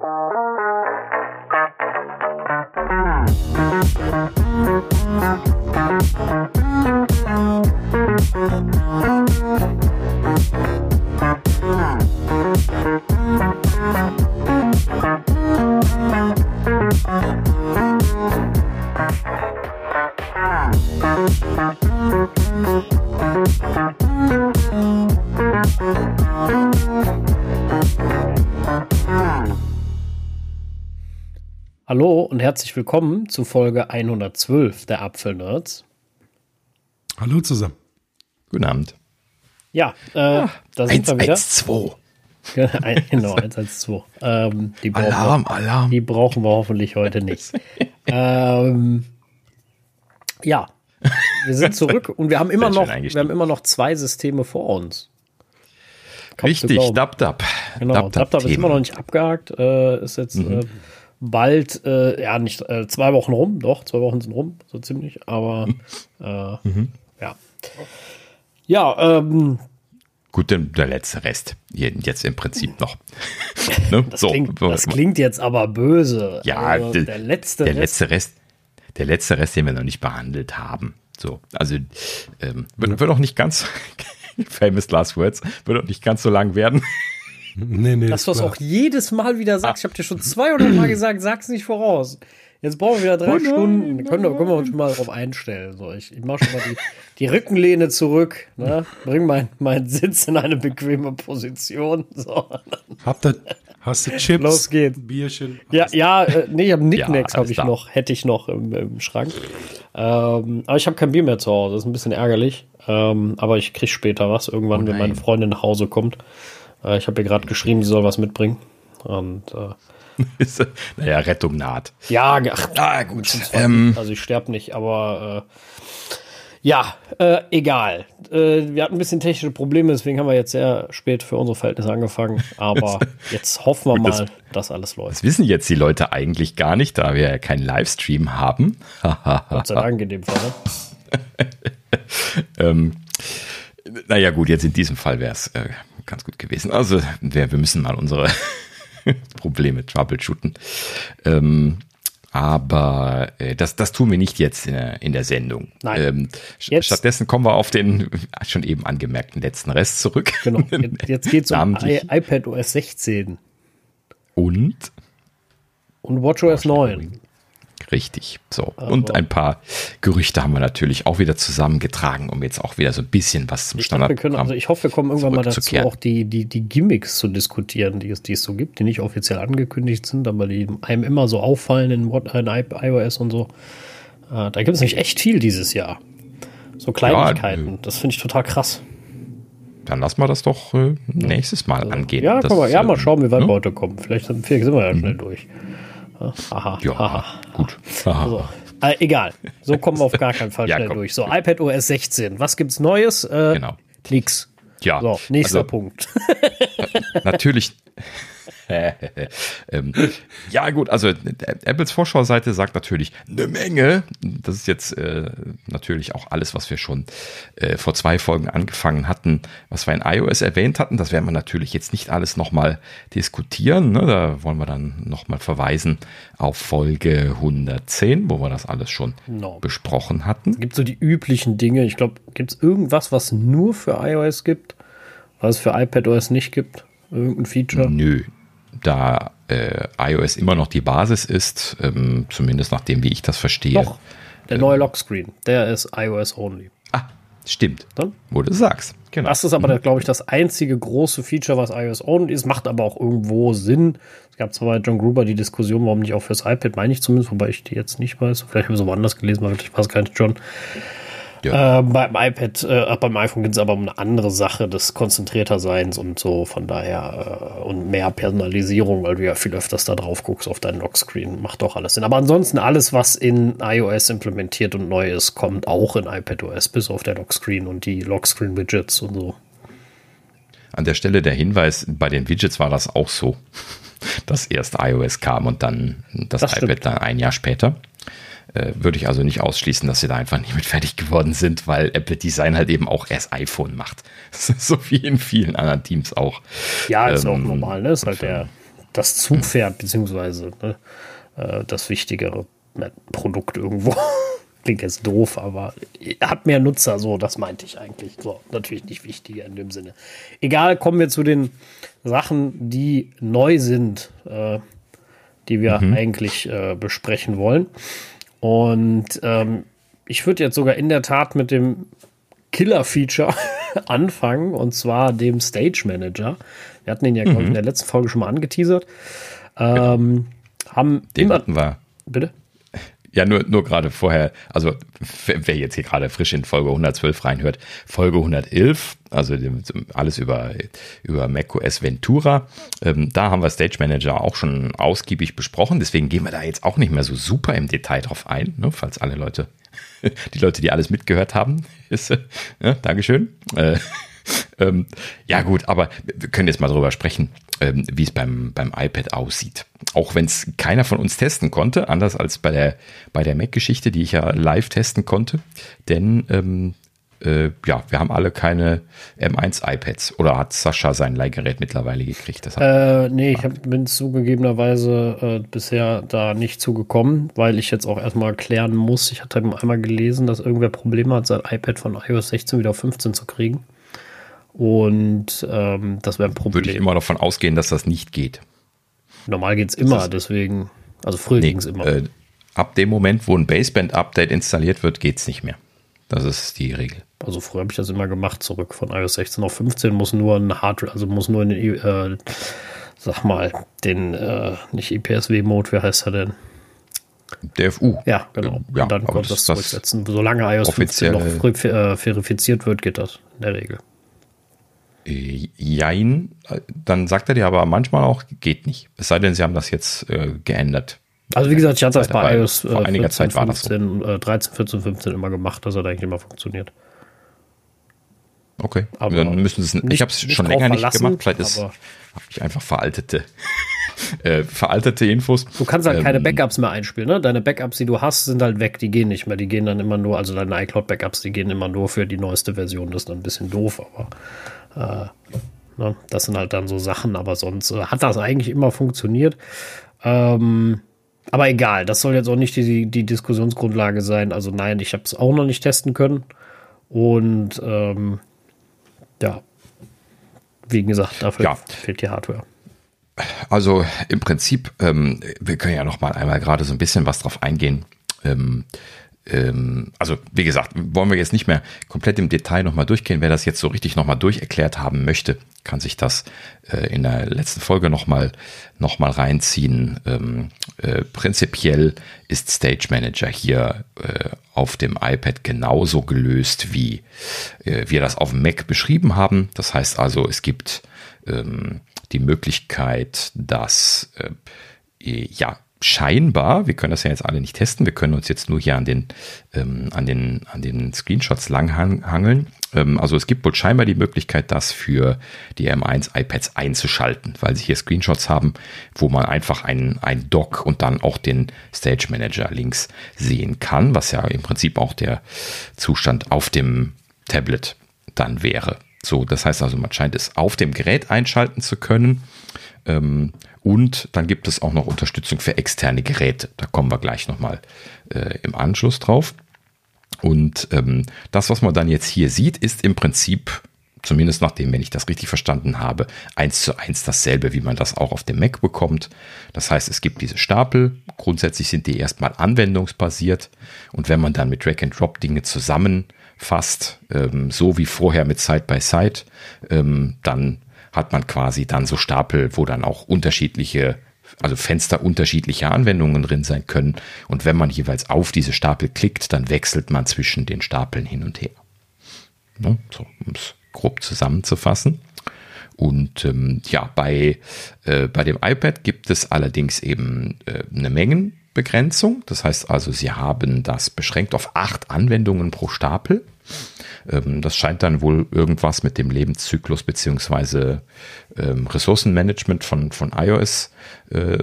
Hallo herzlich willkommen zu Folge 112 der Apfelnerds. Hallo zusammen. Guten Abend. Ja, äh, da sind wir wieder. 112. genau, 112. Ähm, die brauchen Alarm, wir, Alarm. Die brauchen wir hoffentlich heute nicht. ähm, ja, wir sind zurück und wir haben immer noch, wir haben immer noch zwei Systeme vor uns. Kaum Richtig, glauben. Dab Dab. Genau, DubDub ist immer noch nicht abgehakt, äh, ist jetzt Mhm. äh, bald, äh, ja, nicht äh, zwei Wochen rum, doch, zwei Wochen sind rum, so ziemlich, aber äh, Mhm. ja. Ja, ähm, Gut, denn der letzte Rest. Jetzt im Prinzip noch. ne? das, klingt, das klingt jetzt aber böse. Ja, also, der- der letzte, der Rest- letzte Rest, der letzte Rest, den wir noch nicht behandelt haben. So, also ähm, wird, wird auch nicht ganz famous last words, wird auch nicht ganz so lang werden. Nee, nee. Dass du es klar. auch jedes Mal wieder sagst. Ich habe dir schon 200 Mal gesagt, sag's nicht voraus. Jetzt brauchen wir wieder drei Oh nein, Stunden. Können, wir- können wir uns schon mal darauf einstellen. So, ich ich mache schon mal die, die Rückenlehne zurück. Ne? Bring meinen mein Sitz in eine bequeme Position. So. Habt ihr, hast du Chips? Los geht's. Bierchen? Ja, ja, äh, nee, ich habe Nicknacks Ja, habe ich da. noch, hätte ich noch im, im Schrank. Ähm, aber ich habe kein Bier mehr zu Hause. Das ist ein bisschen ärgerlich. Ähm, aber ich krieg später was, irgendwann, Oh wenn meine nein. Freundin nach Hause kommt. Äh, ich habe ihr gerade geschrieben, sie soll was mitbringen. Und äh, naja, Rettung naht. ja, ach, Ah, gut. Ähm, also ich sterbe nicht, aber äh, ja, äh, egal. Äh, wir hatten ein bisschen technische Probleme, deswegen haben wir jetzt sehr spät für unsere Verhältnisse angefangen. Aber jetzt hoffen wir Gut, das- mal, dass alles läuft. das wissen jetzt die Leute eigentlich gar nicht, da wir ja keinen Livestream haben. Gott sei Dank in dem Fall. Ne? ähm, naja, gut, jetzt in diesem Fall wäre es äh, ganz gut gewesen. Also, wir, wir müssen mal unsere Probleme troubleshooten. Ähm, aber äh, das, das tun wir nicht jetzt in der, in der Sendung. Nein. Ähm, Jetzt- Stattdessen kommen wir auf den schon eben angemerkten letzten Rest zurück. Genau. Jetzt, jetzt geht es um. I iPad OS 16 Und und WatchOS 9. Richtig. So. Und ein paar Gerüchte haben wir natürlich auch wieder zusammengetragen, um jetzt auch wieder so ein bisschen was zum Ich, glaub, wir können, Standard. also ich hoffe, wir kommen irgendwann mal dazu, auch die, die, die Gimmicks zu diskutieren, die es, die es so gibt, die nicht offiziell angekündigt sind, aber die einem immer so auffallen in, in iOS und so. Äh, da gibt es nämlich echt viel dieses Jahr. So Kleinigkeiten. das finde ich total krass. Dann lassen wir das doch äh, nächstes Mal angehen. Ja, das, mal, ja, mal schauen, wie weit ne? wir heute kommen. Vielleicht sind, vielleicht sind wir ja schnell durch. Aha. Ja, aha. gut. Aha. So. Äh, egal. So kommen wir auf gar keinen Fall Ja, schnell komm. durch. So, iPad OS 16. Was gibt's Neues? Äh, Genau. Nix. Ja, So, nächster also- Punkt. Natürlich. ähm, ja, gut, also der- Apples Vorschauseite sagt natürlich eine Menge. Das ist jetzt äh, natürlich auch alles, was wir schon äh, vor zwei Folgen angefangen hatten, was wir in iOS erwähnt hatten. Das werden wir natürlich jetzt nicht alles nochmal diskutieren. Ne? Da wollen wir dann nochmal verweisen auf Folge 110, wo wir das alles schon No. besprochen hatten. gibt so die üblichen Dinge. Ich glaube, gibt es irgendwas, was nur für iOS gibt, was es für iPadOS nicht gibt? Irgendein Feature? Nö, da äh, iOS immer noch die Basis ist, ähm, zumindest nach dem, wie ich das verstehe. Doch. Der neue Lockscreen, der ist iOS only. Ah, stimmt. Dann? Wo du sagst. Genau. Das ist aber, glaube ich, das einzige große Feature, was iOS only ist. Macht aber auch irgendwo Sinn. Es gab zwar bei John Gruber die Diskussion, warum nicht auch fürs iPad, meine ich zumindest, wobei ich die jetzt nicht weiß. Vielleicht habe ich es woanders gelesen, aber ich weiß gar nicht, John. Ja. Äh, beim iPad, äh, beim iPhone geht es aber um eine andere Sache des konzentrierter Seins und so, von daher äh, und mehr Personalisierung, weil du ja viel öfters da drauf guckst auf deinen Lockscreen. Macht doch alles Sinn. Aber ansonsten alles, was in iOS implementiert und neu ist, kommt auch in iPadOS, bis auf der Lockscreen und die Lockscreen-Widgets und so. An der Stelle der Hinweis, bei den Widgets war das auch so, dass erst iOS kam und dann das, Das iPad stimmt. dann ein Jahr später. Äh, würde ich also nicht ausschließen, dass sie da einfach nicht mit fertig geworden sind, weil Apple Design halt eben auch erst iPhone macht. so wie in vielen anderen Teams auch. Ja, ist auch Ähm, normal, ne? Ist halt der, das Zugpferd, beziehungsweise ne, äh, das wichtigere Produkt irgendwo. Klingt jetzt doof, aber hat mehr Nutzer, so, das meinte ich eigentlich. So, natürlich nicht wichtiger in dem Sinne. Egal, kommen wir zu den Sachen, die neu sind, äh, die wir mhm. eigentlich äh, besprechen wollen. Und ähm, ich würde jetzt sogar in der Tat mit dem Killer-Feature anfangen, und zwar dem Stage Manager. Wir hatten ihn ja, glaube ich, in mhm. der letzten Folge schon mal angeteasert. Ähm, haben Den hatten wir. Bitte? Ja, nur, nur gerade vorher, also wer jetzt hier gerade frisch in Folge 112 reinhört, Folge 111, also alles über, über macOS Ventura, ähm, da haben wir Stage Manager auch schon ausgiebig besprochen, deswegen gehen wir da jetzt auch nicht mehr so super im Detail drauf ein, ne, falls alle Leute, die Leute, die alles mitgehört haben, ist, ja, Dankeschön. Äh, ähm, ja gut, aber wir können jetzt mal darüber sprechen, ähm, wie es beim, beim iPad aussieht. Auch wenn es keiner von uns testen konnte, anders als bei der, bei der Mac-Geschichte, die ich ja live testen konnte. Denn ähm, äh, ja, wir haben alle keine M1 iPads. Oder hat Sascha sein Leihgerät mittlerweile gekriegt? Das äh, nee, ich hab, bin zugegebenerweise äh, bisher da nicht zugekommen, weil ich jetzt auch erstmal klären muss. Ich hatte einmal gelesen, dass irgendwer Probleme hat, sein iPad von iOS 16 wieder auf 15 zu kriegen. Und ähm, das wäre ein Problem. Würde ich immer davon ausgehen, dass das nicht geht. Normal geht es immer, deswegen, also früher nee, ging es immer. Äh, ab dem Moment, wo ein Baseband-Update installiert wird, geht es nicht mehr. Das ist die Regel. Also früher habe ich das immer gemacht, zurück von iOS 16 auf 15 muss nur ein Hardware, also muss nur in den, äh, sag mal, den, äh, nicht IPSW-Mode, wie heißt er denn? DFU. Ja, genau. Ja, Und dann kommt das, das zurücksetzen. Solange iOS 15 noch äh, verifiziert wird, geht das in der Regel. Äh, jein, dann sagt er dir aber manchmal auch, geht nicht. Es sei denn, sie haben das jetzt äh, geändert. Also wie gesagt, ich hatte das bei iOS äh, vor einiger 14, Zeit war 15, das so. äh, 13, 14, 15 immer gemacht, dass er eigentlich immer funktioniert. Okay, aber dann müssen sie es. Ich habe es schon länger nicht gemacht. Vielleicht ist habe ich einfach veraltete, äh, veraltete Infos. Du kannst halt ähm, keine Backups mehr einspielen. Ne? Deine Backups, die du hast, sind halt weg. Die gehen nicht mehr. Die gehen dann immer nur, also deine iCloud-Backups, die gehen immer nur für die neueste Version. Das ist dann ein bisschen doof, aber ne, das sind halt dann so Sachen, aber sonst äh, hat das eigentlich immer funktioniert. Ähm, aber egal, das soll jetzt auch nicht die, die Diskussionsgrundlage sein. Also nein, ich habe es auch noch nicht testen können. Und ähm, ja, wie gesagt, dafür ja. fehlt die Hardware. Also im Prinzip, ähm, wir können ja noch mal einmal gerade so ein bisschen was drauf eingehen. Ähm, also wie gesagt, wollen wir jetzt nicht mehr komplett im Detail nochmal durchgehen. Wer das jetzt so richtig nochmal durcherklärt haben möchte, kann sich das äh, in der letzten Folge nochmal noch mal reinziehen. Ähm, äh, prinzipiell ist Stage Manager hier äh, auf dem iPad genauso gelöst, wie wir das auf dem Mac beschrieben haben. Das heißt also, es gibt ähm, die Möglichkeit, dass ja, scheinbar, wir können das ja jetzt alle nicht testen, wir können uns jetzt nur hier an den, ähm, an den, an den Screenshots langhangeln. Ähm, also es gibt wohl scheinbar die Möglichkeit, das für die M1 iPads einzuschalten, weil sie hier Screenshots haben, wo man einfach ein, ein Dock und dann auch den Stage Manager links sehen kann, was ja im Prinzip auch der Zustand auf dem Tablet dann wäre. So, das heißt also, man scheint es auf dem Gerät einschalten zu können. Ähm, und dann gibt es auch noch Unterstützung für externe Geräte. Da kommen wir gleich nochmal äh, im Anschluss drauf. Und ähm, das, was man dann jetzt hier sieht, ist im Prinzip, zumindest nachdem, wenn ich das richtig verstanden habe, eins zu eins dasselbe, wie man das auch auf dem Mac bekommt. Das heißt, es gibt diese Stapel. Grundsätzlich sind die erstmal anwendungsbasiert. Und wenn man dann mit Drag and Drop Dinge zusammenfasst, ähm, so wie vorher mit Side by Side, ähm, dann hat man quasi dann so Stapel, wo dann auch unterschiedliche, also Fenster unterschiedlicher Anwendungen drin sein können. Und wenn man jeweils auf diese Stapel klickt, dann wechselt man zwischen den Stapeln hin und her. Ne? So, um es grob zusammenzufassen. Und ähm, ja, bei, äh, bei dem iPad gibt es allerdings eben äh, eine Mengenbegrenzung. Das heißt also, Sie haben das beschränkt auf acht Anwendungen pro Stapel. Ähm, das scheint dann wohl irgendwas mit dem Lebenszyklus beziehungsweise ähm, Ressourcenmanagement von, von iOS äh,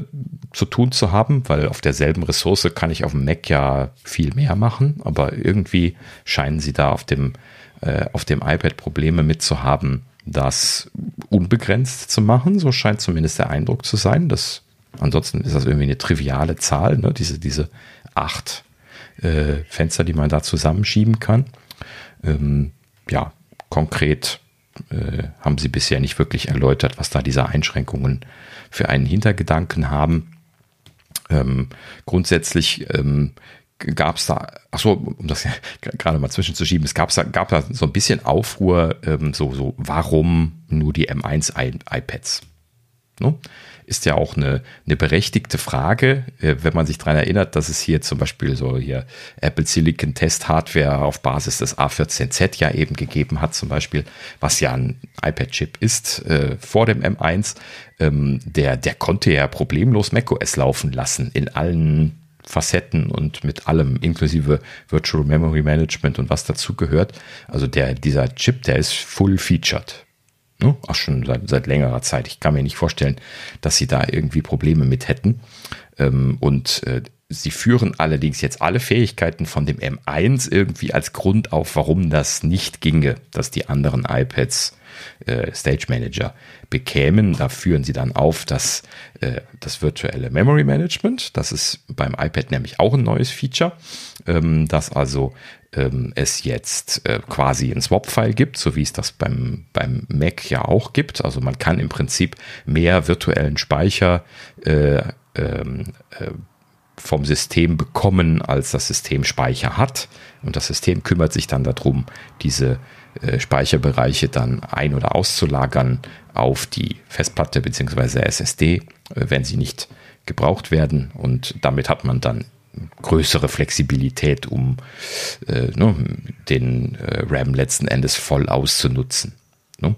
zu tun zu haben, weil auf derselben Ressource kann ich auf dem Mac ja viel mehr machen, aber irgendwie scheinen sie da auf dem, äh, auf dem iPad Probleme mit zu haben, das unbegrenzt zu machen. So scheint zumindest der Eindruck zu sein. Das, ansonsten ist das irgendwie eine triviale Zahl, ne? diese, diese acht äh, Fenster, die man da zusammenschieben kann. Ähm, ja, konkret äh, haben sie bisher nicht wirklich erläutert, was da diese Einschränkungen für einen Hintergedanken haben. Ähm, grundsätzlich ähm, gab es da, ach so, um das gerade mal zwischenzuschieben, es gab, gab da so ein bisschen Aufruhr, ähm, so, so, warum nur die M1 iPads? Ne? Ist ja auch eine, eine berechtigte Frage, äh, wenn man sich daran erinnert, dass es hier zum Beispiel so hier Apple Silicon Test Hardware auf Basis des A14Z ja eben gegeben hat, zum Beispiel, was ja ein iPad-Chip ist äh, vor dem M1. Ähm, der, der konnte ja problemlos macOS laufen lassen in allen Facetten und mit allem, inklusive Virtual Memory Management und was dazu gehört. Also der, dieser Chip, der ist full featured. Ne? Auch schon seit, seit längerer Zeit. Ich kann mir nicht vorstellen, dass sie da irgendwie Probleme mit hätten. Ähm, und äh, sie führen allerdings jetzt alle Fähigkeiten von dem M1 irgendwie als Grund auf, warum das nicht ginge, dass die anderen iPads äh, Stage Manager bekämen. Da führen sie dann auf, dass äh, das virtuelle Memory Management, das ist beim iPad nämlich auch ein neues Feature, ähm, dass also ähm, es jetzt äh, quasi ein Swap-File gibt, so wie es das beim, beim Mac ja auch gibt. Also man kann im Prinzip mehr virtuellen Speicher äh, ähm, äh, vom System bekommen, als das System Speicher hat. Und das System kümmert sich dann darum, diese äh, Speicherbereiche dann ein- oder auszulagern auf die Festplatte bzw. SSD, äh, wenn sie nicht gebraucht werden. Und damit hat man dann größere Flexibilität, um äh, ne, den äh, RAM letzten Endes voll auszunutzen. Ne?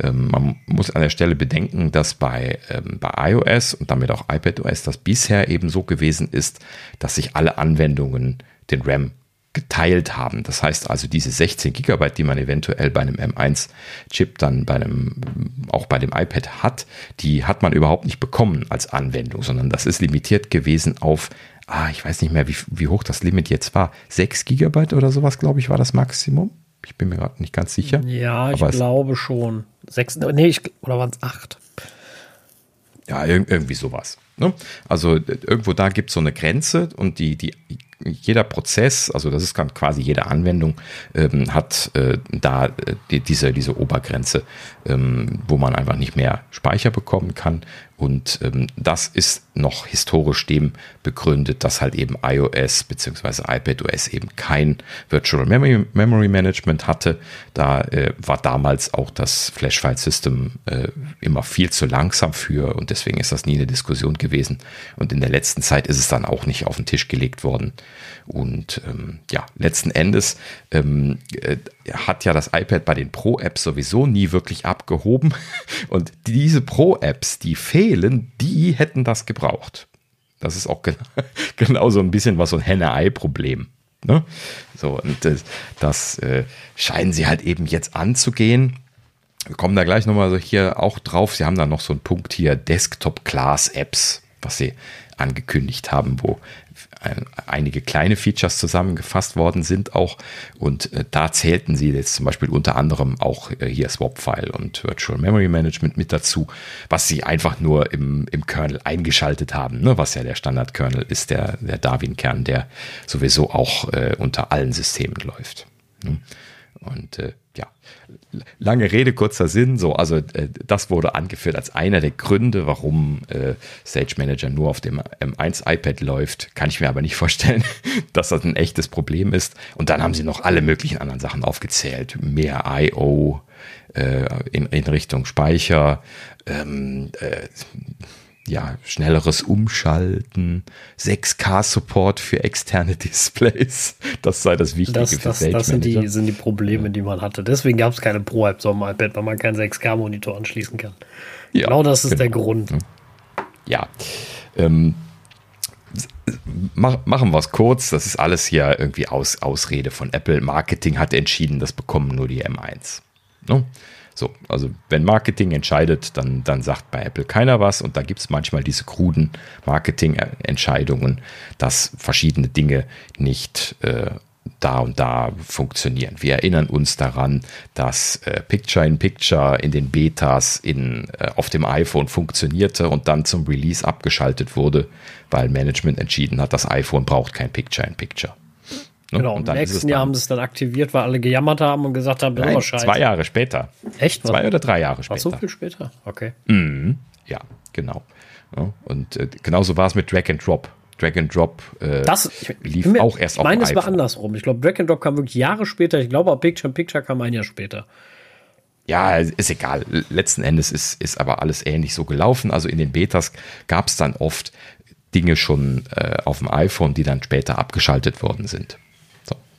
Ähm, man muss an der Stelle bedenken, dass bei, ähm, bei iOS und damit auch iPadOS das bisher eben so gewesen ist, dass sich alle Anwendungen den RAM geteilt haben. Das heißt also, diese 16 Gigabyte, die man eventuell bei einem M1-Chip dann bei einem, auch bei dem iPad hat, die hat man überhaupt nicht bekommen als Anwendung, sondern das ist limitiert gewesen auf, ah, ich weiß nicht mehr, wie, wie hoch das Limit jetzt war. 6 Gigabyte oder sowas, glaube ich, war das Maximum. Ich bin mir gerade nicht ganz sicher. Ja, ich glaube schon. Sechs, nee, ich, oder waren es acht? Ja, irgendwie sowas. Ne? Also irgendwo da gibt es so eine Grenze und die, die jeder Prozess, also das ist quasi jede Anwendung, ähm, hat äh, da äh, die, diese, diese Obergrenze, ähm, wo man einfach nicht mehr Speicher bekommen kann. Und ähm, das ist noch historisch dem begründet, dass halt eben iOS bzw. iPadOS eben kein Virtual Memory, Memory Management hatte. Da äh, war damals auch das Flash File System äh, immer viel zu langsam für und deswegen ist das nie eine Diskussion gewesen. Und in der letzten Zeit ist es dann auch nicht auf den Tisch gelegt worden. Und ähm, ja, letzten Endes ähm, äh, hat ja das iPad bei den Pro-Apps sowieso nie wirklich abgehoben. Und diese Pro-Apps, die fehlen, die hätten das gebraucht. Das ist auch genau, so ein bisschen was so ein Henne-Ei-Problem. Ne? So, und das, das äh, scheinen sie halt eben jetzt anzugehen. Wir kommen da gleich nochmal so hier auch drauf. Sie haben da noch so einen Punkt hier, Desktop-Class-Apps, was sie angekündigt haben, wo einige kleine Features zusammengefasst worden sind auch. Und äh, da zählten sie jetzt zum Beispiel unter anderem auch äh, hier Swap-File und Virtual Memory Management mit dazu, was sie einfach nur im, im Kernel eingeschaltet haben, ne? was ja der Standard-Kernel ist, der, der Darwin-Kern, der sowieso auch äh, unter allen Systemen läuft. Ne? Und äh, ja, lange Rede, kurzer Sinn. So, also äh, das wurde angeführt als einer der Gründe, warum äh, Stage Manager nur auf dem M1 iPad läuft. Kann ich mir aber nicht vorstellen, dass das ein echtes Problem ist. Und dann haben sie noch alle möglichen anderen Sachen aufgezählt. Mehr I.O. Äh, in, in Richtung Speicher, ähm, äh, ja, schnelleres Umschalten, 6K-Support für externe Displays. Das sei das Wichtige das, das, für Das sind die, sind die Probleme, ja. die man hatte. Deswegen gab es keine Pro-App so am iPad, weil man keinen 6K-Monitor anschließen kann. Ja, genau das ist genau. der Grund. Ja. Ähm, mach, machen wir es kurz. Das ist alles hier irgendwie Aus, Ausrede von Apple. Marketing hat entschieden, das bekommen nur die M1. No? So, also wenn Marketing entscheidet, dann, dann sagt bei Apple keiner was und da gibt es manchmal diese kruden Marketingentscheidungen, dass verschiedene Dinge nicht äh, da und da funktionieren. Wir erinnern uns daran, dass äh, Picture in Picture in den Betas in, äh, auf dem iPhone funktionierte und dann zum Release abgeschaltet wurde, weil Management entschieden hat, das iPhone braucht kein Picture in Picture. Ne? Genau, und im nächsten Jahr haben sie es dann aktiviert, weil alle gejammert haben und gesagt haben, Nein, zwei Jahre später. Echt? Zwei oder drei Jahre später. Ach, so viel später? Okay. Mhm. Ja, genau. Ja, und äh, genauso war es mit Drag and Drop. Drag and Drop äh, das, lief mir, auch erst auf Ich meine, es war andersrum. Ich glaube, Drag and Drop kam wirklich Jahre später. Ich glaube, auch Picture in Picture kam ein Jahr später. Ja, ist egal. Letzten Endes ist, ist aber alles ähnlich so gelaufen. Also in den Betas gab es dann oft Dinge schon äh, auf dem iPhone, die dann später abgeschaltet worden sind.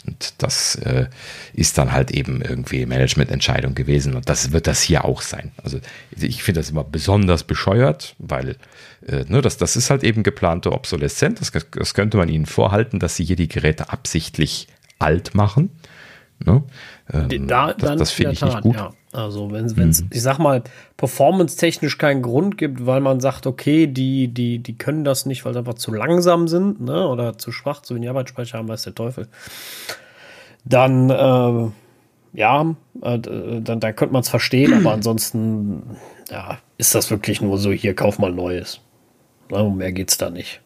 Und das äh, ist dann halt eben irgendwie Managemententscheidung gewesen. Und das wird das hier auch sein. Also ich finde das immer besonders bescheuert, weil äh, ne, das, das ist halt eben geplante Obsoleszenz. Das, das könnte man ihnen vorhalten, dass sie hier die Geräte absichtlich alt machen. Ne? Ähm, da, das, das finde ich Tat, nicht gut. Ja. Also wenn es, mhm. ich sag mal, performance-technisch keinen Grund gibt, weil man sagt, okay, die, die, die können das nicht, weil sie einfach zu langsam sind, ne? Oder zu schwach, zu wenig Arbeitsspeicher haben, weiß der Teufel. Dann, äh, ja, äh, dann, dann könnte man es verstehen, aber ansonsten, ja, ist das wirklich nur so, hier kauf mal Neues. Ne? Um mehr geht's da nicht.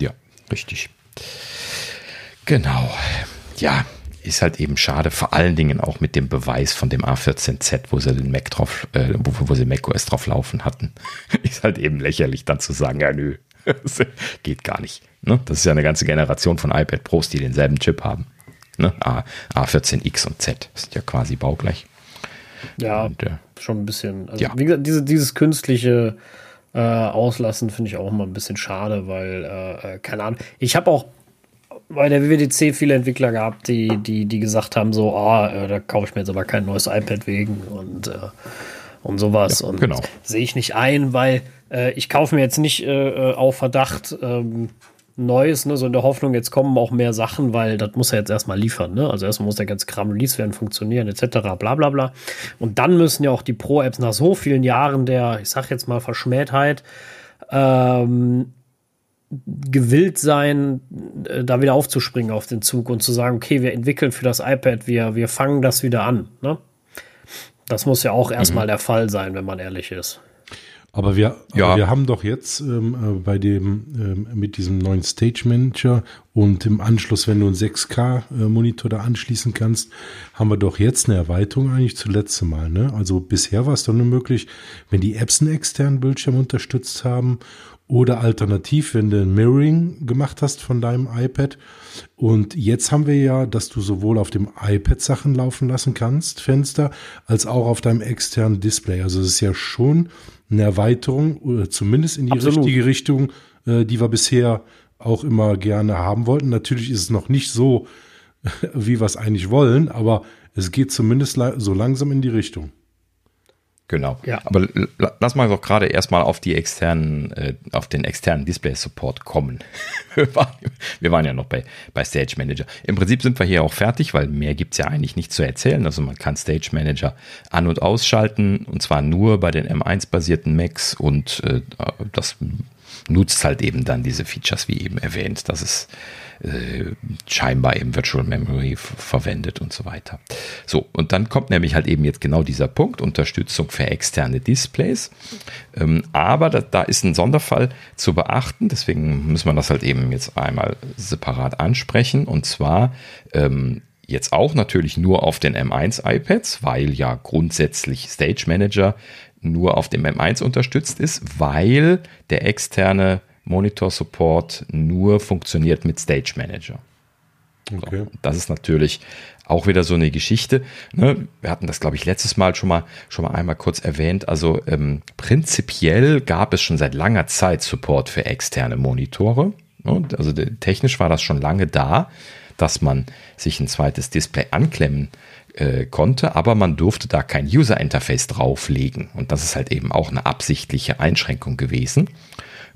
Ja, richtig. Genau. Ja, ist halt eben schade, vor allen Dingen auch mit dem Beweis von dem A14Z, wo sie den Mac drauf, äh, wo, wo sie macOS drauf laufen hatten. ist halt eben lächerlich, dann zu sagen, ja nö, geht gar nicht. Ne? Das ist ja eine ganze Generation von iPad Pros, die denselben Chip haben. Ne? A, A14X und Z sind ja quasi baugleich. Ja, und, äh, schon ein bisschen. Also, ja. wie gesagt, diese, dieses künstliche äh, Auslassen finde ich auch immer ein bisschen schade, weil, äh, äh keine Ahnung. Ich habe auch bei der WWDC viele Entwickler gehabt, die, die, die gesagt haben, so, ah, äh, da kaufe ich mir jetzt aber kein neues iPad wegen und, äh, und sowas. Ja, und genau. sehe ich nicht ein, weil äh, ich kaufe mir jetzt nicht äh, äh, auf Verdacht ähm, Neues, ne, so in der Hoffnung, jetzt kommen auch mehr Sachen, weil das muss er jetzt erstmal liefern, ne? Also erstmal muss der ganze Kram release werden, funktionieren, etc. bla bla bla. Und dann müssen ja auch die Pro-Apps nach so vielen Jahren der, ich sag jetzt mal, Verschmähtheit, ähm, gewillt sein, äh, da wieder aufzuspringen auf den Zug und zu sagen, okay, wir entwickeln für das iPad, wir, wir fangen das wieder an. Ne? Das muss ja auch erstmal mhm. der Fall sein, wenn man ehrlich ist. Aber wir, ja. aber wir haben doch jetzt ähm, äh, bei dem ähm, mit diesem neuen Stage Manager und im Anschluss, wenn du einen 6K-Monitor äh, da anschließen kannst, haben wir doch jetzt eine Erweiterung eigentlich zuletzt Mal. Ne? Also bisher war es doch nur möglich, wenn die Apps einen externen Bildschirm unterstützt haben oder alternativ, wenn du ein Mirroring gemacht hast von deinem iPad. Und jetzt haben wir ja, dass du sowohl auf dem iPad Sachen laufen lassen kannst, Fenster, als auch auf deinem externen Display. Also es ist ja schon eine Erweiterung, oder zumindest in die Absolut. richtige Richtung, äh, die wir bisher auch immer gerne haben wollten. Natürlich ist es noch nicht so, wie wir es eigentlich wollen, aber es geht zumindest so langsam in die Richtung. Genau. Ja. Aber lass mal doch gerade erstmal auf die externen, äh, auf den externen Display-Support kommen. wir, waren, wir waren ja noch bei, bei Stage Manager. Im Prinzip sind wir hier auch fertig, weil mehr gibt es ja eigentlich nicht zu erzählen. Also man kann Stage Manager an- und ausschalten und zwar nur bei den M1-basierten Macs und äh, das nutzt halt eben dann diese Features, wie eben erwähnt. Das ist äh, scheinbar im Virtual Memory verwendet und so weiter. So, und dann kommt nämlich halt eben jetzt genau dieser Punkt, Unterstützung für externe Displays. Ähm, aber da, da ist ein Sonderfall zu beachten, deswegen müssen wir das halt eben jetzt einmal separat ansprechen. Und zwar ähm, jetzt auch natürlich nur auf den M1 iPads, weil ja grundsätzlich Stage Manager nur auf dem M1 unterstützt ist, weil der externe Monitor Support nur funktioniert mit Stage Manager. Okay. So, das ist natürlich auch wieder so eine Geschichte. Ne? Wir hatten das, glaube ich, letztes Mal schon mal, schon mal einmal kurz erwähnt. Also ähm, prinzipiell gab es schon seit langer Zeit Support für externe Monitore. Ne? Also technisch war das schon lange da, dass man sich ein zweites Display anklemmen äh, konnte, aber man durfte da kein User Interface drauflegen. Und das ist halt eben auch eine absichtliche Einschränkung gewesen.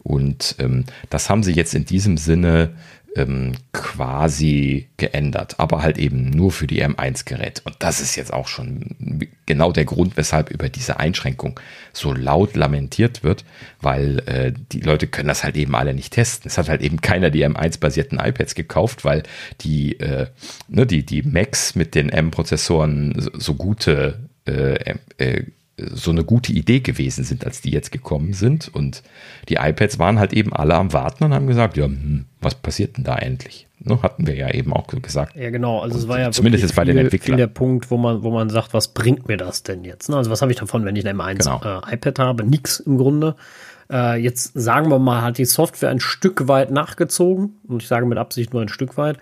Und ähm, das haben sie jetzt in diesem Sinne ähm, quasi geändert, aber halt eben nur für die M1-Gerät. Und das ist jetzt auch schon genau der Grund, weshalb über diese Einschränkung so laut lamentiert wird, weil äh, die Leute können das halt eben alle nicht testen. Es hat halt eben keiner die M1-basierten iPads gekauft, weil die, äh, ne, die, die Macs mit den M-Prozessoren so, so gute äh, äh, so eine gute Idee gewesen sind, als die jetzt gekommen sind. Und die iPads waren halt eben alle am Warten und haben gesagt, ja, hm, was passiert denn da endlich? Ne, hatten wir ja eben auch gesagt. Ja, genau. Also es war ja zumindest jetzt bei den Entwicklern der Punkt, wo man, wo man sagt, was bringt mir das denn jetzt? Ne? Also was habe ich davon, wenn ich ein M1 genau. äh, iPad habe? Nix im Grunde. Äh, jetzt sagen wir mal, hat die Software ein Stück weit nachgezogen. Und ich sage mit Absicht nur ein Stück weit,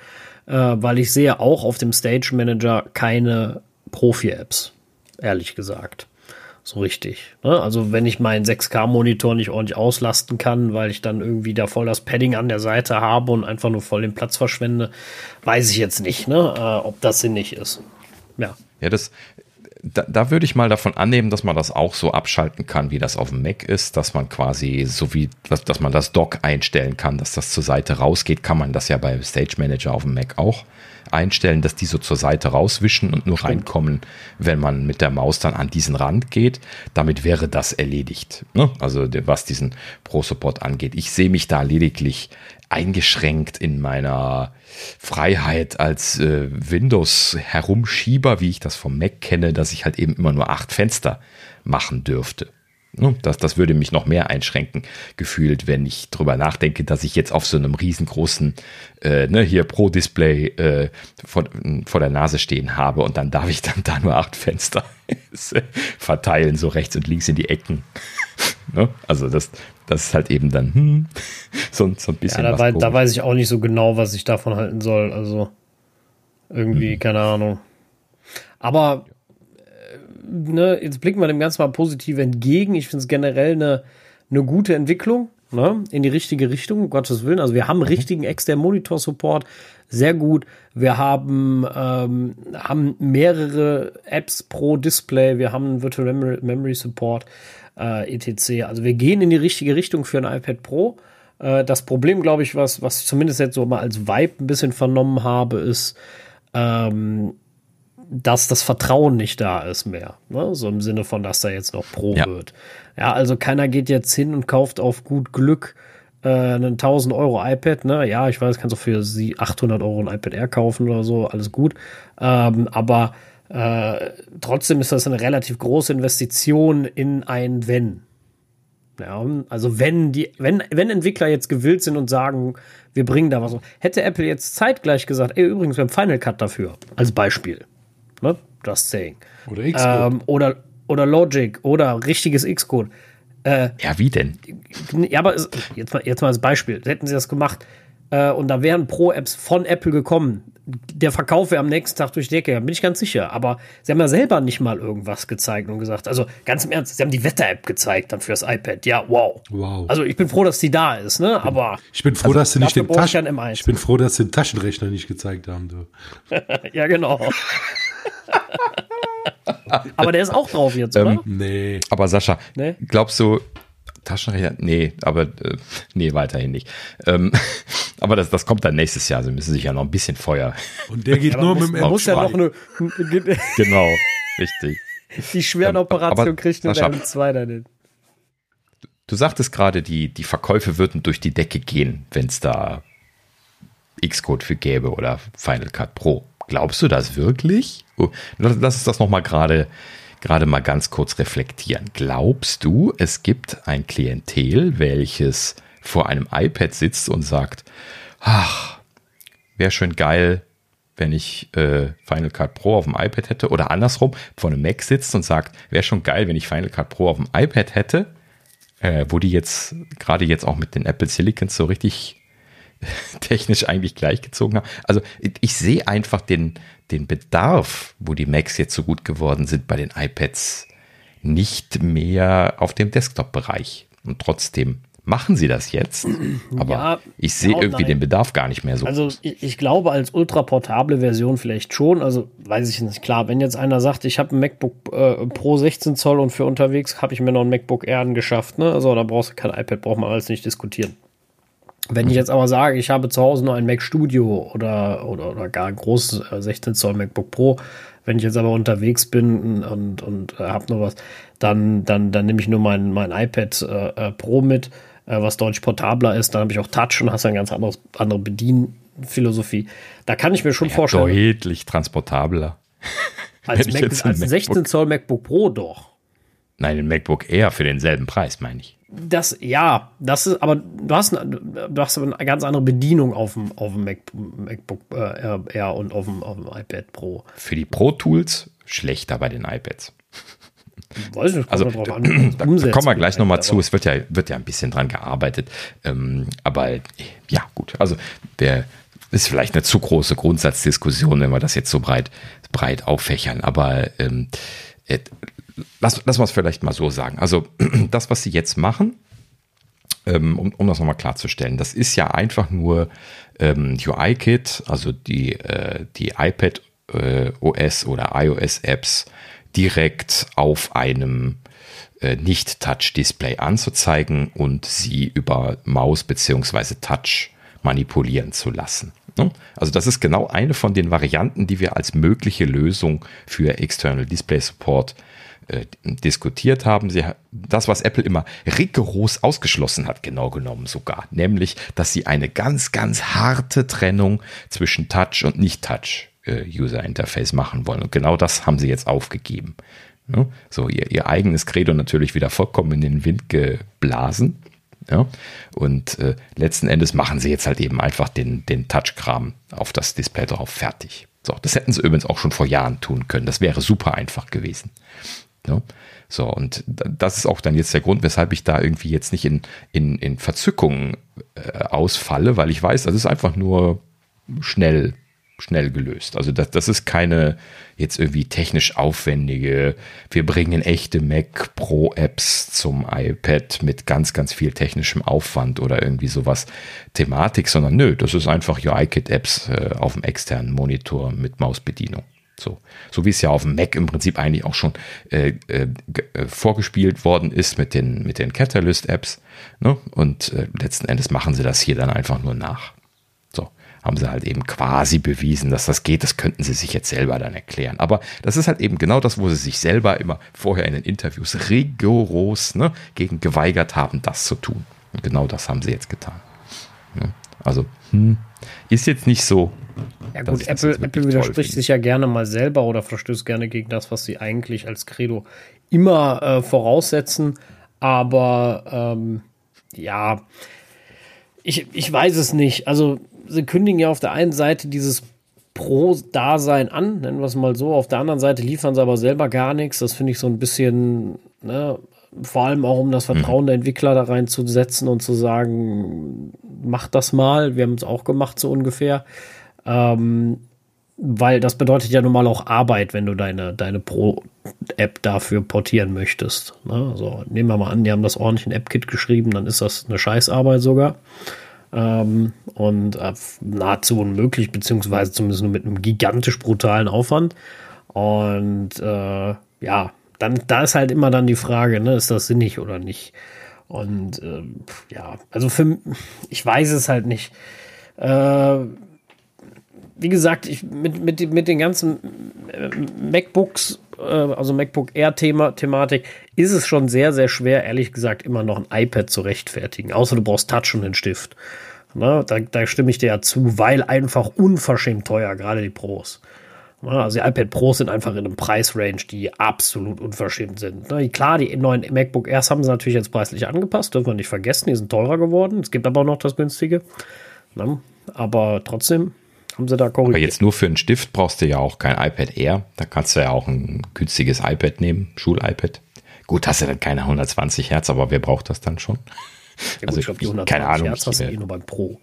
äh, weil ich sehe auch auf dem Stage Manager keine Profi-Apps, ehrlich gesagt so richtig. Ne? Also wenn ich meinen 6K-Monitor nicht ordentlich auslasten kann, weil ich dann irgendwie da voll das Padding an der Seite habe und einfach nur voll den Platz verschwende, weiß ich jetzt nicht, ne? äh, ob das sinnig ist. Ja. Ja, das, da, da würde ich mal davon annehmen, dass man das auch so abschalten kann, wie das auf dem Mac ist, dass man quasi so wie, dass, dass man das Dock einstellen kann, dass das zur Seite rausgeht, kann man das ja bei Stage Manager auf dem Mac auch einstellen, dass die so zur Seite rauswischen und nur Stimmt. reinkommen, wenn man mit der Maus dann an diesen Rand geht. Damit wäre das erledigt. Ne? Also was diesen Pro-Support angeht. Ich sehe mich da lediglich eingeschränkt in meiner Freiheit als äh, Windows-Herumschieber, wie ich das vom Mac kenne, dass ich halt eben immer nur acht Fenster machen dürfte. Ne, das, das würde mich noch mehr einschränken, gefühlt, wenn ich drüber nachdenke, dass ich jetzt auf so einem riesengroßen, äh, ne, hier Pro-Display äh, vor, vor der Nase stehen habe und dann darf ich dann da nur acht Fenster verteilen, so rechts und links in die Ecken. ne? Also das, das ist halt eben dann hm, so, so ein bisschen. Ja, da, wei da weiß ich auch nicht so genau, was ich davon halten soll. Also irgendwie, hm. keine Ahnung. Aber ne, jetzt blicken wir dem Ganzen mal positiv entgegen. Ich finde es generell eine, eine gute Entwicklung, ne, in die richtige Richtung, um Gottes Willen. Also wir haben mhm. richtigen externen Monitor-Support, sehr gut. Wir haben, ähm, haben mehrere Apps pro Display, wir haben Virtual Memory, Memory Support, äh, etc. Also wir gehen in die richtige Richtung für ein iPad Pro. Äh, das Problem, glaube ich, was, was ich zumindest jetzt so mal als Vibe ein bisschen vernommen habe, ist, ähm, dass das Vertrauen nicht da ist mehr. Ne? So im Sinne von, dass da jetzt noch Pro ja. wird. Ja, also keiner geht jetzt hin und kauft auf gut Glück äh, einen 1000 Euro iPad. Ne? Ja, ich weiß, kannst du für sie 800 Euro ein iPad Air kaufen oder so, alles gut. Ähm, aber äh, trotzdem ist das eine relativ große Investition in ein Wenn. Ja, also wenn die, wenn, wenn Entwickler jetzt gewillt sind und sagen, wir bringen da was, hätte Apple jetzt zeitgleich gesagt, ey, übrigens, wir haben Final Cut dafür, als Beispiel ne? Just saying. Oder Xcode. Ähm, oder, oder Logic oder richtiges Xcode. Äh, ja, wie denn? Ja, aber jetzt mal, jetzt mal als Beispiel. Hätten sie das gemacht äh, und da wären Pro-Apps von Apple gekommen, der Verkauf wäre am nächsten Tag durch die Decke, bin ich ganz sicher. Aber sie haben ja selber nicht mal irgendwas gezeigt und gesagt, also ganz im Ernst, sie haben die Wetter-App gezeigt dann fürs iPad. Ja, wow. Wow. Also ich bin froh, dass die da ist, ne? Aber ich bin froh, also, dass sie nicht den Taschen, ich bin froh, dass sie den Taschenrechner nicht gezeigt haben. Du. ja, genau. aber der ist auch drauf jetzt, oder? Ähm, nee. Aber Sascha, nee? glaubst du, Taschenrechner? Nee, aber äh, nee, weiterhin nicht. Ähm, aber das, das kommt dann nächstes Jahr. Sie müssen sich ja noch ein bisschen Feuer. Und der geht ja, nur muss, mit dem muss ja noch eine. genau, richtig. Die schweren ähm, Operation kriegt nur der M2 dann hin. Du sagtest gerade, die, die Verkäufe würden durch die Decke gehen, wenn es da Xcode für gäbe oder Final Cut Pro. Glaubst du das wirklich? Oh, lass uns das nochmal gerade gerade mal ganz kurz reflektieren. Glaubst du, es gibt ein Klientel, welches vor einem iPad sitzt und sagt, ach, wäre schön geil, wenn ich äh, Final Cut Pro auf dem iPad hätte oder andersrum vor einem Mac sitzt und sagt, wäre schon geil, wenn ich Final Cut Pro auf dem iPad hätte, äh, wo die jetzt gerade jetzt auch mit den Apple Silicons so richtig technisch eigentlich gleichgezogen haben. Also ich sehe einfach den, den Bedarf, wo die Macs jetzt so gut geworden sind, bei den iPads nicht mehr auf dem Desktop-Bereich. Und trotzdem machen sie das jetzt. Aber ja, ich sehe ja irgendwie nein. den Bedarf gar nicht mehr so. Also ich, ich, glaube als ultraportable Version vielleicht schon. Also weiß ich nicht. Klar, wenn jetzt einer sagt, ich habe ein MacBook äh, Pro 16 Zoll und für unterwegs habe ich mir noch ein MacBook Air angeschafft. Ne? Also da brauchst du kein iPad, braucht man alles nicht diskutieren. Wenn ich jetzt aber sage, ich habe zu Hause nur ein Mac Studio oder, oder, oder gar ein großes 16 äh, Zoll MacBook Pro, wenn ich jetzt aber unterwegs bin und, und äh, habe noch was, dann, dann, dann nehme ich nur mein, mein iPad äh, äh Pro mit, äh, was deutlich portabler ist. Dann habe ich auch Touch und hast eine ganz anderes, andere Bedienphilosophie. Da kann ich mir schon ja, vorstellen. Deutlich transportabler. Als, Mac, als 16 Zoll MacBook Pro doch. Nein, den MacBook Air für denselben Preis, meine ich. Das, ja, das ist, aber du hast, du hast eine ganz andere Bedienung auf dem, auf dem Mac, MacBook äh, Air und auf dem, auf dem iPad Pro. Für die Pro-Tools schlechter bei den iPads. Weiß nicht, also, da, da, kommen wir gleich nochmal zu. Es wird ja, wird ja ein bisschen dran gearbeitet. Ähm, aber ja, gut. Also, der ist vielleicht eine zu große Grundsatzdiskussion, wenn wir das jetzt so breit, breit auffächern. Aber ähm, äh, lass, lass mal es vielleicht mal so sagen. Also das, was sie jetzt machen, ähm, um, um das nochmal klarzustellen, das ist ja einfach nur ähm, UI-Kit, also die, äh, die iPad äh, OS oder iOS-Apps direkt auf einem äh, Nicht-Touch-Display anzuzeigen und sie über Maus bzw. Touch manipulieren zu lassen. Ne? Also das ist genau eine von den Varianten, die wir als mögliche Lösung für External Display Support äh, diskutiert haben. Sie, das, was Apple immer rigoros ausgeschlossen hat, genau genommen sogar, nämlich, dass sie eine ganz, ganz harte Trennung zwischen Touch und Nicht-Touch äh, User Interface machen wollen. Und genau das haben sie jetzt aufgegeben. Ne? So ihr, ihr eigenes Credo natürlich wieder vollkommen in den Wind geblasen. Ja? Und äh, letzten Endes machen sie jetzt halt eben einfach den, den Touch-Kram auf das Display drauf fertig. So, das hätten sie übrigens auch schon vor Jahren tun können. Das wäre super einfach gewesen. Ja? So, und das ist auch dann jetzt der Grund, weshalb ich da irgendwie jetzt nicht in, in, in Verzückung äh, ausfalle, weil ich weiß, das ist einfach nur schnell schnell gelöst. Also das, das ist keine jetzt irgendwie technisch aufwendige, wir bringen echte Mac Pro Apps zum iPad mit ganz, ganz viel technischem Aufwand oder irgendwie sowas Thematik, sondern nö, das ist einfach UI-Kit Apps äh, auf dem externen Monitor mit Mausbedienung. So, so wie es ja auf dem Mac im Prinzip eigentlich auch schon äh, äh, äh vorgespielt worden ist mit den, mit den Catalyst-Apps. Ne? Und äh, letzten Endes machen sie das hier dann einfach nur nach haben sie halt eben quasi bewiesen, dass das geht. Das könnten sie sich jetzt selber dann erklären. Aber das ist halt eben genau das, wo sie sich selber immer vorher in den Interviews rigoros ne, gegen geweigert haben, das zu tun. Und genau das haben sie jetzt getan. Ja, also hm, ist jetzt nicht so. Ja gut, Apple, Apple widerspricht sich ja gerne mal selber oder verstößt gerne gegen das, was sie eigentlich als Credo immer äh, voraussetzen. Aber ähm, ja, ich, ich weiß es nicht. Also sie kündigen ja auf der einen Seite dieses Pro-Dasein an, nennen wir es mal so. Auf der anderen Seite liefern sie aber selber gar nichts. Das finde ich so ein bisschen, ne, vor allem auch um das Vertrauen mhm. der Entwickler da reinzusetzen und zu sagen, mach das mal. Wir haben es auch gemacht, so ungefähr. Ähm, weil das bedeutet ja nun mal auch Arbeit, wenn du deine, deine Pro-App dafür portieren möchtest. Ne? Also nehmen wir mal an, die haben das ordentlich in App-Kit geschrieben, dann ist das eine Scheißarbeit sogar ähm, und äh, nahezu unmöglich, beziehungsweise zumindest nur mit einem gigantisch brutalen Aufwand. Und äh, ja, dann da ist halt immer dann die Frage, ne, ist das sinnig oder nicht? Und äh, ja, also für ich weiß es halt nicht. Äh, wie gesagt, ich, mit, mit, mit den ganzen äh, MacBooks, äh, also MacBook Air-Thema, Thematik, ist es schon sehr, sehr schwer, ehrlich gesagt, immer noch ein iPad zu rechtfertigen. Außer du brauchst Touch und den Stift. Na, da, da stimme ich dir ja zu, weil einfach unverschämt teuer, gerade die Pros. Also die iPad Pros sind einfach in einem Preisrange, die absolut unverschämt sind. Klar, die neuen MacBook Airs haben sie natürlich jetzt preislich angepasst, dürfen wir nicht vergessen, die sind teurer geworden. Es gibt aber auch noch das günstige. Aber trotzdem haben sie da korrigiert. Aber jetzt nur für einen Stift brauchst du ja auch kein iPad Air. Da kannst du ja auch ein günstiges iPad nehmen, Schul-iPad. Gut, hast du dann keine 120 Hertz, aber wer braucht das dann schon? Ja, also gut, ich glaube, die 120 keine Ahnung, Hertz hast du eh nur beim Pro.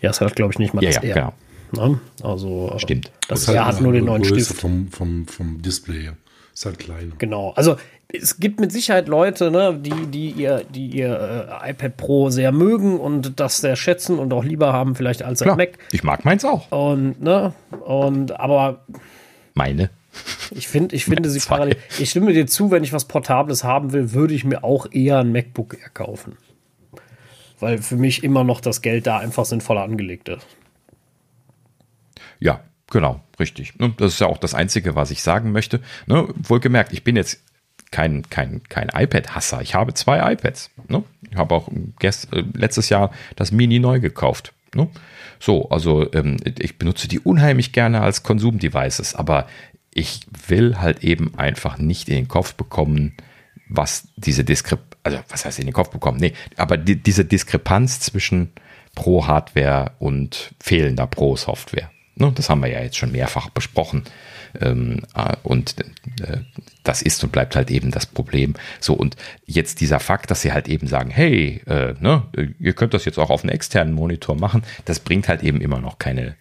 Ja, das hat, glaube ich, nicht mal ja, das ja, R. Genau. Ne? Also, äh, Stimmt. Das, das R hat nur den neuen Stift. Vom, vom, vom Display her. Ist halt klein. Genau. Also, es gibt mit Sicherheit Leute, ne, die, die ihr, die ihr äh, iPad Pro sehr mögen und das sehr schätzen und auch lieber haben, vielleicht als ein Mac. Ich mag meins auch. Und, ne, und, aber. Meine. Ich finde, ich finde sie parallel. Ich stimme dir zu, wenn ich was Portables haben will, würde ich mir auch eher ein MacBook Air kaufen. weil für mich immer noch das Geld da einfach sinnvoller angelegt ist. Ja, genau, richtig. Das ist ja auch das Einzige, was ich sagen möchte. Ne, wohlgemerkt, ich bin jetzt kein, kein, kein iPad-Hasser. Ich habe zwei iPads. Ne? Ich habe auch gest, äh, letztes Jahr das Mini neu gekauft. Ne? So, also ähm, ich benutze die unheimlich gerne als Konsumdevices, aber ich will halt eben einfach nicht in den Kopf bekommen, was diese Diskrepanz, also was heißt in den Kopf bekommen? Nee, aber die, diese Diskrepanz zwischen Pro-Hardware und fehlender Pro-Software. Ne, das haben wir ja jetzt schon mehrfach besprochen. Ähm, äh, und äh, das ist und bleibt halt eben das Problem. So, und jetzt dieser Fakt, dass sie halt eben sagen, hey, äh, ne, ihr könnt das jetzt auch auf einen externen Monitor machen, das bringt halt eben immer noch keine,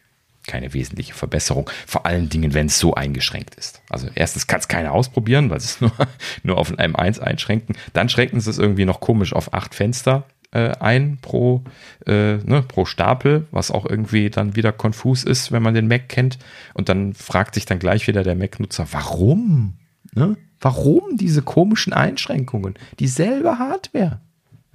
keine wesentliche Verbesserung. Vor allen Dingen, wenn es so eingeschränkt ist. Also erstens kann es keiner ausprobieren, weil sie es nur, nur auf einem 1 einschränken. Dann schränken sie es irgendwie noch komisch auf acht Fenster äh, ein pro, äh, ne, pro Stapel, was auch irgendwie dann wieder konfus ist, wenn man den Mac kennt. Und dann fragt sich dann gleich wieder der Mac-Nutzer, warum? Ne? Warum diese komischen Einschränkungen? Dieselbe Hardware.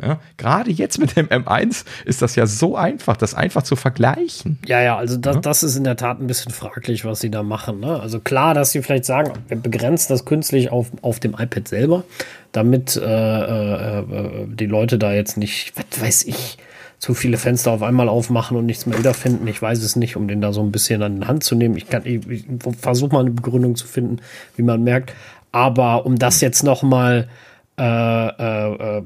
Ja, gerade jetzt mit dem M1 ist das ja so einfach, das einfach zu vergleichen. Ja, ja, also das, ja? das ist in der Tat ein bisschen fraglich, was sie da machen. Ne? Also klar, dass sie vielleicht sagen, wir begrenzen das künstlich auf, auf dem iPad selber, damit äh, äh, äh, die Leute da jetzt nicht, was weiß ich, zu viele Fenster auf einmal aufmachen und nichts mehr wiederfinden. Ich weiß es nicht, um den da so ein bisschen an die Hand zu nehmen. Ich, ich, ich versuche mal eine Begründung zu finden, wie man merkt. Aber um das jetzt noch mal äh, äh, äh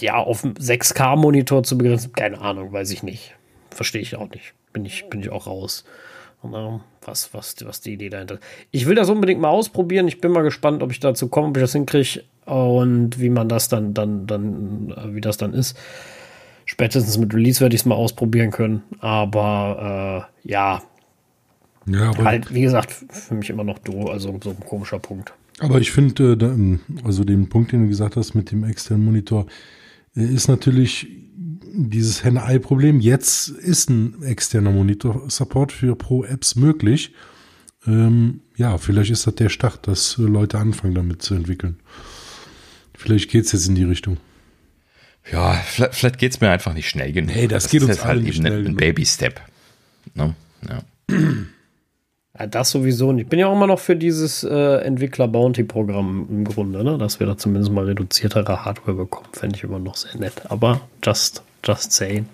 ja, auf 6K-Monitor zu begrenzen, keine Ahnung, weiß ich nicht. Verstehe ich auch nicht. Bin ich, bin ich auch raus. Was, was, was die Idee dahinter ist. Ich will das unbedingt mal ausprobieren. Ich bin mal gespannt, ob ich dazu komme, ob ich das hinkriege und wie man das dann, dann, dann, wie das dann ist. Spätestens mit Release werde ich es mal ausprobieren können. Aber äh, ja. Ja, aber halt, wie gesagt, für mich immer noch du, also so ein komischer Punkt. Aber ich finde, äh, also den Punkt, den du gesagt hast mit dem externen Monitor, ist natürlich dieses Henne-Ei-Problem. Jetzt ist ein externer Monitor-Support für Pro-Apps möglich. Ähm, ja, vielleicht ist das der Start, dass Leute anfangen damit zu entwickeln. Vielleicht geht es jetzt in die Richtung. Ja, vielleicht, vielleicht geht es mir einfach nicht schnell genug. Nee, das, das geht uns halt eben ein, ein Baby-Step. Ne? Ja. Ja, das sowieso. Und ich bin ja auch immer noch für dieses äh, Entwickler-Bounty-Programm im Grunde, ne? dass wir da zumindest mal reduziertere Hardware bekommen. Fände ich immer noch sehr nett. Aber just, just saying.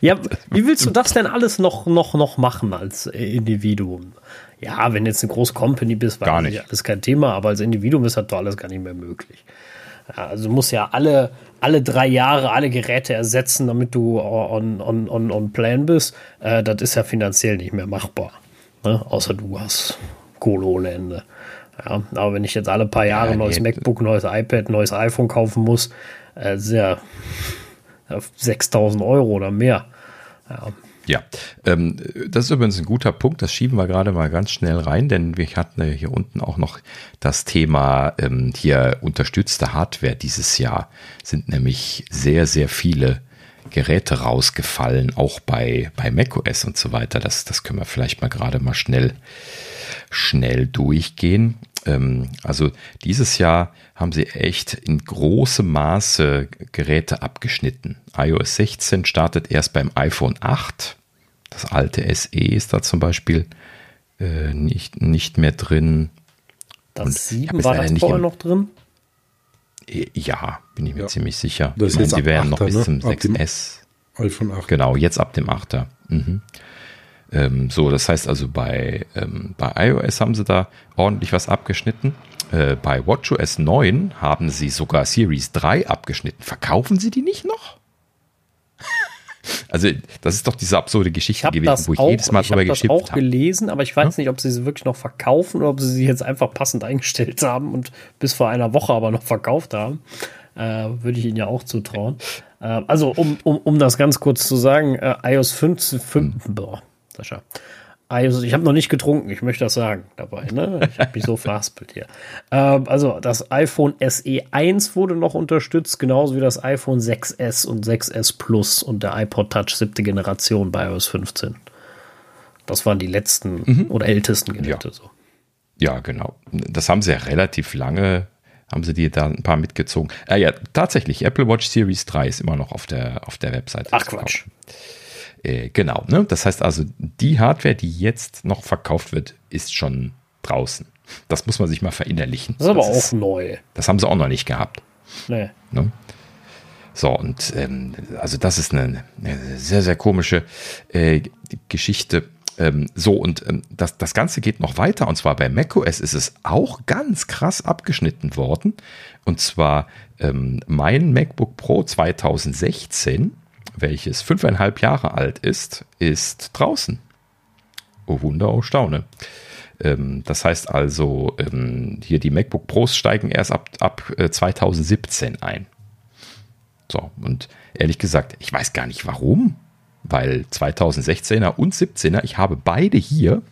ja, wie willst du das denn alles noch, noch, noch machen als Individuum? Ja, wenn jetzt eine große Company bist, war das alles kein Thema, aber als Individuum ist das doch alles gar nicht mehr möglich. Ja, also du musst ja alle, alle drei Jahre alle Geräte ersetzen, damit du on, on, on, on plan bist. Äh, das ist ja finanziell nicht mehr machbar. Ne? Außer du hast Kohle ohne Ende. Ja, aber wenn ich jetzt alle paar Jahre ja, neues MacBook, neues iPad, neues iPhone kaufen muss, äh, sehr ja, 6000 Euro oder mehr. Ja, ja, ähm, das ist übrigens ein guter Punkt. Das schieben wir gerade mal ganz schnell rein, denn wir hatten hier unten auch noch das Thema ähm, hier unterstützte Hardware dieses Jahr. Sind nämlich sehr, sehr viele Geräte rausgefallen, auch bei, bei macOS und so weiter. Das, das können wir vielleicht mal gerade mal schnell, schnell durchgehen. Ähm, also dieses Jahr haben sie echt in großem Maße Geräte abgeschnitten. iOS 16 startet erst beim iPhone 8. Das alte SE ist da zum Beispiel äh, nicht, nicht mehr drin. Das 7 war das vorher noch drin? Ja, bin ich mir ja. ziemlich sicher. Das ich meine, die wären noch bis ne? zum 6S. iPhone 8. Genau, jetzt ab dem 8er. Mhm. Ähm, so, das heißt also bei, ähm, bei iOS haben sie da ordentlich was abgeschnitten. Äh, bei WatchOS 9 haben sie sogar Series 3 abgeschnitten. Verkaufen sie die nicht noch? Also, das ist doch diese absurde Geschichte gewesen, wo ich auch, jedes Mal drüber geschickt habe. Ich habe auch gelesen, aber ich weiß hm? nicht, ob sie sie wirklich noch verkaufen oder ob sie sie jetzt einfach passend eingestellt haben und bis vor einer Woche aber noch verkauft haben. Äh, Würde ich ihnen ja auch zutrauen. Äh, also, um, um, um das ganz kurz zu sagen, äh, iOS 15, 5, hm. boah, Sascha. Also ich habe noch nicht getrunken, ich möchte das sagen dabei. Ne? Ich habe mich so verhaspelt hier. Ähm, also das iPhone SE 1 wurde noch unterstützt, genauso wie das iPhone 6S und 6S Plus und der iPod Touch siebte Generation bei iOS 15. Das waren die letzten mhm. oder ältesten Geräte. Ja. So. ja, genau. Das haben sie ja relativ lange haben sie dir da ein paar mitgezogen. Äh, ja, tatsächlich, Apple Watch Series 3 ist immer noch auf der, auf der Webseite. Ach Quatsch. Äh, genau, ne? Das heißt also, die Hardware, die jetzt noch verkauft wird, ist schon draußen. Das muss man sich mal verinnerlichen. Das ist aber das auch ist, neu. Das haben sie auch noch nicht gehabt. Nee. Ne? So, und ähm, also das ist eine, eine sehr, sehr komische äh, Geschichte. Ähm, so, und ähm, das, das Ganze geht noch weiter. Und zwar bei macOS ist es auch ganz krass abgeschnitten worden. Und zwar ähm, mein MacBook Pro 2016, welches fünfeinhalb Jahre alt ist, ist draußen. Oh Wunder, oh Staune. Ähm, das heißt also, ähm, hier die MacBook Pros steigen erst ab, ab 2017 äh, ein. So, und ehrlich gesagt, ich weiß gar nicht warum, weil 2016er und 17er, ich habe beide hier,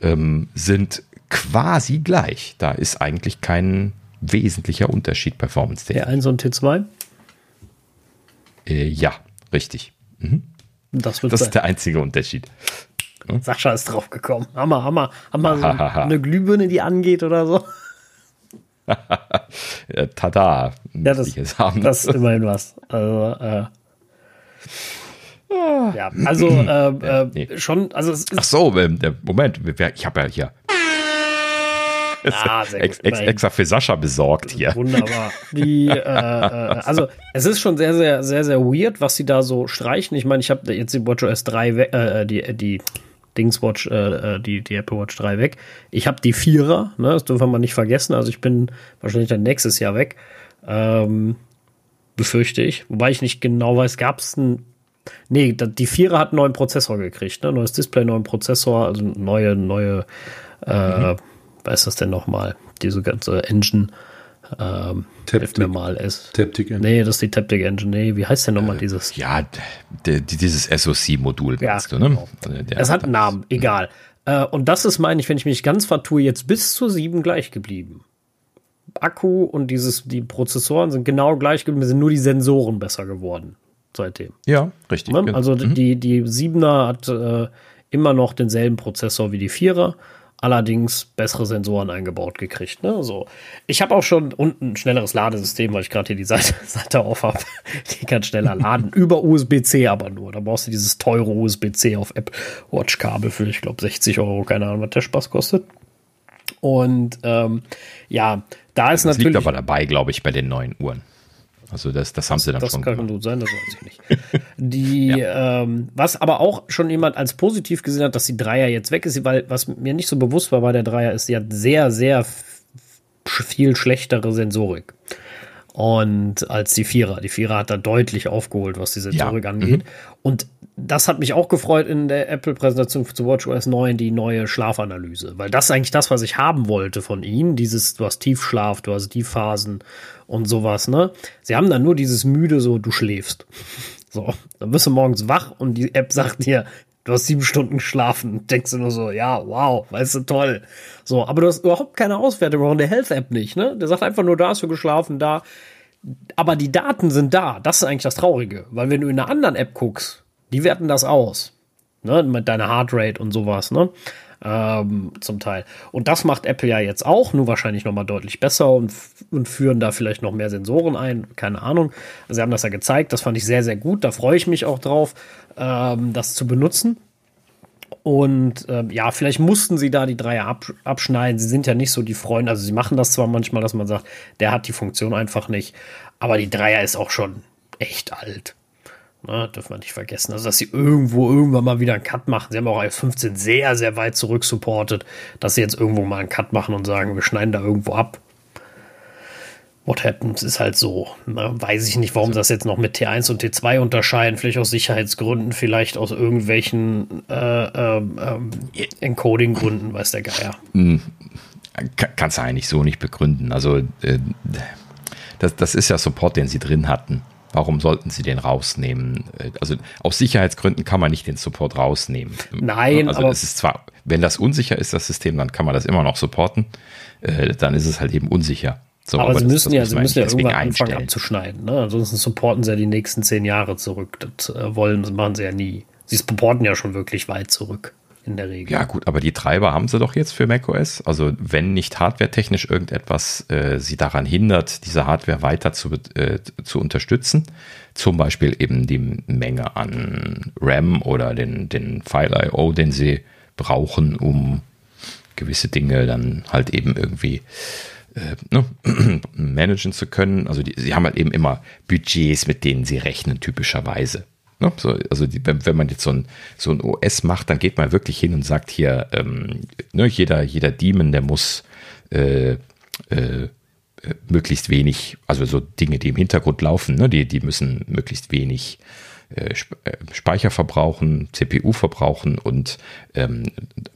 ähm, sind quasi gleich. Da ist eigentlich kein wesentlicher Unterschied performance T1 und T2? Äh, ja, richtig. Mhm. Das, das ist der einzige Unterschied. Hm? Sascha ist drauf gekommen. Hammer, Hammer. Wir so eine Glühbirne, die angeht oder so? Tada. Ja, das, das ist immerhin was. Also, äh, ja, also äh, äh, nee. schon, also es ist Ach so, ähm, Moment, ich habe ja hier ah, ex, ex, extra für Sascha besorgt hier. Wunderbar. Die, äh, äh, also es ist schon sehr, sehr, sehr, sehr weird, was sie da so streichen. Ich meine, ich habe jetzt die WatchOS 3, äh, die, die Dingswatch, äh, äh, die, die Apple Watch 3 weg. Ich habe die Vierer, ne, das dürfen wir nicht vergessen. Also ich bin wahrscheinlich dann nächstes Jahr weg. Ähm, befürchte ich. Wobei ich nicht genau weiß, gab es ein. Nee, die Vierer hat einen neuen Prozessor gekriegt, ne? Neues Display, neuen Prozessor, also neue, neue, äh, mhm. Was ist das denn nochmal? Diese ganze Engine. Ähm, Taptic, mir mal ist. Taptic Engine. Nee, das ist die Taptic Engine. Nee, wie heißt denn nochmal äh, dieses? Ja, dieses SoC-Modul, ja, du, ne? Genau. Also es hat einen Namen, egal. Äh, und das ist, meine ich, wenn ich mich ganz vertue, jetzt bis zur 7 gleich geblieben. Akku und dieses, die Prozessoren sind genau gleich geblieben, sind nur die Sensoren besser geworden seitdem. Ja, richtig. Ne? Genau. Also mhm. die, die 7er hat äh, immer noch denselben Prozessor wie die 4er allerdings bessere Sensoren eingebaut gekriegt. Ne? So. Ich habe auch schon unten ein schnelleres Ladesystem, weil ich gerade hier die Seite, Seite auf habe. Die kann schneller laden. Über USB-C aber nur. Da brauchst du dieses teure USB-C auf App Watch Kabel für, ich glaube, 60 Euro. Keine Ahnung, was der Spaß kostet. Und ähm, ja, da ist das natürlich. liegt aber dabei, glaube ich, bei den neuen Uhren. Also das, das haben sie dann das schon. Das kann gut sein, das weiß ich nicht. Die, ja. ähm, was aber auch schon jemand als positiv gesehen hat, dass die Dreier jetzt weg ist, weil was mir nicht so bewusst war, war der Dreier ist, die hat sehr, sehr viel schlechtere Sensorik. Und als die Vierer. Die Vierer hat da deutlich aufgeholt, was die Sensorik ja. angeht. Mhm. Und das hat mich auch gefreut in der Apple-Präsentation zu WatchOS 9, die neue Schlafanalyse. Weil das ist eigentlich das, was ich haben wollte von ihnen. Dieses, du hast Tiefschlaf, du hast Tiefphasen und sowas, ne? Sie haben dann nur dieses müde, so, du schläfst. So, dann bist du morgens wach und die App sagt dir, du hast sieben Stunden geschlafen. Denkst du nur so, ja, wow, weißt du, toll. So, aber du hast überhaupt keine Auswertung auch in der Health-App nicht, ne? Der sagt einfach nur, da hast du geschlafen, da. Aber die Daten sind da. Das ist eigentlich das Traurige. Weil wenn du in einer anderen App guckst, die werten das aus. Ne, mit deiner Heartrate und sowas, ne? Ähm, zum Teil. Und das macht Apple ja jetzt auch, nur wahrscheinlich nochmal deutlich besser und, und führen da vielleicht noch mehr Sensoren ein. Keine Ahnung. Sie haben das ja gezeigt, das fand ich sehr, sehr gut. Da freue ich mich auch drauf, ähm, das zu benutzen. Und ähm, ja, vielleicht mussten sie da die Dreier absch abschneiden. Sie sind ja nicht so die Freunde. Also sie machen das zwar manchmal, dass man sagt, der hat die Funktion einfach nicht. Aber die Dreier ist auch schon echt alt. Ne, dürfen wir nicht vergessen. Also, dass sie irgendwo irgendwann mal wieder einen Cut machen. Sie haben auch iOS 15 sehr, sehr weit zurück supportet, dass sie jetzt irgendwo mal einen Cut machen und sagen, wir schneiden da irgendwo ab. What happens ist halt so. Ne? Weiß ich nicht, warum sie das jetzt noch mit T1 und T2 unterscheiden. Vielleicht aus Sicherheitsgründen, vielleicht aus irgendwelchen äh, äh, äh, Encoding-Gründen, weiß der Geier. Hm. Kannst du eigentlich so nicht begründen. Also, äh, das, das ist ja Support, den sie drin hatten. Warum sollten sie den rausnehmen? Also aus Sicherheitsgründen kann man nicht den Support rausnehmen. Nein, also aber es ist zwar, wenn das unsicher ist, das System, dann kann man das immer noch supporten. Äh, dann ist es halt eben unsicher. So, aber, aber, sie das, müssen das ja, sie müssen ja irgendwann anfangen abzuschneiden. Ne? Ansonsten supporten sie ja die nächsten zehn Jahre zurück. Das äh, wollen, das machen sie ja nie. Sie supporten ja schon wirklich weit zurück in der Regel. Ja, gut, aber die Treiber haben sie doch jetzt für macOS. Also, wenn nicht hardwaretechnisch irgendetwas äh, sie daran hindert, diese Hardware weiter zu, äh, zu unterstützen, zum Beispiel eben die Menge an RAM oder den, den File IO, den sie brauchen, um gewisse Dinge dann halt eben irgendwie äh, ne, managen zu können. Also, die, sie haben halt eben immer Budgets, mit denen sie rechnen, typischerweise. Ne? So, also die, wenn, wenn, man jetzt so ein, so ein OS macht, dann geht man wirklich hin und sagt hier, ähm, ne, jeder, jeder Daemon, der muss äh, äh, möglichst wenig, also so Dinge, die im Hintergrund laufen, ne, die, die müssen möglichst wenig äh, äh Speicher verbrauchen, CPU verbrauchen und ähm,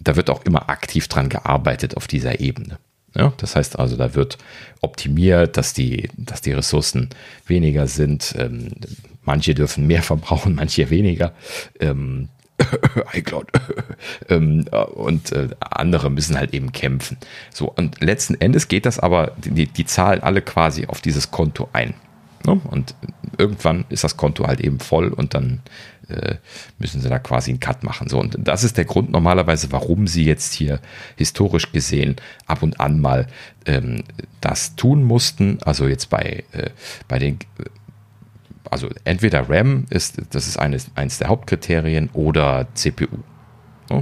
da wird auch immer aktiv dran gearbeitet auf dieser Ebene. Ja, das heißt also, da wird optimiert, dass die, dass die Ressourcen weniger sind. Ähm, manche dürfen mehr verbrauchen, manche weniger. Ähm, iCloud. ähm, und äh, andere müssen halt eben kämpfen. So, und letzten Endes geht das aber, die, die zahlen alle quasi auf dieses Konto ein. Ne? Und irgendwann ist das Konto halt eben voll und dann äh, müssen sie da quasi einen Cut machen. So, und das ist der Grund normalerweise, warum sie jetzt hier historisch gesehen ab und an mal ähm, das tun mussten. Also jetzt bei, äh, bei den also entweder RAM ist, das ist eines, eines der Hauptkriterien oder CPU.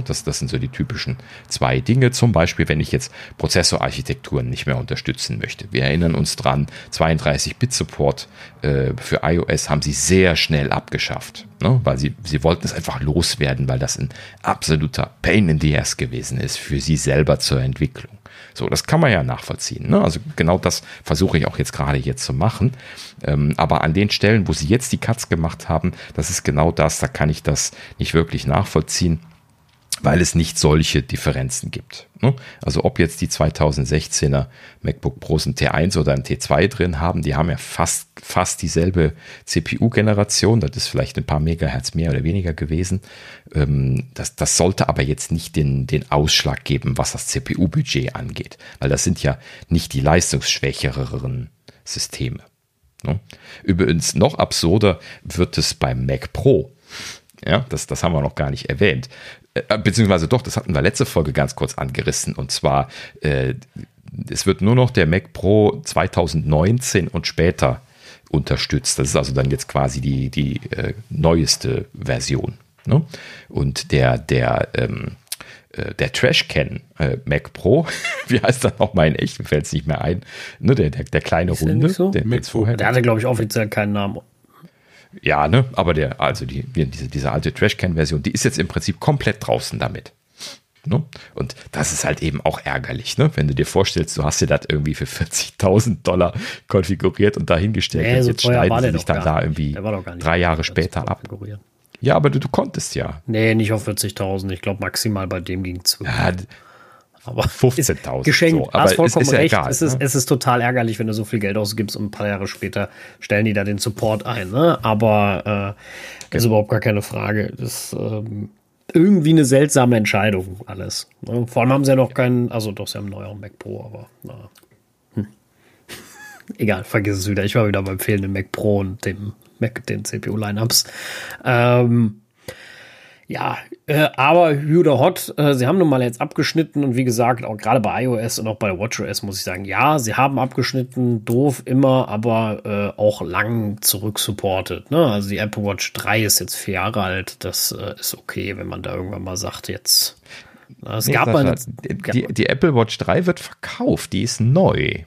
Das, das sind so die typischen zwei Dinge. Zum Beispiel, wenn ich jetzt Prozessorarchitekturen nicht mehr unterstützen möchte. Wir erinnern uns dran, 32-Bit-Support äh, für iOS haben sie sehr schnell abgeschafft, ne? weil sie, sie wollten es einfach loswerden, weil das ein absoluter Pain in the Ass gewesen ist für sie selber zur Entwicklung. So, das kann man ja nachvollziehen. Ne? Also genau das versuche ich auch jetzt gerade hier zu machen. Ähm, aber an den Stellen, wo sie jetzt die Cuts gemacht haben, das ist genau das, da kann ich das nicht wirklich nachvollziehen weil es nicht solche Differenzen gibt. Ne? Also ob jetzt die 2016er MacBook Pros ein T1 oder ein T2 drin haben, die haben ja fast, fast dieselbe CPU-Generation. Das ist vielleicht ein paar Megahertz mehr oder weniger gewesen. Ähm, das, das sollte aber jetzt nicht den, den Ausschlag geben, was das CPU-Budget angeht, weil das sind ja nicht die leistungsschwächeren Systeme. Ne? Übrigens noch absurder wird es beim Mac Pro. Ja, das, das haben wir noch gar nicht erwähnt. Äh, beziehungsweise doch, das hatten wir letzte Folge ganz kurz angerissen. Und zwar, äh, es wird nur noch der Mac Pro 2019 und später unterstützt. Das ist also dann jetzt quasi die, die äh, neueste Version. Ne? Und der, der, ähm, äh, der Trashcan äh, Mac Pro, wie heißt das nochmal in echt? Mir fällt es nicht mehr ein. Ne, der, der, der kleine ist Runde. So? Der, der, der hatte, glaube ich, offiziell keinen Namen. Ja, ne, aber der, also die, diese, diese alte Trashcan-Version, die ist jetzt im Prinzip komplett draußen damit. Ne? Und das ist halt eben auch ärgerlich, ne? wenn du dir vorstellst, du hast dir das irgendwie für 40.000 Dollar konfiguriert und dahingestellt nee, und so jetzt schneiden sie sich dann da irgendwie drei Jahre später ab. Ja, aber du, du konntest ja. Nee, nicht auf 40.000. Ich glaube, maximal bei dem ging es. Ja, aber 15.000. Geschenkt. So. Aber hast vollkommen ist, ist recht. egal, es, ist, ne? es ist total ärgerlich, wenn du so viel Geld ausgibst und ein paar Jahre später stellen die da den Support ein. Ne? Aber äh, ist überhaupt gar keine Frage. Das ist ähm, irgendwie eine seltsame Entscheidung alles. Ne? Vor allem haben sie ja noch keinen, also doch, sie haben einen neuen Mac Pro, aber na, hm. egal, vergiss es wieder. Ich war wieder beim fehlenden Mac Pro und dem Mac, den CPU-Lineups. Ähm, ja, äh, aber Hü oder Hot, äh, sie haben nun mal jetzt abgeschnitten und wie gesagt, auch gerade bei iOS und auch bei WatchOS muss ich sagen, ja, sie haben abgeschnitten, doof immer, aber äh, auch lang zurück supportet. Ne? Also die Apple Watch 3 ist jetzt vier Jahre alt, das äh, ist okay, wenn man da irgendwann mal sagt, jetzt. Na, es nee, gab mal, die, die Apple Watch 3 wird verkauft, die ist neu.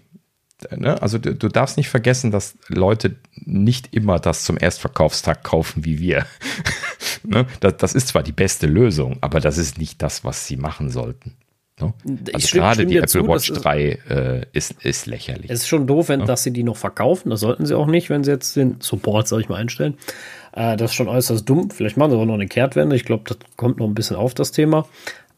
Ne? Also du, du, darfst nicht vergessen, dass Leute nicht immer das zum Erstverkaufstag kaufen wie wir. ne? das, das, ist zwar die beste Lösung, aber das ist nicht das, was sie machen sollten. Ne? Also stimme, gerade die Apple zu, Watch 3 äh, ist, ist lächerlich. Es ist schon doof, wenn, ja? dass sie die noch verkaufen. Das sollten sie auch nicht, wenn sie jetzt den Support, sag ich mal, einstellen. Äh, das ist schon äußerst dumm. Vielleicht machen sie aber noch eine Kehrtwende. Ich glaube, das kommt noch ein bisschen auf das Thema.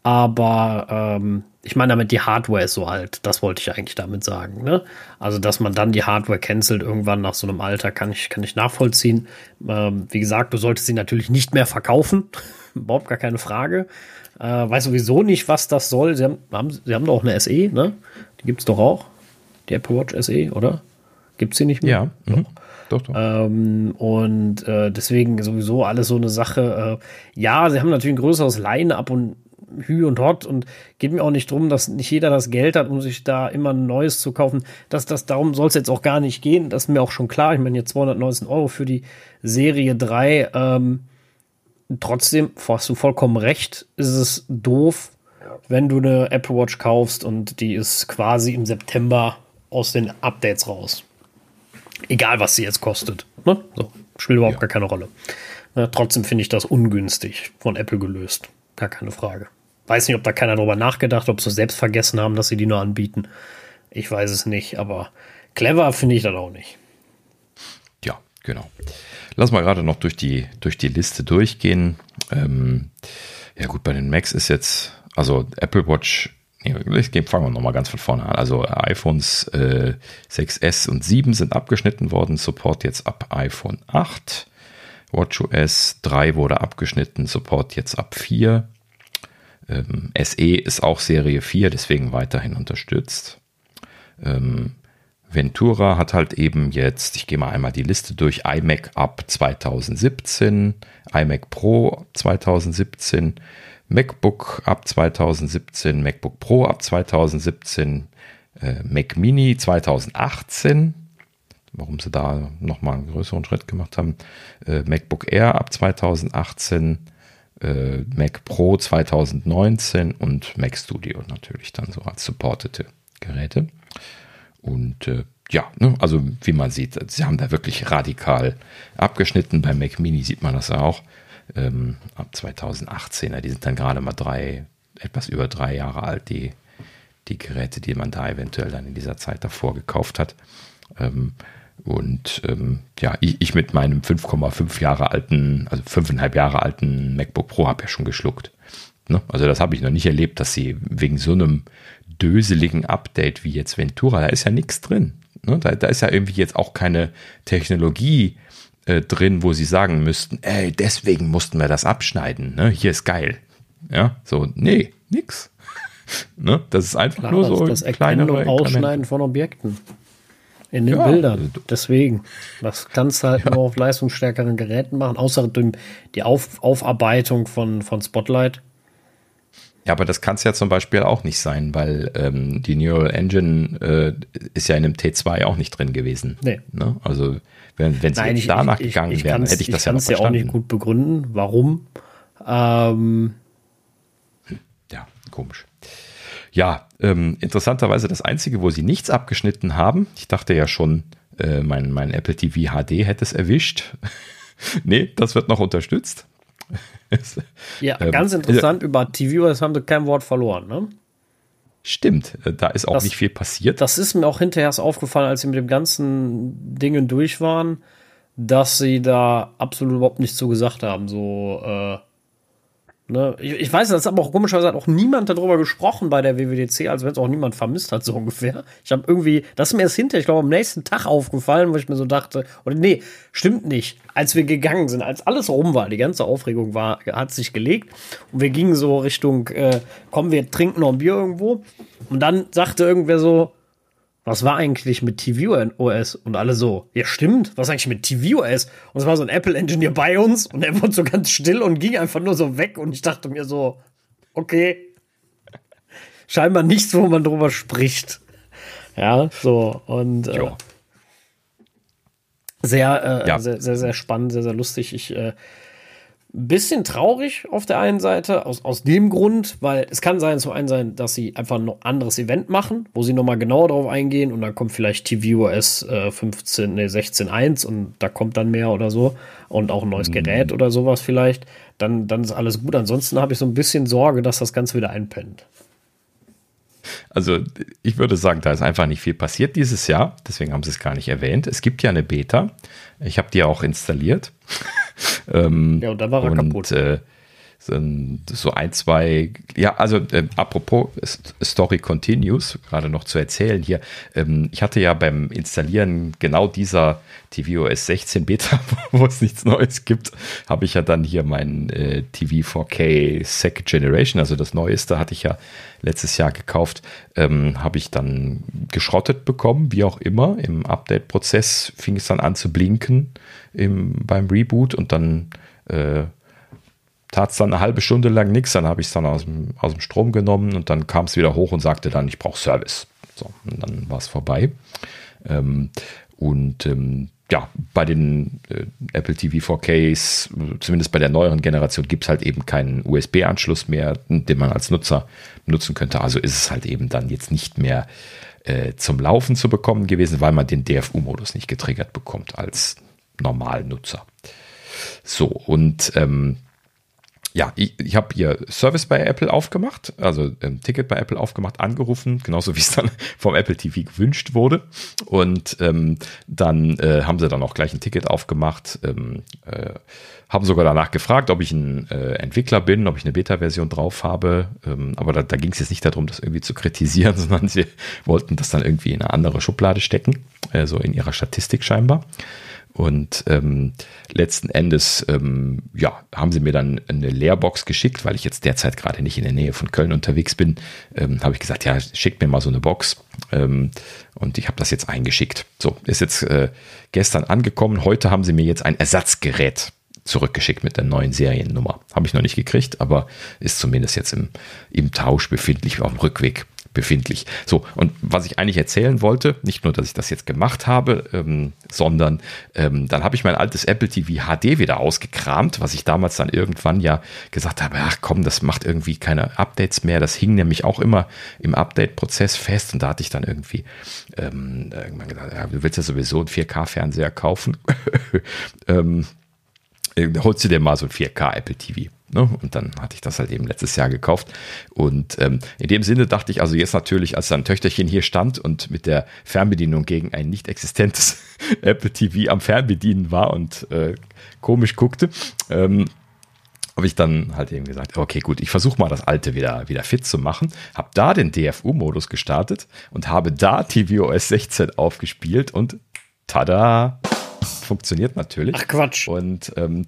Aber ähm, ich meine damit, die Hardware ist so alt. Das wollte ich eigentlich damit sagen. Ne? Also, dass man dann die Hardware cancelt irgendwann nach so einem Alter, kann ich, kann ich nachvollziehen. Ähm, wie gesagt, du solltest sie natürlich nicht mehr verkaufen. Überhaupt gar keine Frage. Äh, weiß sowieso nicht, was das soll. Sie haben, haben, sie haben doch eine SE, ne? Die gibt es doch auch. Die Apple Watch SE, oder? Gibt es sie nicht mehr? Ja. Mhm. Doch, doch. Ähm, und äh, deswegen sowieso alles so eine Sache. Äh, ja, sie haben natürlich ein größeres Line-up und Hü und Hot und geht mir auch nicht drum, dass nicht jeder das Geld hat, um sich da immer ein neues zu kaufen. Das, das, darum soll es jetzt auch gar nicht gehen. Das ist mir auch schon klar. Ich meine, jetzt 219 Euro für die Serie 3. Ähm, trotzdem, hast du vollkommen recht, ist es doof, wenn du eine Apple Watch kaufst und die ist quasi im September aus den Updates raus. Egal, was sie jetzt kostet. Ne? So, spielt überhaupt ja. gar keine Rolle. Ja, trotzdem finde ich das ungünstig von Apple gelöst. Gar keine Frage. Weiß nicht, ob da keiner drüber nachgedacht, ob sie selbst vergessen haben, dass sie die nur anbieten. Ich weiß es nicht, aber clever finde ich das auch nicht. Ja, genau. Lass mal gerade noch durch die, durch die Liste durchgehen. Ähm, ja gut, bei den Macs ist jetzt, also Apple Watch, ich fangen wir nochmal ganz von vorne an. Also iPhones äh, 6S und 7 sind abgeschnitten worden, Support jetzt ab iPhone 8. WatchOS 3 wurde abgeschnitten, Support jetzt ab 4. Ähm, SE ist auch Serie 4, deswegen weiterhin unterstützt. Ähm, Ventura hat halt eben jetzt, ich gehe mal einmal die Liste durch, iMac ab 2017, iMac Pro 2017, MacBook ab 2017, MacBook Pro ab 2017, äh, Mac Mini 2018, warum sie da nochmal einen größeren Schritt gemacht haben, äh, MacBook Air ab 2018, äh, Mac Pro 2019 und Mac Studio natürlich dann so als supportete Geräte. Und äh, ja, ne, also wie man sieht, sie haben da wirklich radikal abgeschnitten. Bei Mac Mini sieht man das auch. Ähm, ab 2018, die sind dann gerade mal drei, etwas über drei Jahre alt, die, die Geräte, die man da eventuell dann in dieser Zeit davor gekauft hat. Ähm, und ähm, ja, ich, ich, mit meinem 5,5 Jahre alten, also 5,5 Jahre alten MacBook Pro habe ja schon geschluckt. Ne? Also das habe ich noch nicht erlebt, dass sie wegen so einem döseligen Update wie jetzt Ventura, da ist ja nichts drin. Ne? Da, da, ist ja irgendwie jetzt auch keine Technologie äh, drin, wo sie sagen müssten, ey, deswegen mussten wir das abschneiden. Ne? Hier ist geil. Ja, so, nee, nix. ne? Das ist einfach Klar, nur so das kleinere und Ausschneiden von Objekten. In den ja, Bildern. Deswegen. Das kannst du halt ja. nur auf leistungsstärkeren Geräten machen, außer die auf Aufarbeitung von, von Spotlight. Ja, aber das kann es ja zum Beispiel auch nicht sein, weil ähm, die Neural Engine äh, ist ja in einem T2 auch nicht drin gewesen. Nee. Ne? Also wenn, wenn sie Nein, jetzt danach ich, gegangen ich, ich wären, hätte ich das ja noch verstanden. Ich kann es ja auch nicht gut begründen, warum. Ähm. Ja, komisch. Ja, ähm, interessanterweise das Einzige, wo sie nichts abgeschnitten haben, ich dachte ja schon, äh, mein, mein Apple TV HD hätte es erwischt. nee, das wird noch unterstützt. ja, ähm, ganz interessant, äh, über TVOS haben sie kein Wort verloren, ne? Stimmt, äh, da ist auch das, nicht viel passiert. Das ist mir auch hinterher aufgefallen, als sie mit dem ganzen Dingen durch waren, dass sie da absolut überhaupt nichts zu gesagt haben. So, äh, Ne? Ich, ich weiß, das ist aber auch komischerweise hat auch niemand darüber gesprochen bei der WWDC, als wenn es auch niemand vermisst hat, so ungefähr. Ich habe irgendwie, das ist mir erst hinterher, ich glaube, am nächsten Tag aufgefallen, wo ich mir so dachte, oder nee, stimmt nicht. Als wir gegangen sind, als alles rum war, die ganze Aufregung war, hat sich gelegt und wir gingen so Richtung, äh, komm, wir trinken noch ein Bier irgendwo. Und dann sagte irgendwer so, was war eigentlich mit tvOS? Und alle so, ja stimmt, was eigentlich mit tvOS? Und es war so ein Apple-Engineer bei uns und er wurde so ganz still und ging einfach nur so weg und ich dachte mir so, okay, scheinbar nichts, wo man drüber spricht. Ja, so und äh, sehr, äh, ja. sehr, sehr, sehr spannend, sehr, sehr lustig. Ich äh, bisschen traurig auf der einen Seite, aus, aus dem Grund, weil es kann sein, zum einen sein, dass sie einfach ein anderes Event machen, wo sie nochmal genauer drauf eingehen und dann kommt vielleicht tvOS äh, 15, nee, 16.1 und da kommt dann mehr oder so und auch ein neues mhm. Gerät oder sowas vielleicht, dann, dann ist alles gut. Ansonsten habe ich so ein bisschen Sorge, dass das Ganze wieder einpennt. Also ich würde sagen, da ist einfach nicht viel passiert dieses Jahr, deswegen haben sie es gar nicht erwähnt. Es gibt ja eine Beta, ich habe die auch installiert. ähm, ja, und dann war er und, kaputt. Äh, so ein, zwei, ja, also äh, apropos Story Continues, gerade noch zu erzählen hier. Ähm, ich hatte ja beim Installieren genau dieser tvOS 16 Beta, wo es nichts Neues gibt, habe ich ja dann hier mein äh, TV 4K Second Generation, also das Neueste, hatte ich ja letztes Jahr gekauft, ähm, habe ich dann geschrottet bekommen, wie auch immer. Im Update-Prozess fing es dann an zu blinken im, beim Reboot und dann äh, tat es dann eine halbe Stunde lang nichts, dann habe ich es dann aus dem, aus dem Strom genommen und dann kam es wieder hoch und sagte dann, ich brauche Service. So, und dann war es vorbei. Ähm, und ähm, ja, bei den äh, Apple TV 4Ks, zumindest bei der neueren Generation, gibt es halt eben keinen USB-Anschluss mehr, den man als Nutzer nutzen könnte. Also ist es halt eben dann jetzt nicht mehr äh, zum Laufen zu bekommen gewesen, weil man den DFU-Modus nicht getriggert bekommt als Normalnutzer. So, und ähm, ja, ich, ich habe hier Service bei Apple aufgemacht, also ein Ticket bei Apple aufgemacht, angerufen, genauso wie es dann vom Apple TV gewünscht wurde. Und ähm, dann äh, haben sie dann auch gleich ein Ticket aufgemacht, ähm, äh, haben sogar danach gefragt, ob ich ein äh, Entwickler bin, ob ich eine Beta-Version drauf habe. Ähm, aber da, da ging es jetzt nicht darum, das irgendwie zu kritisieren, sondern sie wollten das dann irgendwie in eine andere Schublade stecken, äh, so in ihrer Statistik scheinbar. Und ähm, letzten Endes, ähm, ja, haben sie mir dann eine Leerbox geschickt, weil ich jetzt derzeit gerade nicht in der Nähe von Köln unterwegs bin. Ähm, habe ich gesagt, ja, schickt mir mal so eine Box. Ähm, und ich habe das jetzt eingeschickt. So, ist jetzt äh, gestern angekommen. Heute haben sie mir jetzt ein Ersatzgerät zurückgeschickt mit der neuen Seriennummer. Habe ich noch nicht gekriegt, aber ist zumindest jetzt im, im Tausch befindlich auf dem Rückweg befindlich. So, und was ich eigentlich erzählen wollte, nicht nur, dass ich das jetzt gemacht habe, ähm, sondern ähm, dann habe ich mein altes Apple TV HD wieder ausgekramt, was ich damals dann irgendwann ja gesagt habe, ach komm, das macht irgendwie keine Updates mehr. Das hing nämlich auch immer im Update-Prozess fest und da hatte ich dann irgendwie ähm, irgendwann gedacht, ja, du willst ja sowieso einen 4K-Fernseher kaufen. ähm, äh, holst du dir mal so ein 4K Apple TV. Ne? Und dann hatte ich das halt eben letztes Jahr gekauft. Und ähm, in dem Sinne dachte ich also jetzt natürlich, als dann Töchterchen hier stand und mit der Fernbedienung gegen ein nicht existentes Apple TV am Fernbedienen war und äh, komisch guckte, ähm, habe ich dann halt eben gesagt, okay, gut, ich versuche mal das alte wieder, wieder fit zu machen. Habe da den DFU-Modus gestartet und habe da tvOS 16 aufgespielt und tada! funktioniert natürlich. Ach Quatsch. Und ähm,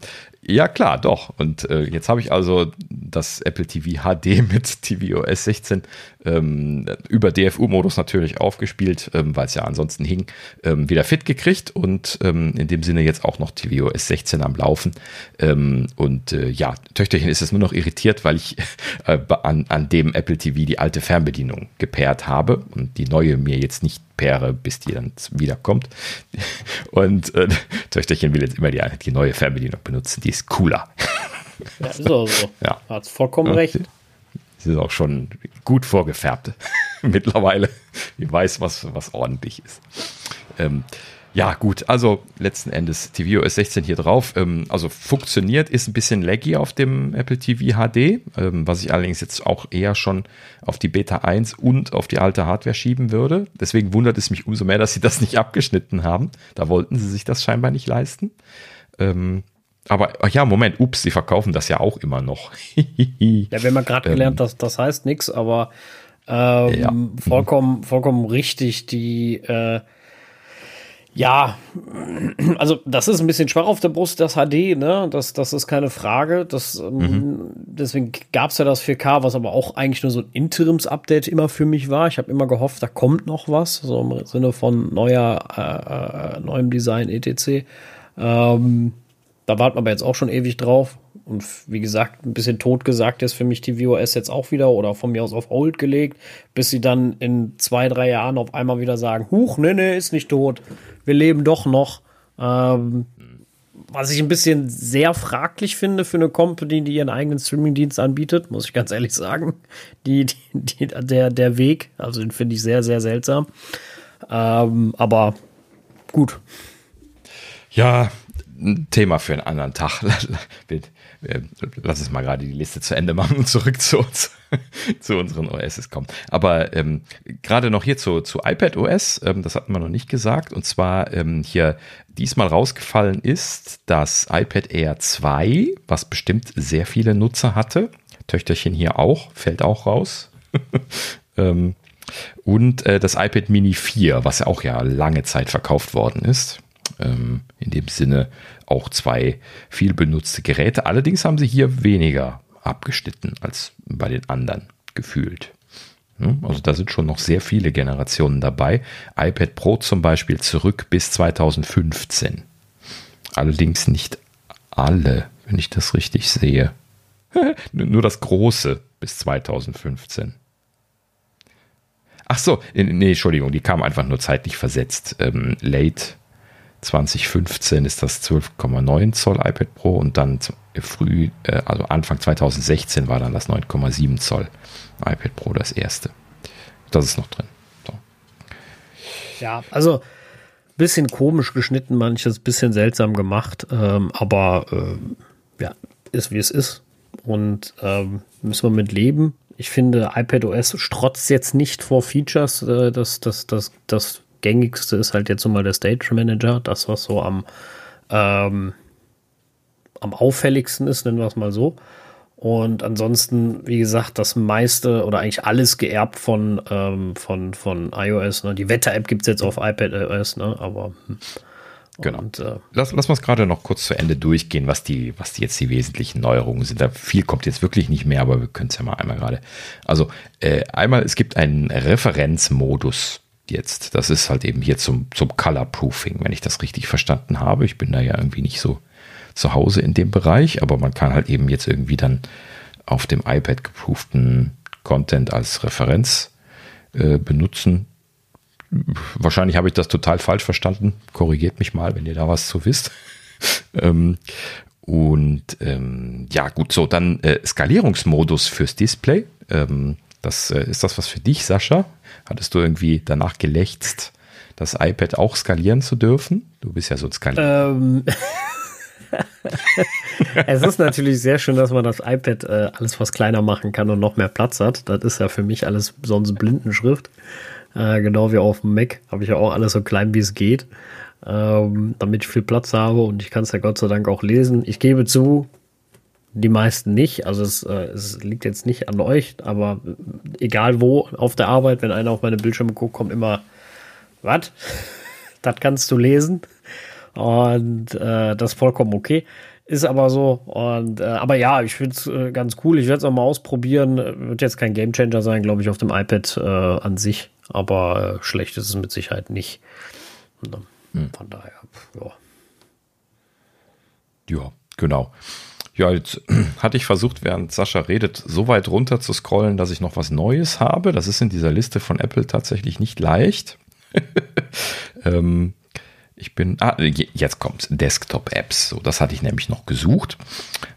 ja, klar, doch. Und äh, jetzt habe ich also das Apple TV HD mit tvOS 16 ähm, über DFU-Modus natürlich aufgespielt, ähm, weil es ja ansonsten hing, ähm, wieder fit gekriegt und ähm, in dem Sinne jetzt auch noch tvOS 16 am Laufen. Ähm, und äh, ja, Töchterchen ist es nur noch irritiert, weil ich äh, an, an dem Apple TV die alte Fernbedienung gepaart habe und die neue mir jetzt nicht paire, bis die dann wiederkommt. Und äh, Töchterchen will jetzt immer die, die neue Fernbedienung benutzen, die ist cooler. Ja, ist auch so. Ja. Hat vollkommen recht. Sie ist auch schon gut vorgefärbt mittlerweile. Die weiß, was, was ordentlich ist. Ähm, ja, gut, also letzten Endes tvOS 16 hier drauf. Ähm, also funktioniert, ist ein bisschen laggy auf dem Apple TV HD, ähm, was ich allerdings jetzt auch eher schon auf die Beta 1 und auf die alte Hardware schieben würde. Deswegen wundert es mich umso mehr, dass sie das nicht abgeschnitten haben. Da wollten sie sich das scheinbar nicht leisten. Ähm, aber ja, Moment, ups, sie verkaufen das ja auch immer noch. ja, wir haben ja gerade gelernt, ähm, dass das heißt nichts, aber ähm, ja. vollkommen, vollkommen richtig. Die äh, ja, also das ist ein bisschen schwach auf der Brust, das HD, ne? Das, das ist keine Frage. Das, ähm, mhm. Deswegen gab es ja das 4K, was aber auch eigentlich nur so ein Interims-Update immer für mich war. Ich habe immer gehofft, da kommt noch was, so im Sinne von neuer, äh, äh neuem Design, etc. Ähm, da warten wir aber jetzt auch schon ewig drauf. Und wie gesagt, ein bisschen tot gesagt ist für mich die VOS jetzt auch wieder oder von mir aus auf Hold gelegt, bis sie dann in zwei, drei Jahren auf einmal wieder sagen, huch, nee, nee, ist nicht tot. Wir leben doch noch. Ähm, was ich ein bisschen sehr fraglich finde für eine Company, die ihren eigenen Streamingdienst anbietet, muss ich ganz ehrlich sagen. Die, die, die der, der Weg, also den finde ich sehr, sehr seltsam. Ähm, aber gut. Ja, ein Thema für einen anderen Tag. Lass uns mal gerade die Liste zu Ende machen und zurück zu uns, zu unseren OSs kommen. Aber ähm, gerade noch hier zu, zu iPad OS, ähm, das hatten wir noch nicht gesagt, und zwar ähm, hier diesmal rausgefallen ist das iPad Air 2, was bestimmt sehr viele Nutzer hatte. Töchterchen hier auch, fällt auch raus. ähm, und äh, das iPad Mini 4, was auch ja lange Zeit verkauft worden ist. Ähm, in dem Sinne auch zwei viel benutzte Geräte. Allerdings haben sie hier weniger abgeschnitten als bei den anderen gefühlt. Also da sind schon noch sehr viele Generationen dabei. iPad Pro zum Beispiel zurück bis 2015. Allerdings nicht alle, wenn ich das richtig sehe. Nur das große bis 2015. Ach so, nee, Entschuldigung, die kam einfach nur zeitlich versetzt. Ähm, late 2015 ist das 12,9 Zoll iPad Pro und dann früh, äh, also Anfang 2016 war dann das 9,7 Zoll iPad Pro das erste. Das ist noch drin. So. Ja, also bisschen komisch geschnitten, manches bisschen seltsam gemacht, ähm, aber äh, ja, ist wie es ist. Und ähm, müssen wir mit leben. Ich finde, iPadOS strotzt jetzt nicht vor Features. Äh, das, das, das, das gängigste ist halt jetzt mal der Stage Manager, das, was so am, ähm, am auffälligsten ist, nennen wir es mal so. Und ansonsten, wie gesagt, das meiste oder eigentlich alles geerbt von, ähm, von, von iOS. Ne? Die Wetter-App gibt es jetzt auf iPadOS, ne? aber. Hm. Genau. Und, äh, lass, lass uns gerade noch kurz zu Ende durchgehen, was die, was die jetzt die wesentlichen Neuerungen sind. Da viel kommt jetzt wirklich nicht mehr, aber wir können es ja mal einmal gerade. Also äh, einmal, es gibt einen Referenzmodus jetzt. Das ist halt eben hier zum, zum Color Proofing, wenn ich das richtig verstanden habe. Ich bin da ja irgendwie nicht so zu Hause in dem Bereich, aber man kann halt eben jetzt irgendwie dann auf dem iPad geprooften Content als Referenz äh, benutzen. Wahrscheinlich habe ich das total falsch verstanden. Korrigiert mich mal, wenn ihr da was zu wisst. ähm, und ähm, ja, gut, so dann äh, Skalierungsmodus fürs Display. Ähm, das äh, ist das was für dich, Sascha? Hattest du irgendwie danach gelächzt, das iPad auch skalieren zu dürfen? Du bist ja so ein Skalierer. Ähm. es ist natürlich sehr schön, dass man das iPad äh, alles was kleiner machen kann und noch mehr Platz hat. Das ist ja für mich alles sonst Blindenschrift. Äh, genau wie auf dem Mac habe ich ja auch alles so klein wie es geht, ähm, damit ich viel Platz habe und ich kann es ja Gott sei Dank auch lesen. Ich gebe zu, die meisten nicht. Also es, äh, es liegt jetzt nicht an euch, aber egal wo auf der Arbeit, wenn einer auf meine Bildschirme guckt, kommt immer, was? das kannst du lesen. Und äh, das ist vollkommen okay. Ist aber so. Und äh, aber ja, ich finde es äh, ganz cool. Ich werde es auch mal ausprobieren. Wird jetzt kein Gamechanger sein, glaube ich, auf dem iPad äh, an sich. Aber äh, schlecht ist es mit Sicherheit nicht. Und, hm. Von daher, ja. Ja, genau. Ja, jetzt hatte ich versucht, während Sascha redet, so weit runter zu scrollen, dass ich noch was Neues habe. Das ist in dieser Liste von Apple tatsächlich nicht leicht. ähm, ich bin, ah, jetzt kommt Desktop-Apps. So, das hatte ich nämlich noch gesucht.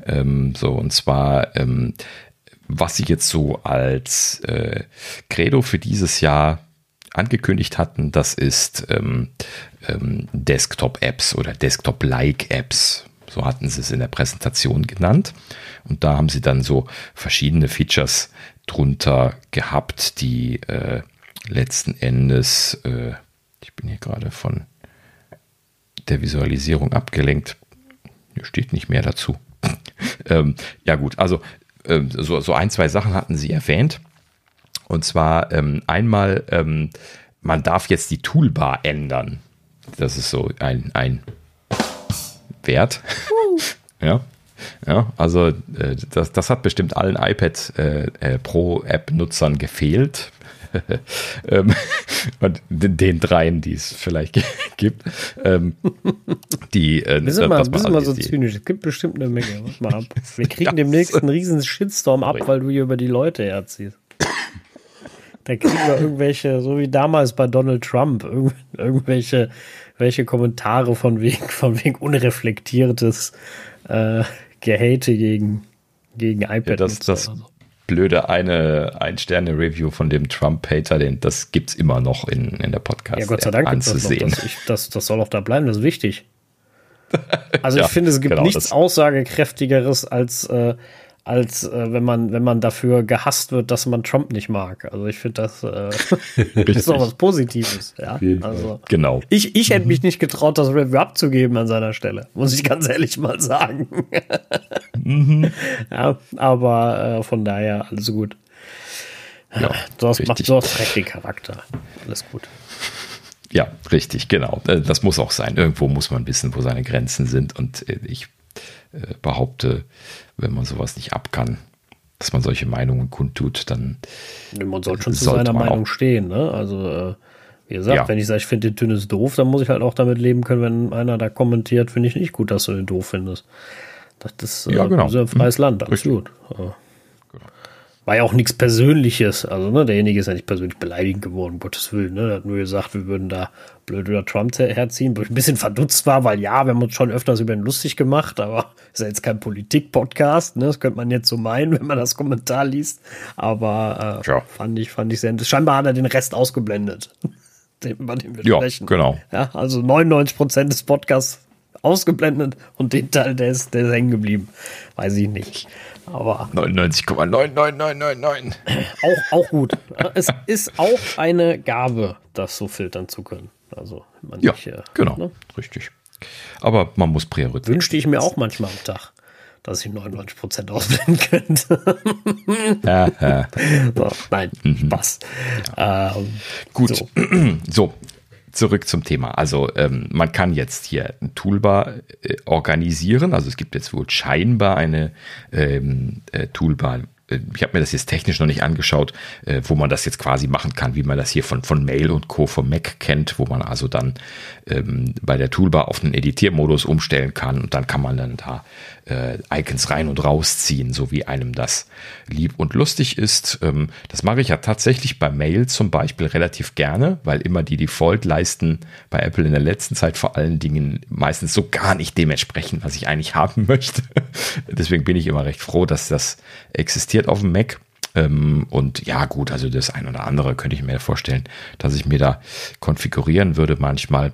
Ähm, so, und zwar, ähm, was sie jetzt so als äh, Credo für dieses Jahr angekündigt hatten, das ist ähm, ähm Desktop-Apps oder Desktop-like-Apps. So hatten sie es in der Präsentation genannt. Und da haben sie dann so verschiedene Features drunter gehabt, die äh, letzten Endes, äh, ich bin hier gerade von der Visualisierung abgelenkt. Hier steht nicht mehr dazu. ähm, ja gut, also ähm, so, so ein, zwei Sachen hatten Sie erwähnt. Und zwar ähm, einmal, ähm, man darf jetzt die Toolbar ändern. Das ist so ein, ein Wert. ja. Ja, also äh, das, das hat bestimmt allen iPad äh, äh Pro App-Nutzern gefehlt. ähm, und den dreien, die es vielleicht gibt. Ähm, die, äh, wir sind mal, wir sind mal so zynisch. Es gibt bestimmt eine Menge. Warte mal ab. Wir kriegen demnächst einen riesen Shitstorm ab, weil du hier über die Leute herziehst. Da kriegen wir irgendwelche, so wie damals bei Donald Trump, irg irgendwelche welche Kommentare von wegen, von wegen unreflektiertes äh, Gehate gegen, gegen iPad. Ja, das, das, so blöde eine Ein-Sterne-Review von dem Trump-Hater, das gibt es immer noch in, in der Podcast. Ja, Gott sei Dank anzusehen. Das, ich, das, das soll auch da bleiben, das ist wichtig. Also ja, ich finde, es gibt genau, nichts Aussagekräftigeres als, äh, als äh, wenn man, wenn man dafür gehasst wird, dass man Trump nicht mag. Also ich finde das, äh, ist doch was Positives. Ja? Also, genau. Ich, ich hätte mich nicht getraut, das Review abzugeben an seiner Stelle, muss ich ganz ehrlich mal sagen. mhm. Ja, aber äh, von daher alles gut. Ja, du hast, macht, direkt den Charakter. Alles gut. Ja, richtig, genau. Äh, das muss auch sein. Irgendwo muss man wissen, wo seine Grenzen sind. Und äh, ich äh, behaupte, wenn man sowas nicht ab kann, dass man solche Meinungen kundtut, dann. Man sollte schon zu seiner Meinung stehen, ne? Also, äh, wie gesagt, ja. wenn ich sage, ich finde den Tünnes doof, dann muss ich halt auch damit leben können, wenn einer da kommentiert, finde ich nicht gut, dass du den doof findest. Das ist ja, genau. ein freies hm. Land, gut. Ja. War ja auch nichts Persönliches. Also, ne, derjenige ist ja nicht persönlich beleidigend geworden, um Gottes Willen. Ne? Er hat nur gesagt, wir würden da blöd über Trump herziehen, wo ich ein bisschen verdutzt war, weil ja, wir haben uns schon öfters über ihn lustig gemacht, aber ist ja jetzt kein Politik-Podcast, ne? Das könnte man jetzt so meinen, wenn man das Kommentar liest. Aber äh, fand ich, fand ich sehr Scheinbar hat er den Rest ausgeblendet. den, bei dem wir ja, sprechen. Genau. Ja, also 99 Prozent des Podcasts ausgeblendet und den Teil, der ist, der ist hängen geblieben. Weiß ich nicht. Aber 99,99999. Auch, auch gut. Es ist auch eine Gabe, das so filtern zu können. Also ja, nicht, äh, genau, ne? richtig. Aber man muss priorisieren. Wünschte ich mir auch manchmal am Tag, dass ich 99 Prozent ausblenden könnte. So, nein, mhm. Spaß. Ja. Ähm, Gut, so. so zurück zum Thema. Also ähm, man kann jetzt hier ein Toolbar äh, organisieren. Also es gibt jetzt wohl scheinbar eine ähm, äh, Toolbar, äh, ich habe mir das jetzt technisch noch nicht angeschaut, äh, wo man das jetzt quasi machen kann, wie man das hier von, von Mail und Co. vom Mac kennt, wo man also dann ähm, bei der Toolbar auf einen Editiermodus umstellen kann und dann kann man dann da äh, Icons rein und rausziehen, so wie einem das lieb und lustig ist. Ähm, das mache ich ja tatsächlich bei Mail zum Beispiel relativ gerne, weil immer die Default-Leisten bei Apple in der letzten Zeit vor allen Dingen meistens so gar nicht dementsprechend, was ich eigentlich haben möchte. Deswegen bin ich immer recht froh, dass das existiert auf dem Mac. Ähm, und ja, gut, also das ein oder andere könnte ich mir vorstellen, dass ich mir da konfigurieren würde manchmal.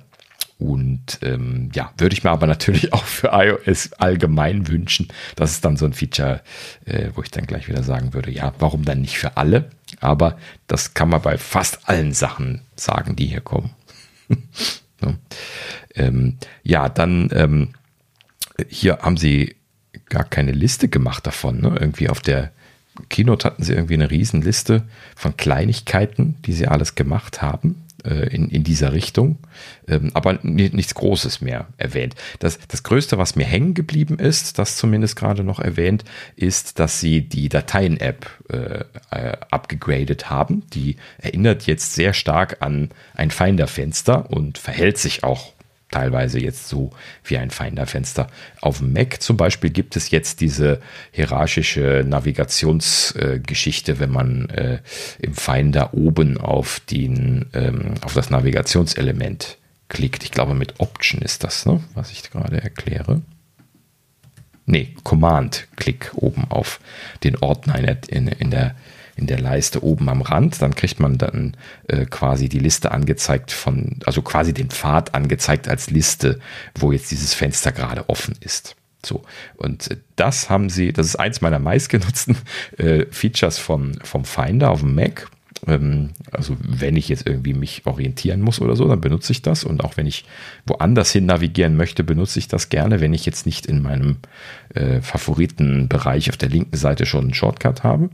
Und ähm, ja, würde ich mir aber natürlich auch für iOS allgemein wünschen. Das ist dann so ein Feature, äh, wo ich dann gleich wieder sagen würde, ja, warum dann nicht für alle? Aber das kann man bei fast allen Sachen sagen, die hier kommen. so. ähm, ja, dann ähm, hier haben sie gar keine Liste gemacht davon. Ne? Irgendwie auf der Keynote hatten sie irgendwie eine Riesenliste von Kleinigkeiten, die sie alles gemacht haben in, in dieser Richtung, ähm, aber nichts Großes mehr erwähnt. Das, das Größte, was mir hängen geblieben ist, das zumindest gerade noch erwähnt, ist, dass sie die Dateien-App äh, äh, abgegradet haben. Die erinnert jetzt sehr stark an ein Finder-Fenster und verhält sich auch teilweise jetzt so wie ein Finder-Fenster. Auf dem Mac zum Beispiel gibt es jetzt diese hierarchische Navigationsgeschichte, äh, wenn man äh, im Finder oben auf, den, ähm, auf das Navigationselement klickt. Ich glaube, mit Option ist das, ne? was ich gerade erkläre. Nee, Command-Klick oben auf den Ordner in der, in, in der in der Leiste oben am Rand. Dann kriegt man dann äh, quasi die Liste angezeigt von, also quasi den Pfad angezeigt als Liste, wo jetzt dieses Fenster gerade offen ist. So, und äh, das haben sie, das ist eins meiner meistgenutzten äh, Features vom, vom Finder auf dem Mac. Ähm, also wenn ich jetzt irgendwie mich orientieren muss oder so, dann benutze ich das. Und auch wenn ich woanders hin navigieren möchte, benutze ich das gerne, wenn ich jetzt nicht in meinem äh, Favoritenbereich auf der linken Seite schon einen Shortcut habe.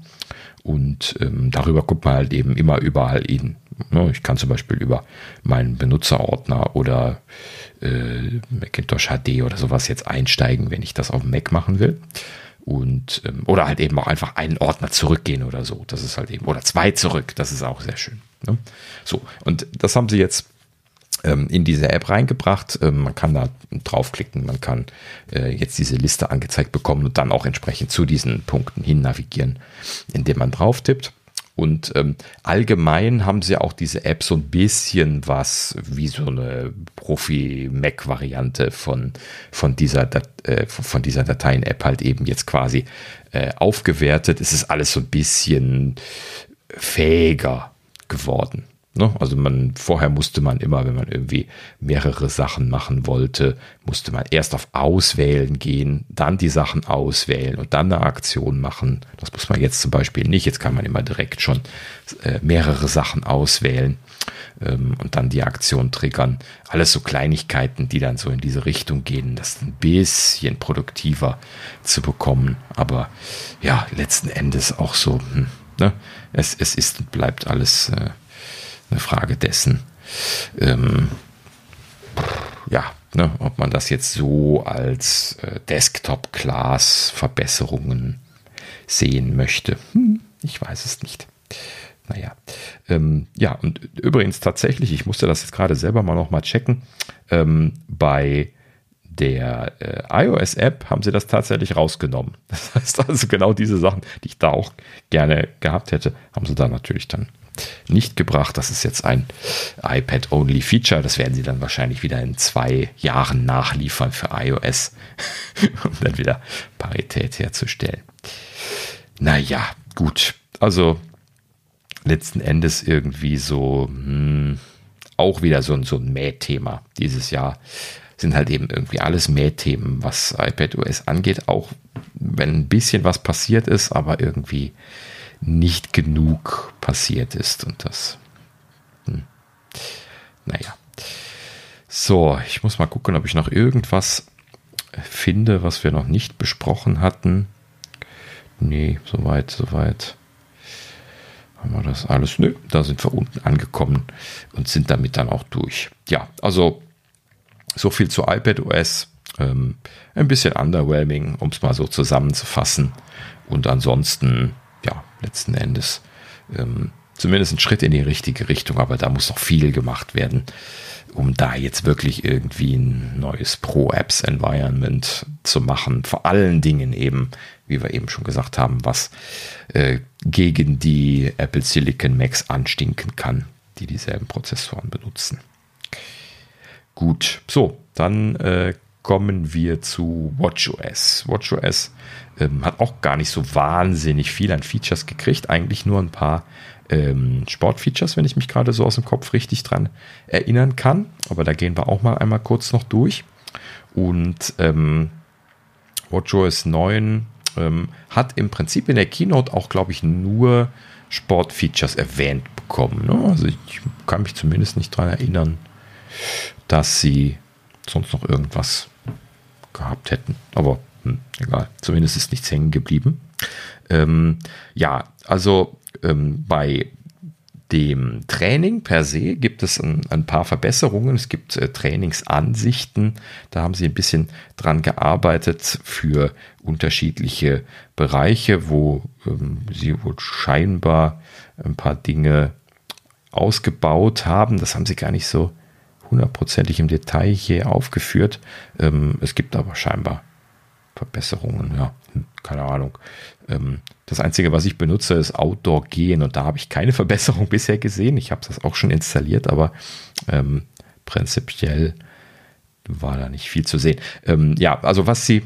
Und ähm, darüber guckt man halt eben immer überall hin. Ne? Ich kann zum Beispiel über meinen Benutzerordner oder äh, Macintosh HD oder sowas jetzt einsteigen, wenn ich das auf Mac machen will. Und ähm, oder halt eben auch einfach einen Ordner zurückgehen oder so. Das ist halt eben, oder zwei zurück, das ist auch sehr schön. Ne? So, und das haben sie jetzt in diese App reingebracht. Ähm, man kann da draufklicken, man kann äh, jetzt diese Liste angezeigt bekommen und dann auch entsprechend zu diesen Punkten hin navigieren, indem man drauf tippt. Und ähm, allgemein haben sie auch diese App so ein bisschen was wie so eine Profi-Mac-Variante von, von dieser, äh, von dieser Dateien-App halt eben jetzt quasi äh, aufgewertet. Es ist alles so ein bisschen fähiger geworden. Ne? Also man, vorher musste man immer, wenn man irgendwie mehrere Sachen machen wollte, musste man erst auf Auswählen gehen, dann die Sachen auswählen und dann eine Aktion machen. Das muss man jetzt zum Beispiel nicht. Jetzt kann man immer direkt schon äh, mehrere Sachen auswählen ähm, und dann die Aktion triggern. Alles so Kleinigkeiten, die dann so in diese Richtung gehen, das ein bisschen produktiver zu bekommen. Aber ja, letzten Endes auch so, hm, ne? es, es ist und bleibt alles äh, eine Frage dessen, ähm, ja, ne, ob man das jetzt so als äh, Desktop-Class-Verbesserungen sehen möchte. Hm, ich weiß es nicht. Naja, ähm, ja, und übrigens tatsächlich, ich musste das jetzt gerade selber mal noch mal checken, ähm, bei der äh, iOS-App haben sie das tatsächlich rausgenommen. Das heißt also genau diese Sachen, die ich da auch gerne gehabt hätte, haben sie da natürlich dann nicht gebracht. Das ist jetzt ein iPad-Only-Feature. Das werden sie dann wahrscheinlich wieder in zwei Jahren nachliefern für iOS, um dann wieder Parität herzustellen. Naja, gut. Also letzten Endes irgendwie so hm, auch wieder so, so ein Mähthema dieses Jahr. Sind halt eben irgendwie alles Mähthemen, was iPadOS angeht, auch wenn ein bisschen was passiert ist, aber irgendwie nicht genug passiert ist und das, hm, naja. So, ich muss mal gucken, ob ich noch irgendwas finde, was wir noch nicht besprochen hatten. Nee, soweit, soweit. Haben wir das alles? Nö, da sind wir unten angekommen und sind damit dann auch durch. Ja, also so viel zu iPadOS. Ähm, ein bisschen underwhelming, um es mal so zusammenzufassen. Und ansonsten letzten Endes ähm, zumindest ein Schritt in die richtige Richtung, aber da muss noch viel gemacht werden, um da jetzt wirklich irgendwie ein neues Pro-Apps-Environment zu machen. Vor allen Dingen eben, wie wir eben schon gesagt haben, was äh, gegen die Apple Silicon Macs anstinken kann, die dieselben Prozessoren benutzen. Gut, so, dann äh, kommen wir zu WatchOS. WatchOS ähm, hat auch gar nicht so wahnsinnig viel an Features gekriegt, eigentlich nur ein paar ähm, Sportfeatures, wenn ich mich gerade so aus dem Kopf richtig dran erinnern kann. Aber da gehen wir auch mal einmal kurz noch durch. Und ähm, WatchOS 9 ähm, hat im Prinzip in der Keynote auch, glaube ich, nur Sportfeatures erwähnt bekommen. Ne? Also ich kann mich zumindest nicht daran erinnern, dass sie sonst noch irgendwas gehabt hätten. Aber hm, egal, zumindest ist nichts hängen geblieben. Ähm, ja, also ähm, bei dem Training per se gibt es ein, ein paar Verbesserungen. Es gibt äh, Trainingsansichten. Da haben sie ein bisschen dran gearbeitet für unterschiedliche Bereiche, wo ähm, sie wohl scheinbar ein paar Dinge ausgebaut haben. Das haben sie gar nicht so hundertprozentig im Detail hier aufgeführt. Ähm, es gibt aber scheinbar Verbesserungen, ja, keine Ahnung. Ähm, das Einzige, was ich benutze, ist Outdoor gehen und da habe ich keine Verbesserung bisher gesehen. Ich habe das auch schon installiert, aber ähm, prinzipiell war da nicht viel zu sehen. Ähm, ja, also was sie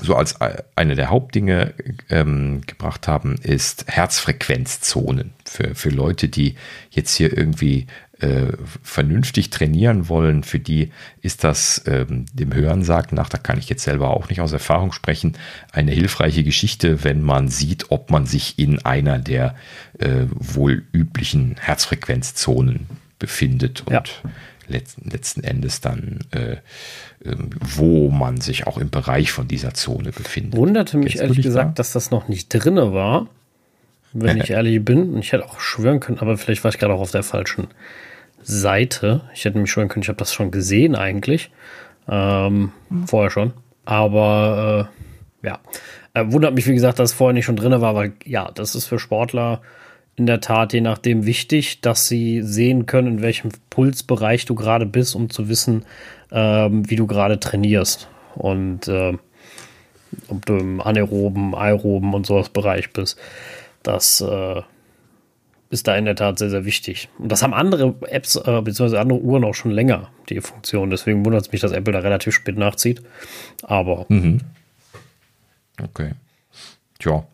so als äh, eine der Hauptdinge ähm, gebracht haben, ist Herzfrequenzzonen für, für Leute, die jetzt hier irgendwie äh, vernünftig trainieren wollen, für die ist das ähm, dem Hörensagen nach, da kann ich jetzt selber auch nicht aus Erfahrung sprechen, eine hilfreiche Geschichte, wenn man sieht, ob man sich in einer der äh, wohl üblichen Herzfrequenzzonen befindet und ja. letzten, letzten Endes dann äh, ähm, wo man sich auch im Bereich von dieser Zone befindet. Wunderte mich ehrlich gesagt, da? dass das noch nicht drinne war, wenn ich ehrlich bin. Und ich hätte auch schwören können, aber vielleicht war ich gerade auch auf der falschen Seite. Ich hätte mich schwören können, ich habe das schon gesehen eigentlich. Ähm, mhm. Vorher schon. Aber äh, ja. Äh, wundert mich, wie gesagt, dass es vorher nicht schon drinne war, weil ja, das ist für Sportler in der Tat je nachdem wichtig, dass sie sehen können, in welchem Pulsbereich du gerade bist, um zu wissen, ähm, wie du gerade trainierst. Und äh, ob du im anaeroben, aeroben und sowas Bereich bist. Das äh, ist da in der Tat sehr, sehr wichtig. Und das haben andere Apps äh, bzw. andere Uhren auch schon länger, die Funktion. Deswegen wundert es mich, dass Apple da relativ spät nachzieht. Aber. Mhm. Okay. Tja.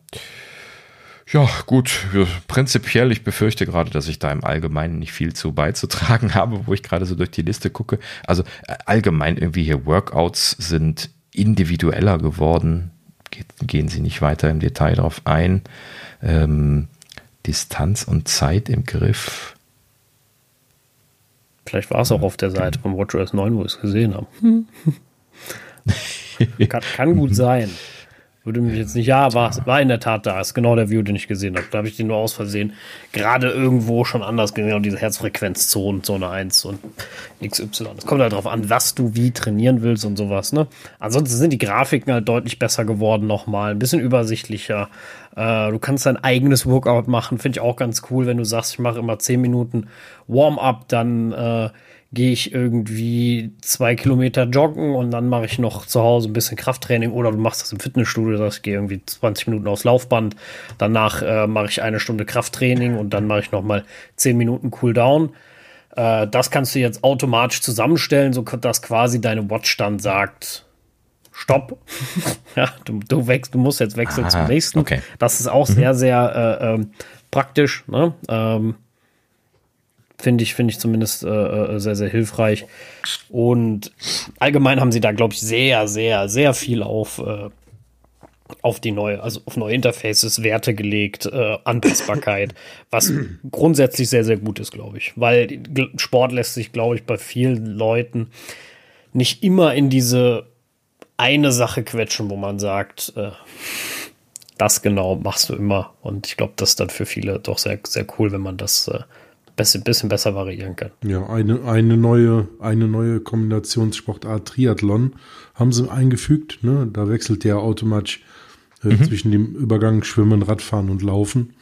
Ja, gut, prinzipiell, ich befürchte gerade, dass ich da im Allgemeinen nicht viel zu beizutragen habe, wo ich gerade so durch die Liste gucke. Also äh, allgemein irgendwie hier Workouts sind individueller geworden. gehen Sie nicht weiter im Detail darauf ein. Ähm, Distanz und Zeit im Griff. Vielleicht war es auch auf der Seite von WatchOS 9, wo ich es gesehen habe. kann, kann gut sein. Würde mich jetzt nicht, ja, war, war in der Tat da. Ist genau der View, den ich gesehen habe. Da habe ich den nur aus Versehen gerade irgendwo schon anders gesehen. Und diese Herzfrequenzzone, Zone 1 und XY. Es kommt halt darauf an, was du wie trainieren willst und sowas, ne? Ansonsten sind die Grafiken halt deutlich besser geworden nochmal. Ein bisschen übersichtlicher. Äh, du kannst dein eigenes Workout machen. Finde ich auch ganz cool, wenn du sagst, ich mache immer 10 Minuten Warm-up, dann äh, gehe ich irgendwie zwei Kilometer joggen und dann mache ich noch zu Hause ein bisschen Krafttraining oder du machst das im Fitnessstudio, sagst, ich gehe irgendwie 20 Minuten aufs Laufband, danach äh, mache ich eine Stunde Krafttraining und dann mache ich noch mal 10 Minuten Cooldown. Äh, das kannst du jetzt automatisch zusammenstellen, so dass quasi deine Watch dann sagt, Stopp. ja, du, du, wächst, du musst jetzt wechseln Aha, zum nächsten. Okay. Das ist auch mhm. sehr, sehr äh, ähm, praktisch. Ne? Ähm, Finde ich, finde ich zumindest äh, äh, sehr, sehr hilfreich. Und allgemein haben sie da, glaube ich, sehr, sehr, sehr viel auf, äh, auf die neue, also auf neue Interfaces, Werte gelegt, äh, Anpassbarkeit, was grundsätzlich sehr, sehr gut ist, glaube ich. Weil Sport lässt sich, glaube ich, bei vielen Leuten nicht immer in diese eine Sache quetschen, wo man sagt, äh, das genau machst du immer. Und ich glaube, das ist dann für viele doch sehr, sehr cool, wenn man das äh, bisschen, bisschen besser variieren kann. Ja, eine, eine neue, eine neue Kombinationssportart Triathlon haben sie eingefügt. Ne? Da wechselt der automatisch äh, mhm. zwischen dem Übergang Schwimmen, Radfahren und Laufen.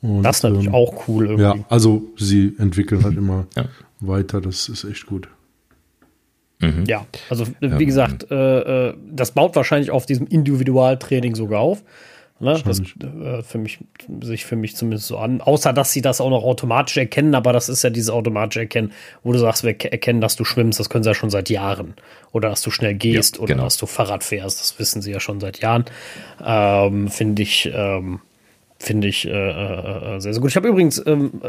Und, das ist natürlich ähm, auch cool. Irgendwie. Ja, also sie entwickeln halt immer ja. weiter. Das ist echt gut. Mhm. Ja, also wie ja. gesagt, äh, äh, das baut wahrscheinlich auf diesem Individualtraining sogar auf. Ne? Das äh, für mich, sich für mich zumindest so an. Außer, dass sie das auch noch automatisch erkennen, aber das ist ja dieses automatische Erkennen, wo du sagst, wir erkennen, dass du schwimmst, das können sie ja schon seit Jahren. Oder dass du schnell gehst ja, oder genau. dass du Fahrrad fährst, das wissen sie ja schon seit Jahren. Ähm, Finde ich, ähm, finde ich äh, äh, sehr, sehr gut. Ich habe übrigens ähm,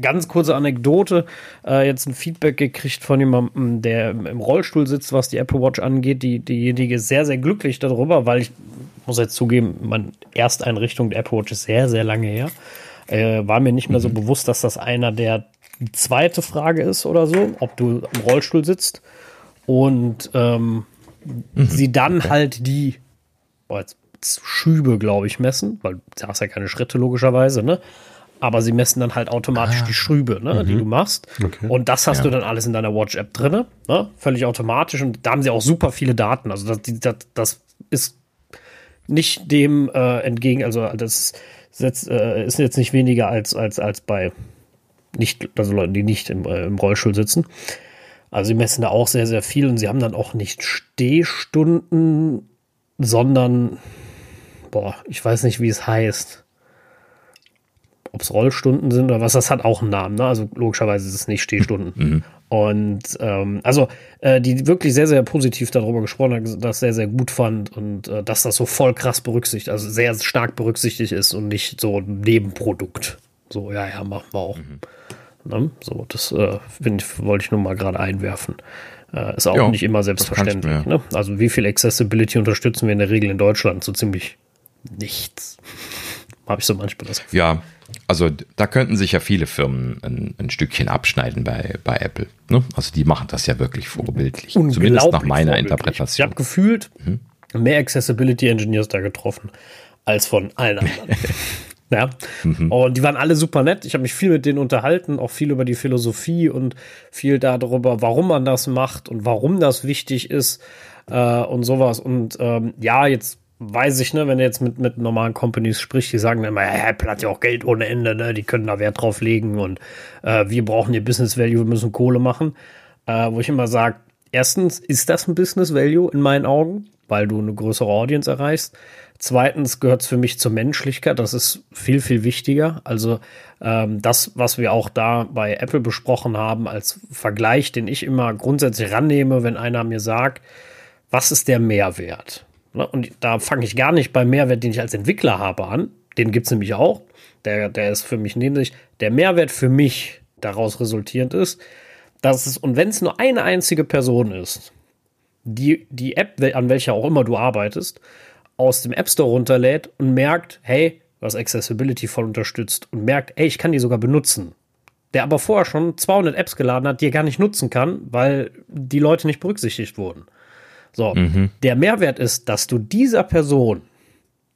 ganz kurze Anekdote, äh, jetzt ein Feedback gekriegt von jemandem, der im Rollstuhl sitzt, was die Apple Watch angeht. Die, diejenige ist sehr, sehr glücklich darüber, weil ich muss jetzt zugeben, meine Ersteinrichtung der Apple Watch ist sehr, sehr lange her. Äh, war mir nicht mehr so mhm. bewusst, dass das einer der zweite Frage ist oder so, ob du im Rollstuhl sitzt und ähm, mhm. sie dann okay. halt die oh, jetzt, Schübe, glaube ich, messen, weil du hast ja keine Schritte logischerweise, ne? Aber sie messen dann halt automatisch ah. die Schübe, ne, mhm. die du machst. Okay. Und das hast ja. du dann alles in deiner Watch-App drin, ne? Völlig automatisch. Und da haben sie auch super viele Daten. Also das, das, das ist nicht dem äh, entgegen, also das setzt, äh, ist jetzt nicht weniger als, als, als bei nicht, also Leuten, die nicht im, äh, im Rollstuhl sitzen. Also sie messen da auch sehr, sehr viel und sie haben dann auch nicht Stehstunden, sondern, boah, ich weiß nicht, wie es heißt ob es Rollstunden sind oder was, das hat auch einen Namen. Ne? Also logischerweise ist es nicht Stehstunden. Mhm. Und ähm, also äh, die wirklich sehr, sehr positiv darüber gesprochen hat, das sehr, sehr gut fand und äh, dass das so voll krass berücksichtigt, also sehr stark berücksichtigt ist und nicht so ein Nebenprodukt. So, ja, ja, machen wir auch. Mhm. Ne? So, das äh, wollte ich nur mal gerade einwerfen. Äh, ist auch ja, nicht immer selbstverständlich. Ne? Also wie viel Accessibility unterstützen wir in der Regel in Deutschland? So ziemlich nichts. Habe ich so manchmal das Gefühl. Ja, also da könnten sich ja viele Firmen ein, ein Stückchen abschneiden bei, bei Apple. Ne? Also die machen das ja wirklich vorbildlich. Zumindest nach meiner Interpretation. Ich habe gefühlt mhm. mehr Accessibility Engineers da getroffen als von allen anderen. ja. Mhm. Und die waren alle super nett. Ich habe mich viel mit denen unterhalten, auch viel über die Philosophie und viel darüber, warum man das macht und warum das wichtig ist äh, und sowas. Und ähm, ja, jetzt weiß ich, ne, wenn du jetzt mit, mit normalen Companies sprichst, die sagen immer, ja, Apple hat ja auch Geld ohne Ende, ne, die können da Wert drauf legen und äh, wir brauchen hier Business Value, wir müssen Kohle machen. Äh, wo ich immer sage, erstens ist das ein Business Value in meinen Augen, weil du eine größere Audience erreichst. Zweitens gehört es für mich zur Menschlichkeit, das ist viel, viel wichtiger. Also ähm, das, was wir auch da bei Apple besprochen haben, als Vergleich, den ich immer grundsätzlich rannehme, wenn einer mir sagt, was ist der Mehrwert? Ne? Und da fange ich gar nicht beim Mehrwert, den ich als Entwickler habe, an. Den gibt es nämlich auch. Der, der ist für mich nämlich, der Mehrwert für mich daraus resultierend ist, dass es, und wenn es nur eine einzige Person ist, die die App, an welcher auch immer du arbeitest, aus dem App Store runterlädt und merkt, hey, hast Accessibility voll unterstützt und merkt, hey, ich kann die sogar benutzen. Der aber vorher schon 200 Apps geladen hat, die er gar nicht nutzen kann, weil die Leute nicht berücksichtigt wurden. So, mhm. der Mehrwert ist, dass du dieser Person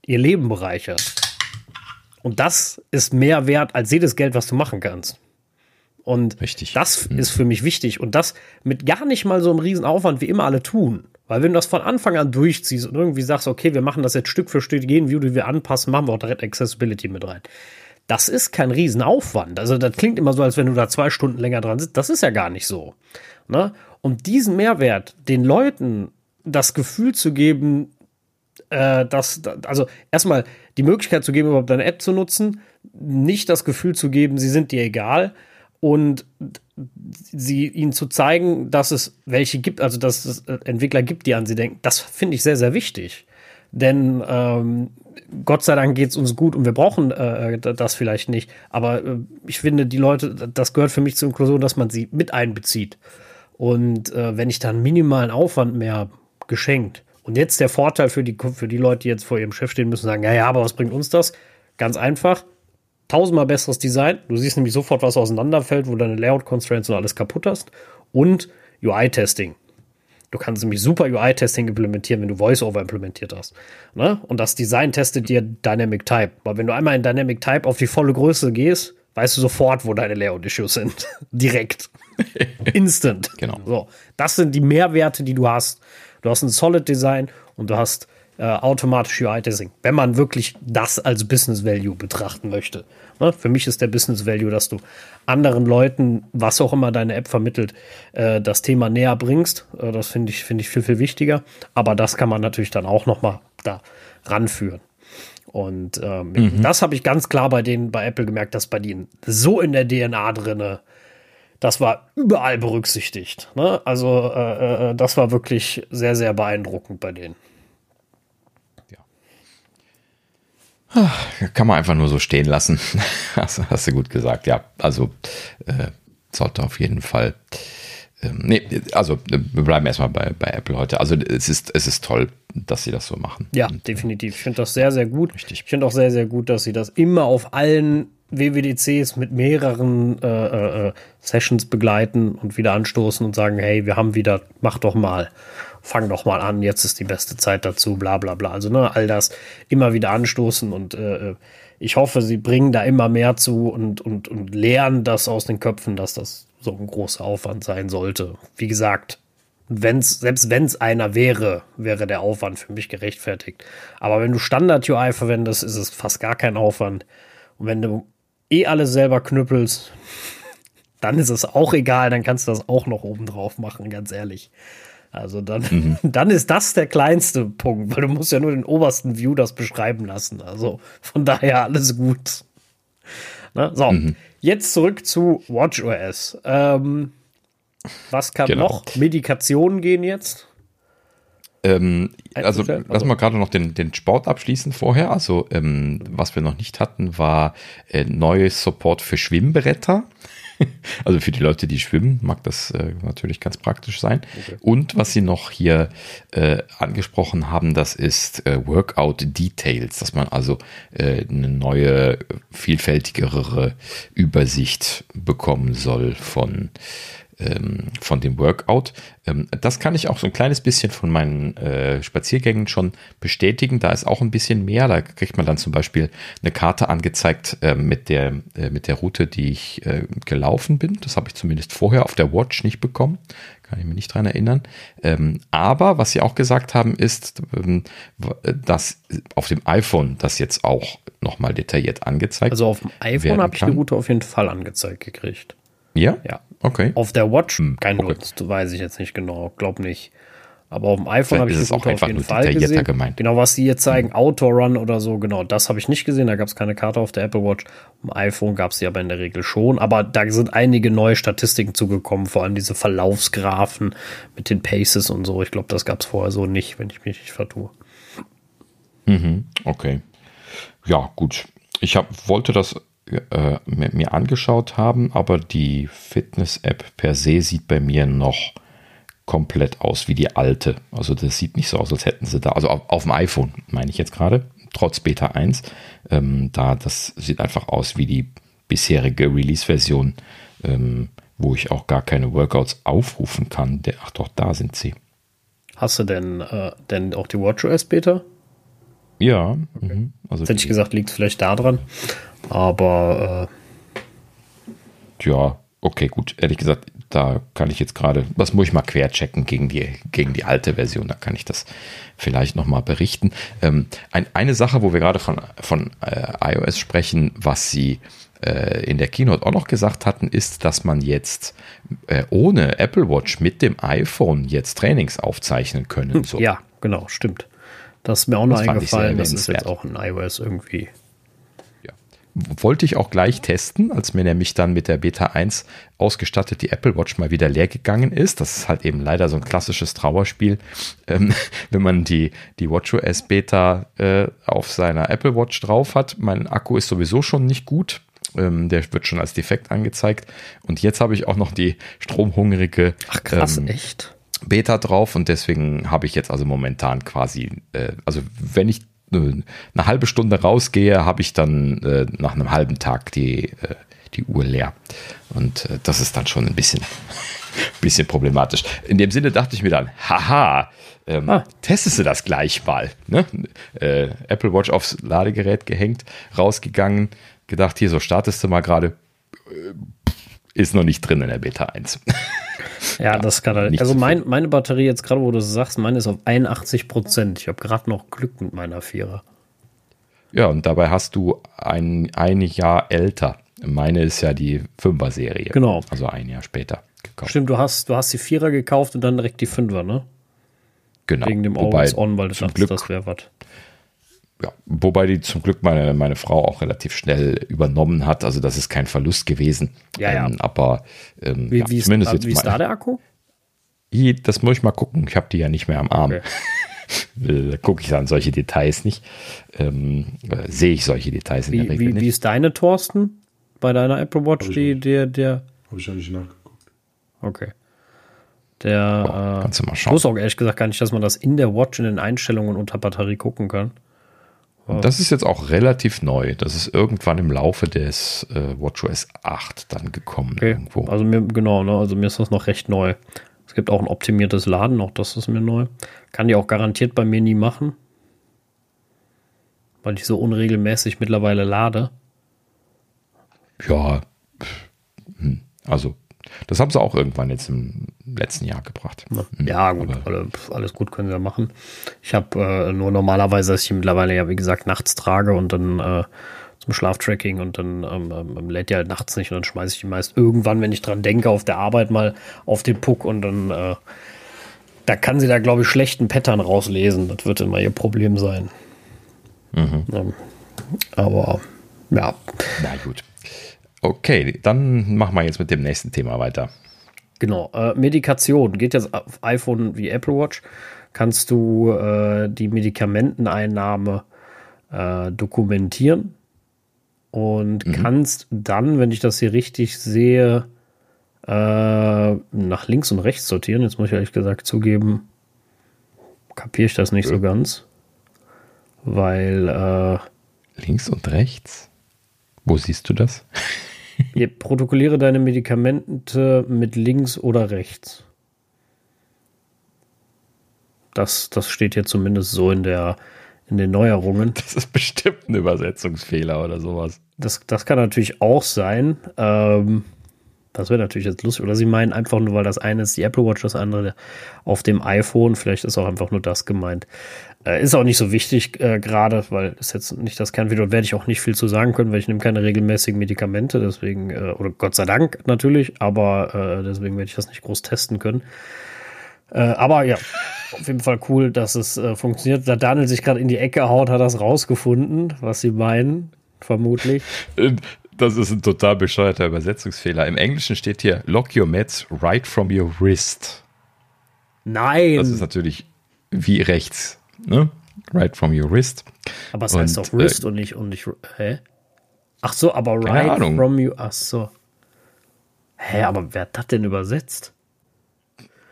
ihr Leben bereicherst. Und das ist mehr wert als jedes Geld, was du machen kannst. Und Richtig. das mhm. ist für mich wichtig. Und das mit gar nicht mal so einem Riesenaufwand, wie immer alle tun. Weil wenn du das von Anfang an durchziehst und irgendwie sagst, okay, wir machen das jetzt Stück für Stück, gehen View, die wir anpassen, machen wir auch direkt Accessibility mit rein. das ist kein Riesenaufwand. Also das klingt immer so, als wenn du da zwei Stunden länger dran sitzt. Das ist ja gar nicht so. Ne? Und diesen Mehrwert, den Leuten das Gefühl zu geben, äh, dass, also erstmal die Möglichkeit zu geben, überhaupt deine App zu nutzen, nicht das Gefühl zu geben, sie sind dir egal und sie ihnen zu zeigen, dass es welche gibt, also dass es Entwickler gibt, die an sie denken, das finde ich sehr, sehr wichtig. Denn ähm, Gott sei Dank geht es uns gut und wir brauchen äh, das vielleicht nicht. Aber äh, ich finde, die Leute, das gehört für mich zur Inklusion, dass man sie mit einbezieht. Und äh, wenn ich dann minimalen Aufwand mehr geschenkt. Und jetzt der Vorteil für die, für die Leute, die jetzt vor ihrem Chef stehen müssen, sagen, ja, ja, aber was bringt uns das? Ganz einfach, tausendmal besseres Design. Du siehst nämlich sofort, was auseinanderfällt, wo deine Layout-Constraints und alles kaputt hast. Und UI-Testing. Du kannst nämlich super UI-Testing implementieren, wenn du VoiceOver implementiert hast. Ne? Und das Design testet dir Dynamic Type. Weil wenn du einmal in Dynamic Type auf die volle Größe gehst, weißt du sofort, wo deine Layout-Issues sind. Direkt. Instant. Genau. So. Das sind die Mehrwerte, die du hast. Du hast ein Solid Design und du hast äh, automatisch UI-Testing, wenn man wirklich das als Business Value betrachten möchte. Ne? Für mich ist der Business Value, dass du anderen Leuten, was auch immer deine App vermittelt, äh, das Thema näher bringst. Äh, das finde ich, finde ich viel, viel wichtiger. Aber das kann man natürlich dann auch noch mal da ranführen. Und ähm, mhm. das habe ich ganz klar bei denen bei Apple gemerkt, dass bei denen so in der DNA drinne das war überall berücksichtigt. Ne? Also äh, äh, das war wirklich sehr, sehr beeindruckend bei denen. Ja. Kann man einfach nur so stehen lassen. hast, hast du gut gesagt. Ja, also äh, sollte auf jeden Fall. Ähm, nee, also wir bleiben erstmal bei, bei Apple heute. Also es ist, es ist toll, dass sie das so machen. Ja, definitiv. Ich finde das sehr, sehr gut. Richtig. Ich finde auch sehr, sehr gut, dass sie das immer auf allen WWDCs mit mehreren äh, äh, Sessions begleiten und wieder anstoßen und sagen, hey, wir haben wieder, mach doch mal, fang doch mal an, jetzt ist die beste Zeit dazu, bla bla bla. Also ne, all das immer wieder anstoßen und äh, äh, ich hoffe, sie bringen da immer mehr zu und, und, und lernen das aus den Köpfen, dass das so ein großer Aufwand sein sollte. Wie gesagt, wenn's, selbst wenn es einer wäre, wäre der Aufwand für mich gerechtfertigt. Aber wenn du Standard-UI verwendest, ist es fast gar kein Aufwand. Und wenn du eh alles selber knüppelst, dann ist es auch egal, dann kannst du das auch noch oben drauf machen, ganz ehrlich. Also dann, mhm. dann ist das der kleinste Punkt, weil du musst ja nur den obersten View das beschreiben lassen. Also von daher alles gut. Na, so, mhm. jetzt zurück zu WatchOS. Ähm, was kann genau. noch? Medikationen gehen jetzt? Ähm, also lass also mal gerade noch den, den Sport abschließen vorher. Also ähm, was wir noch nicht hatten, war äh, neues Support für Schwimmbretter. also für die Leute, die schwimmen, mag das äh, natürlich ganz praktisch sein. Okay. Und was sie noch hier äh, angesprochen haben, das ist äh, Workout Details, dass man also äh, eine neue, vielfältigere Übersicht bekommen soll von ähm, von dem Workout. Ähm, das kann ich auch so ein kleines bisschen von meinen äh, Spaziergängen schon bestätigen. Da ist auch ein bisschen mehr. Da kriegt man dann zum Beispiel eine Karte angezeigt äh, mit, der, äh, mit der Route, die ich äh, gelaufen bin. Das habe ich zumindest vorher auf der Watch nicht bekommen. Kann ich mich nicht dran erinnern. Ähm, aber was sie auch gesagt haben, ist, ähm, dass auf dem iPhone das jetzt auch nochmal detailliert angezeigt Also auf dem iPhone habe ich die Route auf jeden Fall angezeigt gekriegt. Ja? Ja. Okay. Auf der Watch hm, kein okay. Nutz, weiß ich jetzt nicht genau, glaub nicht. Aber auf dem iPhone habe ich das auch auf jeden Fall gesehen. Gemeint. Genau, was sie jetzt zeigen, hm. Auto-Run oder so, genau, das habe ich nicht gesehen. Da gab es keine Karte auf der Apple Watch. Im iPhone gab es sie aber in der Regel schon. Aber da sind einige neue Statistiken zugekommen, vor allem diese Verlaufsgrafen mit den Paces und so. Ich glaube, das gab es vorher so nicht, wenn ich mich nicht vertue. Mhm, okay. Ja, gut. Ich hab, wollte das äh, mir angeschaut haben, aber die Fitness-App per se sieht bei mir noch komplett aus wie die alte. Also das sieht nicht so aus, als hätten sie da, also auf, auf dem iPhone meine ich jetzt gerade, trotz Beta 1, ähm, da das sieht einfach aus wie die bisherige Release-Version, ähm, wo ich auch gar keine Workouts aufrufen kann. Der, ach doch, da sind sie. Hast du denn, äh, denn auch die WatchOS Beta? Ja. Okay. Mhm. Also hätte ich gesagt, liegt vielleicht daran. Aber äh, ja, Okay, gut. Ehrlich gesagt, da kann ich jetzt gerade, das muss ich mal querchecken gegen die, gegen die alte Version. Da kann ich das vielleicht nochmal berichten. Ähm, ein, eine Sache, wo wir gerade von, von äh, iOS sprechen, was sie äh, in der Keynote auch noch gesagt hatten, ist, dass man jetzt äh, ohne Apple Watch mit dem iPhone jetzt Trainings aufzeichnen können hm, soll. Ja, genau, stimmt. Das ist mir auch noch das eingefallen. Das ist jetzt auch in iOS irgendwie wollte ich auch gleich testen, als mir nämlich dann mit der Beta 1 ausgestattet die Apple Watch mal wieder leer gegangen ist. Das ist halt eben leider so ein klassisches Trauerspiel, ähm, wenn man die, die WatchOS Beta äh, auf seiner Apple Watch drauf hat. Mein Akku ist sowieso schon nicht gut. Ähm, der wird schon als defekt angezeigt. Und jetzt habe ich auch noch die stromhungrige Ach krass, ähm, echt? Beta drauf und deswegen habe ich jetzt also momentan quasi, äh, also wenn ich eine halbe Stunde rausgehe, habe ich dann äh, nach einem halben Tag die, äh, die Uhr leer. Und äh, das ist dann schon ein bisschen, bisschen problematisch. In dem Sinne dachte ich mir dann, haha, ähm, ah. testest du das gleich mal. Ne? Äh, Apple Watch aufs Ladegerät gehängt, rausgegangen, gedacht, hier, so startest du mal gerade. Äh, ist noch nicht drin in der Beta 1. Ja, das kann er. Also mein, meine Batterie jetzt gerade, wo du es sagst, meine ist auf 81 Prozent. Ich habe gerade noch Glück mit meiner Vierer. Ja, und dabei hast du ein, ein Jahr älter. Meine ist ja die Fünfer-Serie. Genau. Also ein Jahr später gekauft. Stimmt, du hast, du hast die Vierer gekauft und dann direkt die Fünfer, ne? Genau. Wegen dem Always On, weil du dachtest, das wäre was ja, wobei die zum Glück meine, meine Frau auch relativ schnell übernommen hat. Also das ist kein Verlust gewesen. Ja, ja. Ähm, aber ähm, wie, ja, wie, zumindest ist, wie ist da der Akku? Das muss ich mal gucken. Ich habe die ja nicht mehr am Arm. Okay. da gucke ich dann solche Details nicht. Ähm, äh, sehe ich solche Details in wie, der Regel wie, nicht. Wie ist deine, Thorsten? Bei deiner Apple Watch? Die, der, der Habe ich ja nicht nachgeguckt. Okay. Der, oh, kannst du mal schauen. Ich wusste auch ehrlich gesagt gar nicht, dass man das in der Watch in den Einstellungen unter Batterie gucken kann. Das ist jetzt auch relativ neu. Das ist irgendwann im Laufe des äh, WatchOS 8 dann gekommen. Okay. Irgendwo. Also mir, genau, ne? also mir ist das noch recht neu. Es gibt auch ein optimiertes Laden, auch das ist mir neu. Kann die auch garantiert bei mir nie machen. Weil ich so unregelmäßig mittlerweile lade. Ja, hm. also das haben sie auch irgendwann jetzt im letzten Jahr gebracht. Ja, gut, Aber, alles gut können sie ja machen. Ich habe äh, nur normalerweise, dass ich mittlerweile ja, wie gesagt, nachts trage und dann äh, zum Schlaftracking und dann ähm, ähm, lädt die halt nachts nicht und dann schmeiße ich die meist irgendwann, wenn ich dran denke, auf der Arbeit mal auf den Puck und dann äh, da kann sie da, glaube ich, schlechten Pattern rauslesen. Das wird immer ihr Problem sein. Mhm. Ähm, aber ja. Na gut. Okay, dann machen wir jetzt mit dem nächsten Thema weiter. Genau, äh, Medikation geht jetzt auf iPhone wie Apple Watch. Kannst du äh, die Medikamenteneinnahme äh, dokumentieren und mhm. kannst dann, wenn ich das hier richtig sehe, äh, nach links und rechts sortieren. Jetzt muss ich ehrlich gesagt zugeben, kapiere ich das nicht so ganz, weil äh, links und rechts. Wo siehst du das? Protokolliere deine Medikamente mit links oder rechts. Das, das steht hier zumindest so in der in den Neuerungen. Das ist bestimmt ein Übersetzungsfehler oder sowas. Das, das kann natürlich auch sein. Ähm, das wäre natürlich jetzt lustig. Oder sie meinen einfach nur, weil das eine ist die Apple Watch, das andere auf dem iPhone. Vielleicht ist auch einfach nur das gemeint. Äh, ist auch nicht so wichtig äh, gerade, weil ist jetzt nicht das Kernvideo. Werde ich auch nicht viel zu sagen können, weil ich nehme keine regelmäßigen Medikamente. Deswegen, äh, oder Gott sei Dank natürlich, aber äh, deswegen werde ich das nicht groß testen können. Äh, aber ja, auf jeden Fall cool, dass es äh, funktioniert. Da Daniel sich gerade in die Ecke haut, hat das rausgefunden, was sie meinen, vermutlich. Das ist ein total bescheuerter Übersetzungsfehler. Im Englischen steht hier Lock your meds right from your wrist. Nein. Das ist natürlich wie rechts. Ne? Right from your wrist. Aber es heißt doch Wrist äh, und nicht und nicht. Hä? Ach so, aber right from you. Ach so. Hä, aber wer hat das denn übersetzt?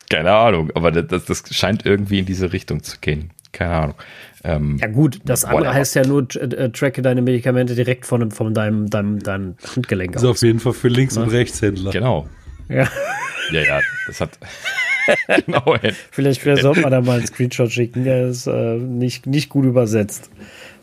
Keine Ahnung, aber das, das scheint irgendwie in diese Richtung zu gehen. Keine Ahnung. Ähm, ja gut, das andere whatever. heißt ja nur, äh, tracke deine Medikamente direkt von, von deinem, deinem, deinem Handgelenk aus. Das ist auf jeden Fall für Links- und ne? Rechtshändler. Genau. Ja. Ja, ja, das hat. genau. vielleicht, vielleicht sollte man da mal einen Screenshot schicken. Der ist äh, nicht, nicht gut übersetzt.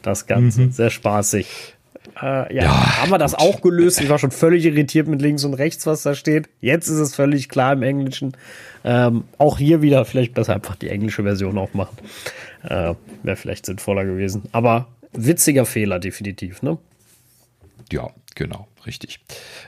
Das Ganze. Mhm. Sehr spaßig. Äh, ja, ja, haben wir das auch gelöst. Ich war schon völlig irritiert mit links und rechts, was da steht. Jetzt ist es völlig klar im Englischen. Ähm, auch hier wieder vielleicht besser einfach die englische Version aufmachen. Äh, Wäre vielleicht sinnvoller gewesen. Aber witziger Fehler, definitiv, ne? Ja, genau, richtig.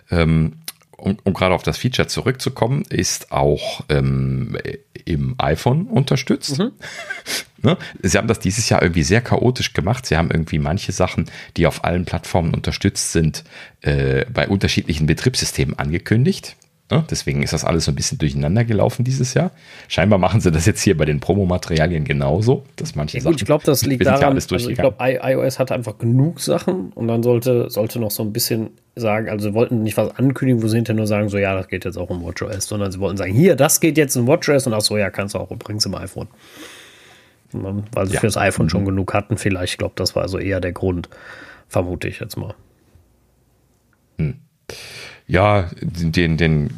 Ähm, um, um gerade auf das Feature zurückzukommen, ist auch ähm, im iPhone unterstützt. Mhm. ne? Sie haben das dieses Jahr irgendwie sehr chaotisch gemacht. Sie haben irgendwie manche Sachen, die auf allen Plattformen unterstützt sind, äh, bei unterschiedlichen Betriebssystemen angekündigt. Ne? Deswegen ist das alles so ein bisschen durcheinander gelaufen dieses Jahr. Scheinbar machen sie das jetzt hier bei den Promomaterialien genauso, dass manche ja, gut, Sachen. Ich glaube, das liegt daran, also ich glaube, iOS hat einfach genug Sachen und dann sollte, sollte noch so ein bisschen sagen, also sie wollten nicht was ankündigen, wo sie hinterher nur sagen, so ja, das geht jetzt auch um WatchOS, sondern sie wollten sagen, hier, das geht jetzt in WatchOS und ach so, ja, kannst du auch übrigens im iPhone. Dann, weil sie ja. für das iPhone mhm. schon genug hatten, vielleicht, ich glaube, das war also eher der Grund, vermute ich jetzt mal. Hm ja, den, den,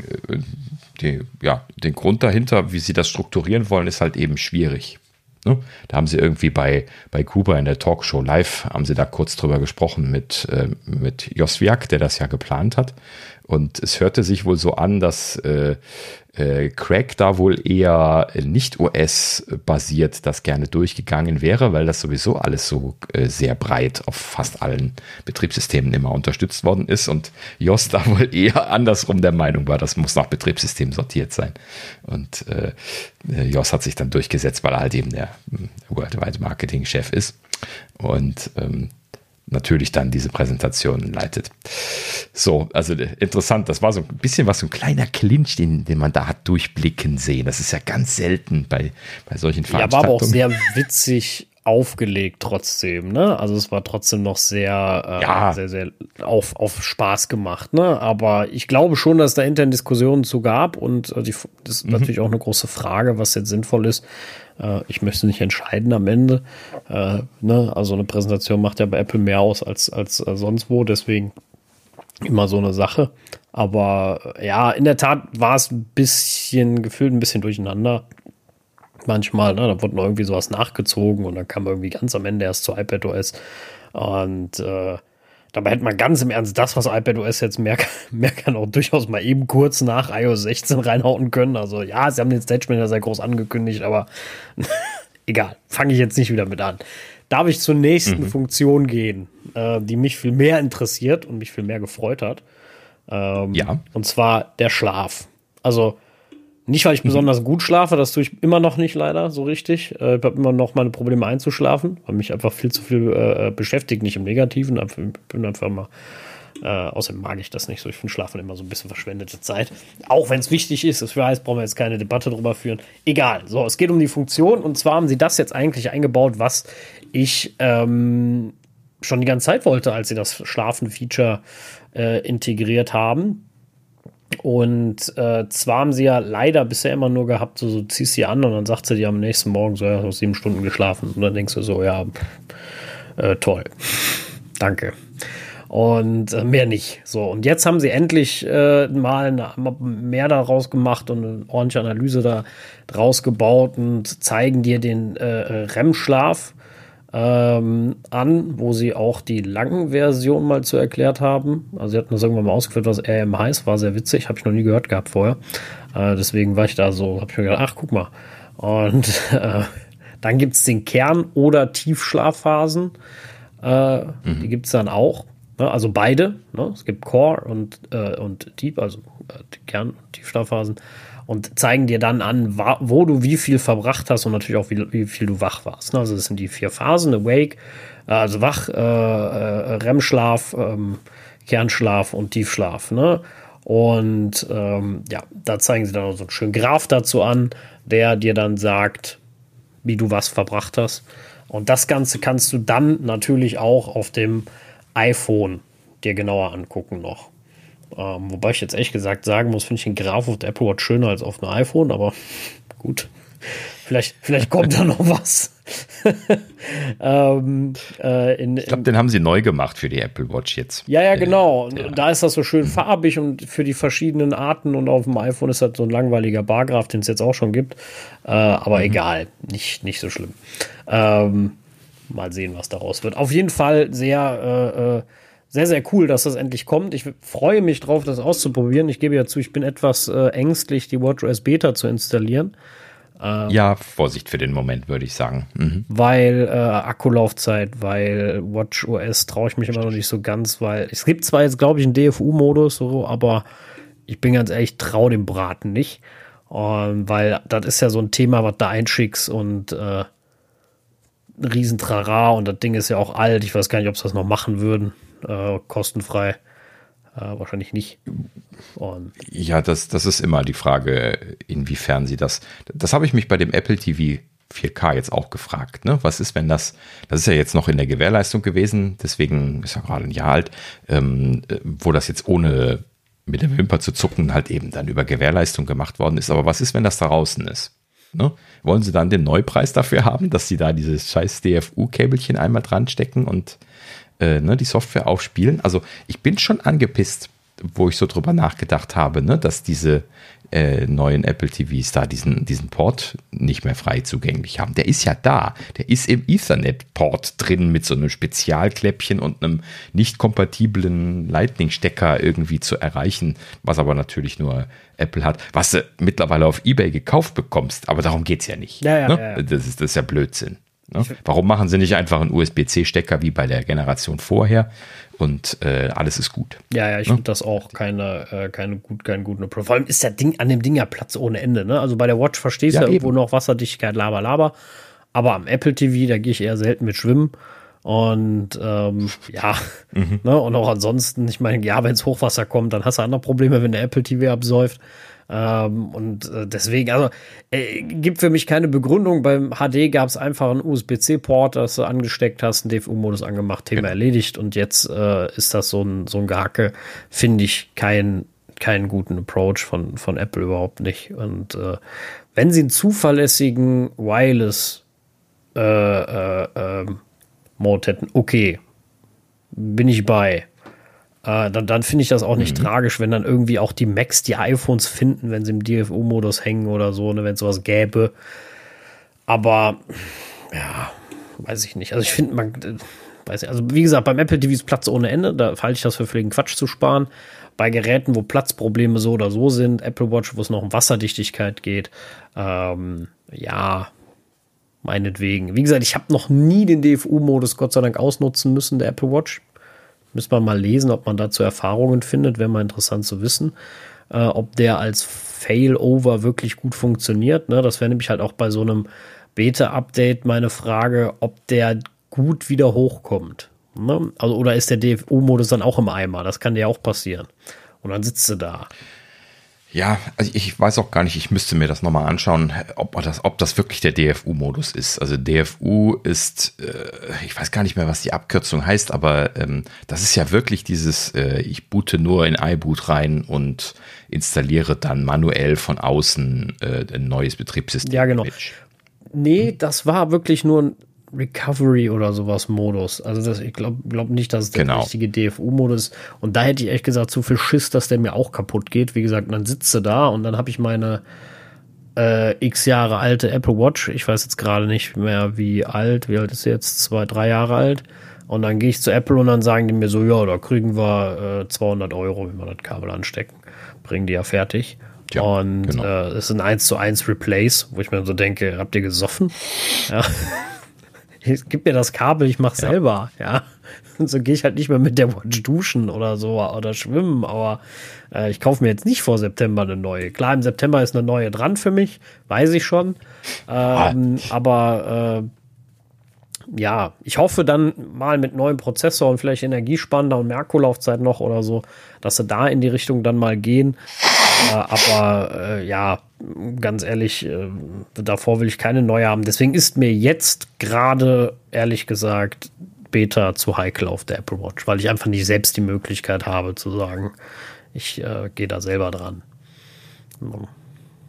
den, ja, den Grund dahinter, wie sie das strukturieren wollen, ist halt eben schwierig. Ne? Da haben sie irgendwie bei, bei Kuba in der Talkshow live, haben sie da kurz drüber gesprochen mit, äh, mit Josviak, der das ja geplant hat. Und es hörte sich wohl so an, dass äh, äh, Craig da wohl eher nicht US-basiert das gerne durchgegangen wäre, weil das sowieso alles so äh, sehr breit auf fast allen Betriebssystemen immer unterstützt worden ist und Jos da wohl eher andersrum der Meinung war, das muss nach Betriebssystem sortiert sein. Und äh, Jos hat sich dann durchgesetzt, weil er halt eben der äh, Worldwide Marketing-Chef ist. Und ähm, natürlich dann diese Präsentation leitet. So, also interessant, das war so ein bisschen was, so ein kleiner Clinch, den, den man da hat durchblicken sehen. Das ist ja ganz selten bei, bei solchen Veranstaltungen. Ja, war aber auch sehr witzig aufgelegt trotzdem, ne? Also es war trotzdem noch sehr, äh, ja. sehr, sehr auf, auf Spaß gemacht, ne? Aber ich glaube schon, dass es da intern Diskussionen zu gab und äh, die, das ist mhm. natürlich auch eine große Frage, was jetzt sinnvoll ist. Äh, ich möchte nicht entscheiden am Ende. Äh, ne? Also eine Präsentation macht ja bei Apple mehr aus als, als äh, sonst wo, deswegen immer so eine Sache. Aber äh, ja, in der Tat war es ein bisschen gefühlt ein bisschen durcheinander manchmal. Ne? Da wurde noch irgendwie sowas nachgezogen und dann kam irgendwie ganz am Ende erst zu iPadOS. Und äh, dabei hätte man ganz im Ernst das, was iPadOS jetzt mehr, mehr kann, auch durchaus mal eben kurz nach iOS 16 reinhauen können. Also ja, sie haben den Stage Manager sehr groß angekündigt, aber egal, fange ich jetzt nicht wieder mit an. Darf ich zur nächsten mhm. Funktion gehen, äh, die mich viel mehr interessiert und mich viel mehr gefreut hat? Ähm, ja. Und zwar der Schlaf. Also nicht, weil ich mhm. besonders gut schlafe, das tue ich immer noch nicht leider so richtig. Äh, ich habe immer noch meine Probleme einzuschlafen, weil mich einfach viel zu viel äh, beschäftigt, nicht im Negativen. Ich bin einfach mal. Äh, außerdem mag ich das nicht so. Ich finde Schlafen immer so ein bisschen verschwendete Zeit. Auch wenn es wichtig ist, das heißt, brauchen wir jetzt keine Debatte drüber führen. Egal. So, es geht um die Funktion und zwar haben sie das jetzt eigentlich eingebaut, was ich ähm, schon die ganze Zeit wollte, als sie das Schlafen-Feature äh, integriert haben. Und äh, zwar haben sie ja leider bisher immer nur gehabt, so, so ziehst sie an und dann sagt sie dir am nächsten Morgen so, ja, so sieben Stunden geschlafen. Und dann denkst du so, ja, äh, toll. Danke. Und äh, mehr nicht. So, und jetzt haben sie endlich äh, mal eine, mehr daraus gemacht und eine ordentliche Analyse da draus gebaut und zeigen dir den äh, REM-Schlaf ähm, an, wo sie auch die langen Version mal zu erklärt haben. Also sie hatten das irgendwann mal ausgeführt, was RM heißt, war sehr witzig, habe ich noch nie gehört gehabt vorher. Äh, deswegen war ich da so, habe ich mir gedacht, ach guck mal. Und äh, dann gibt es den Kern- oder Tiefschlafphasen. Äh, mhm. Die gibt es dann auch. Ne? Also beide. Ne? Es gibt Core und, äh, und Deep, also äh, Kern- und Tiefschlafphasen und zeigen dir dann an, wo du wie viel verbracht hast und natürlich auch wie, wie viel du wach warst. Ne? Also das sind die vier Phasen, Awake, äh, also wach, äh, äh, REM-Schlaf, ähm, Kernschlaf und Tiefschlaf. Ne? Und ähm, ja, da zeigen sie dann so einen schönen Graph dazu an, der dir dann sagt, wie du was verbracht hast. Und das Ganze kannst du dann natürlich auch auf dem iPhone dir genauer angucken noch. Ähm, wobei ich jetzt ehrlich gesagt sagen muss, finde ich den Graph auf der Apple Watch schöner als auf einem iPhone, aber gut. Vielleicht, vielleicht kommt da noch was. ähm, äh, in, ich glaube, den haben sie neu gemacht für die Apple Watch jetzt. Ja, ja, genau. Äh, ja. Da ist das so schön farbig und für die verschiedenen Arten und auf dem iPhone ist das so ein langweiliger Bargraph, den es jetzt auch schon gibt. Äh, aber mhm. egal, nicht, nicht so schlimm. Ähm, mal sehen, was daraus wird. Auf jeden Fall sehr äh, äh sehr, sehr cool, dass das endlich kommt. Ich freue mich drauf, das auszuprobieren. Ich gebe ja zu, ich bin etwas äh, ängstlich, die WatchOS Beta zu installieren. Ähm, ja, Vorsicht für den Moment, würde ich sagen. Mhm. Weil äh, Akkulaufzeit, weil WatchOS traue ich mich immer noch nicht so ganz, weil es gibt zwar jetzt, glaube ich, einen DFU-Modus, so, aber ich bin ganz ehrlich, traue dem Braten nicht. Ähm, weil das ist ja so ein Thema, was da einschickst und äh, ein Riesentrara und das Ding ist ja auch alt. Ich weiß gar nicht, ob sie das noch machen würden äh, kostenfrei. Äh, wahrscheinlich nicht. Und ja, das, das ist immer die Frage, inwiefern sie das. Das habe ich mich bei dem Apple TV 4K jetzt auch gefragt. Ne? Was ist, wenn das, das ist ja jetzt noch in der Gewährleistung gewesen, deswegen ist ja gerade ein Jahr alt, ähm, wo das jetzt ohne mit der Wimper zu zucken halt eben dann über Gewährleistung gemacht worden ist. Aber was ist, wenn das da draußen ist? Ne? Wollen sie dann den Neupreis dafür haben, dass sie da dieses scheiß DFU-Käbelchen einmal dran stecken und äh, ne, die Software aufspielen. Also ich bin schon angepisst, wo ich so drüber nachgedacht habe, ne, dass diese äh, neuen Apple TVs da diesen, diesen Port nicht mehr frei zugänglich haben. Der ist ja da. Der ist im Ethernet-Port drin mit so einem Spezialkläppchen und einem nicht kompatiblen Lightning-Stecker irgendwie zu erreichen, was aber natürlich nur Apple hat, was du mittlerweile auf Ebay gekauft bekommst. Aber darum geht es ja nicht. Ja, ja, ne? ja, Das, ist, das ist ja Blödsinn. Ne? Warum machen sie nicht einfach einen USB-C-Stecker wie bei der Generation vorher und äh, alles ist gut? Ja, ja, ich ne? finde das auch keine, äh, keine gut, keinen guten Approach. Vor allem ist der Ding an dem Ding ja Platz ohne Ende. Ne? Also bei der Watch verstehst du ja, ja irgendwo noch Wasserdichtigkeit, laber, laber. Aber am Apple TV, da gehe ich eher selten mit Schwimmen. Und ähm, ja, mhm. ne, und auch ansonsten, ich meine, ja, wenn es Hochwasser kommt, dann hast du andere Probleme, wenn der Apple TV absäuft. Ähm, und äh, deswegen, also äh, gibt für mich keine Begründung. Beim HD gab es einfach einen USB-C-Port, das du angesteckt hast, einen DFU-Modus angemacht, Thema genau. erledigt. Und jetzt äh, ist das so ein, so ein Gehacke, finde ich kein, keinen guten Approach von, von Apple überhaupt nicht. Und äh, wenn sie einen zuverlässigen Wireless äh, äh, ähm, Mode hätten, okay, bin ich bei. Äh, dann, dann finde ich das auch nicht mhm. tragisch, wenn dann irgendwie auch die Macs die iPhones finden, wenn sie im DFO-Modus hängen oder so, ne, wenn es sowas gäbe. Aber ja, weiß ich nicht. Also ich finde, man, äh, weiß nicht, also wie gesagt, beim Apple TV ist Platz ohne Ende, da halte ich das für völligen Quatsch zu sparen. Bei Geräten, wo Platzprobleme so oder so sind, Apple Watch, wo es noch um Wasserdichtigkeit geht, ähm, ja, meinetwegen. Wie gesagt, ich habe noch nie den DFU-Modus Gott sei Dank ausnutzen müssen, der Apple Watch. Müsste man mal lesen, ob man dazu Erfahrungen findet, wäre mal interessant zu wissen. Äh, ob der als Failover wirklich gut funktioniert. Ne? Das wäre nämlich halt auch bei so einem Beta-Update meine Frage, ob der gut wieder hochkommt. Ne? Also, oder ist der DFU-Modus dann auch im Eimer? Das kann dir auch passieren. Und dann sitzt du da. Ja, also ich weiß auch gar nicht, ich müsste mir das nochmal anschauen, ob das, ob das wirklich der DFU-Modus ist. Also DFU ist, äh, ich weiß gar nicht mehr, was die Abkürzung heißt, aber ähm, das ist ja wirklich dieses, äh, ich boote nur in iBoot rein und installiere dann manuell von außen äh, ein neues Betriebssystem. Ja, genau. Nee, das war wirklich nur ein Recovery oder sowas Modus. Also das, ich glaube glaub nicht, dass es der genau. richtige DFU-Modus ist. Und da hätte ich echt gesagt zu viel Schiss, dass der mir auch kaputt geht. Wie gesagt, dann sitze da und dann habe ich meine äh, x Jahre alte Apple Watch. Ich weiß jetzt gerade nicht mehr, wie alt. Wie alt ist sie jetzt? Zwei, drei Jahre alt. Und dann gehe ich zu Apple und dann sagen die mir so, ja, da kriegen wir äh, 200 Euro, wenn wir das Kabel anstecken. Bringen die ja fertig. Ja, und genau. äh, es ist ein 1 zu 1 Replace, wo ich mir so denke, habt ihr gesoffen? Ja. Gib mir das Kabel, ich mach's ja. selber, ja. Und so gehe ich halt nicht mehr mit der Watch duschen oder so oder schwimmen, aber äh, ich kaufe mir jetzt nicht vor September eine neue. Klar, im September ist eine neue dran für mich, weiß ich schon. Ähm, ah. Aber äh, ja, ich hoffe dann mal mit neuem Prozessor und vielleicht Energiespannender und mehr Akkulaufzeit noch oder so, dass sie da in die Richtung dann mal gehen. Äh, aber äh, ja, ganz ehrlich, äh, davor will ich keine neue haben. Deswegen ist mir jetzt gerade, ehrlich gesagt, Beta zu heikel auf der Apple Watch, weil ich einfach nicht selbst die Möglichkeit habe zu sagen, ich äh, gehe da selber dran.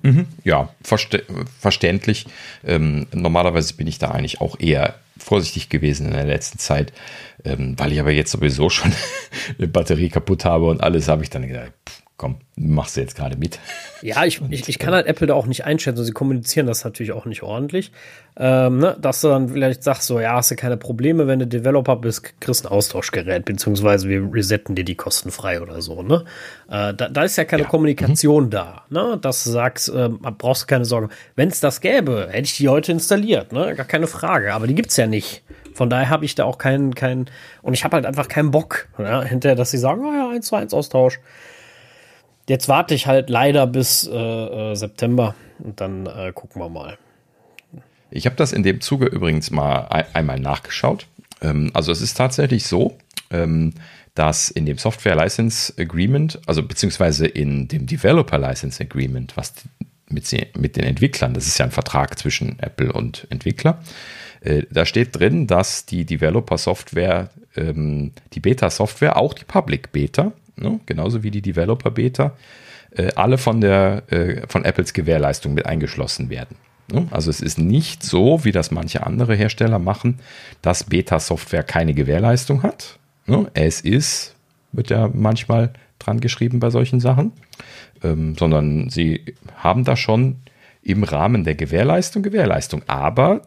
Mhm, ja, verste verständlich. Ähm, normalerweise bin ich da eigentlich auch eher vorsichtig gewesen in der letzten Zeit, ähm, weil ich aber jetzt sowieso schon eine Batterie kaputt habe und alles, habe ich dann gedacht, pff, komm, machst du jetzt gerade mit. Ja, ich, ich, ich kann halt Apple da auch nicht einschätzen. Sie kommunizieren das natürlich auch nicht ordentlich. Ähm, ne? Dass du dann vielleicht sagst, so, ja, hast du keine Probleme, wenn du Developer bist, kriegst ein Austauschgerät, beziehungsweise wir resetten dir die kostenfrei oder so. Ne? Äh, da, da ist ja keine ja. Kommunikation mhm. da, ne? dass du sagst, äh, brauchst du keine Sorge. Wenn es das gäbe, hätte ich die heute installiert, ne? gar keine Frage. Aber die gibt es ja nicht. Von daher habe ich da auch keinen, keinen, und ich habe halt einfach keinen Bock, ja, hinterher, dass sie sagen, oh ja, 1 zu 1 Austausch. Jetzt warte ich halt leider bis äh, äh, September und dann äh, gucken wir mal. Ich habe das in dem Zuge übrigens mal ein, einmal nachgeschaut. Ähm, also es ist tatsächlich so, ähm, dass in dem Software License Agreement, also beziehungsweise in dem Developer License Agreement, was mit, mit den Entwicklern, das ist ja ein Vertrag zwischen Apple und Entwickler, äh, da steht drin, dass die Developer-Software, ähm, die Beta-Software, auch die Public-Beta, ne, genauso wie die Developer-Beta, äh, alle von, der, äh, von Apples Gewährleistung mit eingeschlossen werden. Ne? Also es ist nicht so, wie das manche andere Hersteller machen, dass Beta-Software keine Gewährleistung hat. Ne? Es ist, wird ja manchmal dran geschrieben bei solchen Sachen, ähm, sondern sie haben da schon im Rahmen der Gewährleistung Gewährleistung. Aber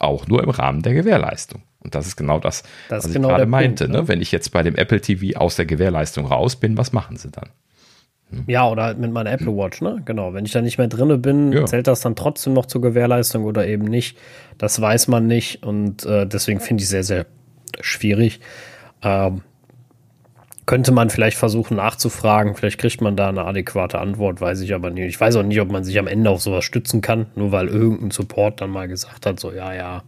auch nur im Rahmen der Gewährleistung. Und das ist genau das, das was ich genau gerade meinte. Punkt, ne? ne? Wenn ich jetzt bei dem Apple TV aus der Gewährleistung raus bin, was machen sie dann? Hm. Ja, oder halt mit meiner Apple Watch, ne? Genau. Wenn ich da nicht mehr drinne bin, ja. zählt das dann trotzdem noch zur Gewährleistung oder eben nicht. Das weiß man nicht und äh, deswegen finde ich sehr, sehr schwierig. Ähm, könnte man vielleicht versuchen nachzufragen. Vielleicht kriegt man da eine adäquate Antwort, weiß ich aber nicht. Ich weiß auch nicht, ob man sich am Ende auf sowas stützen kann, nur weil irgendein Support dann mal gesagt hat, so, ja, ja.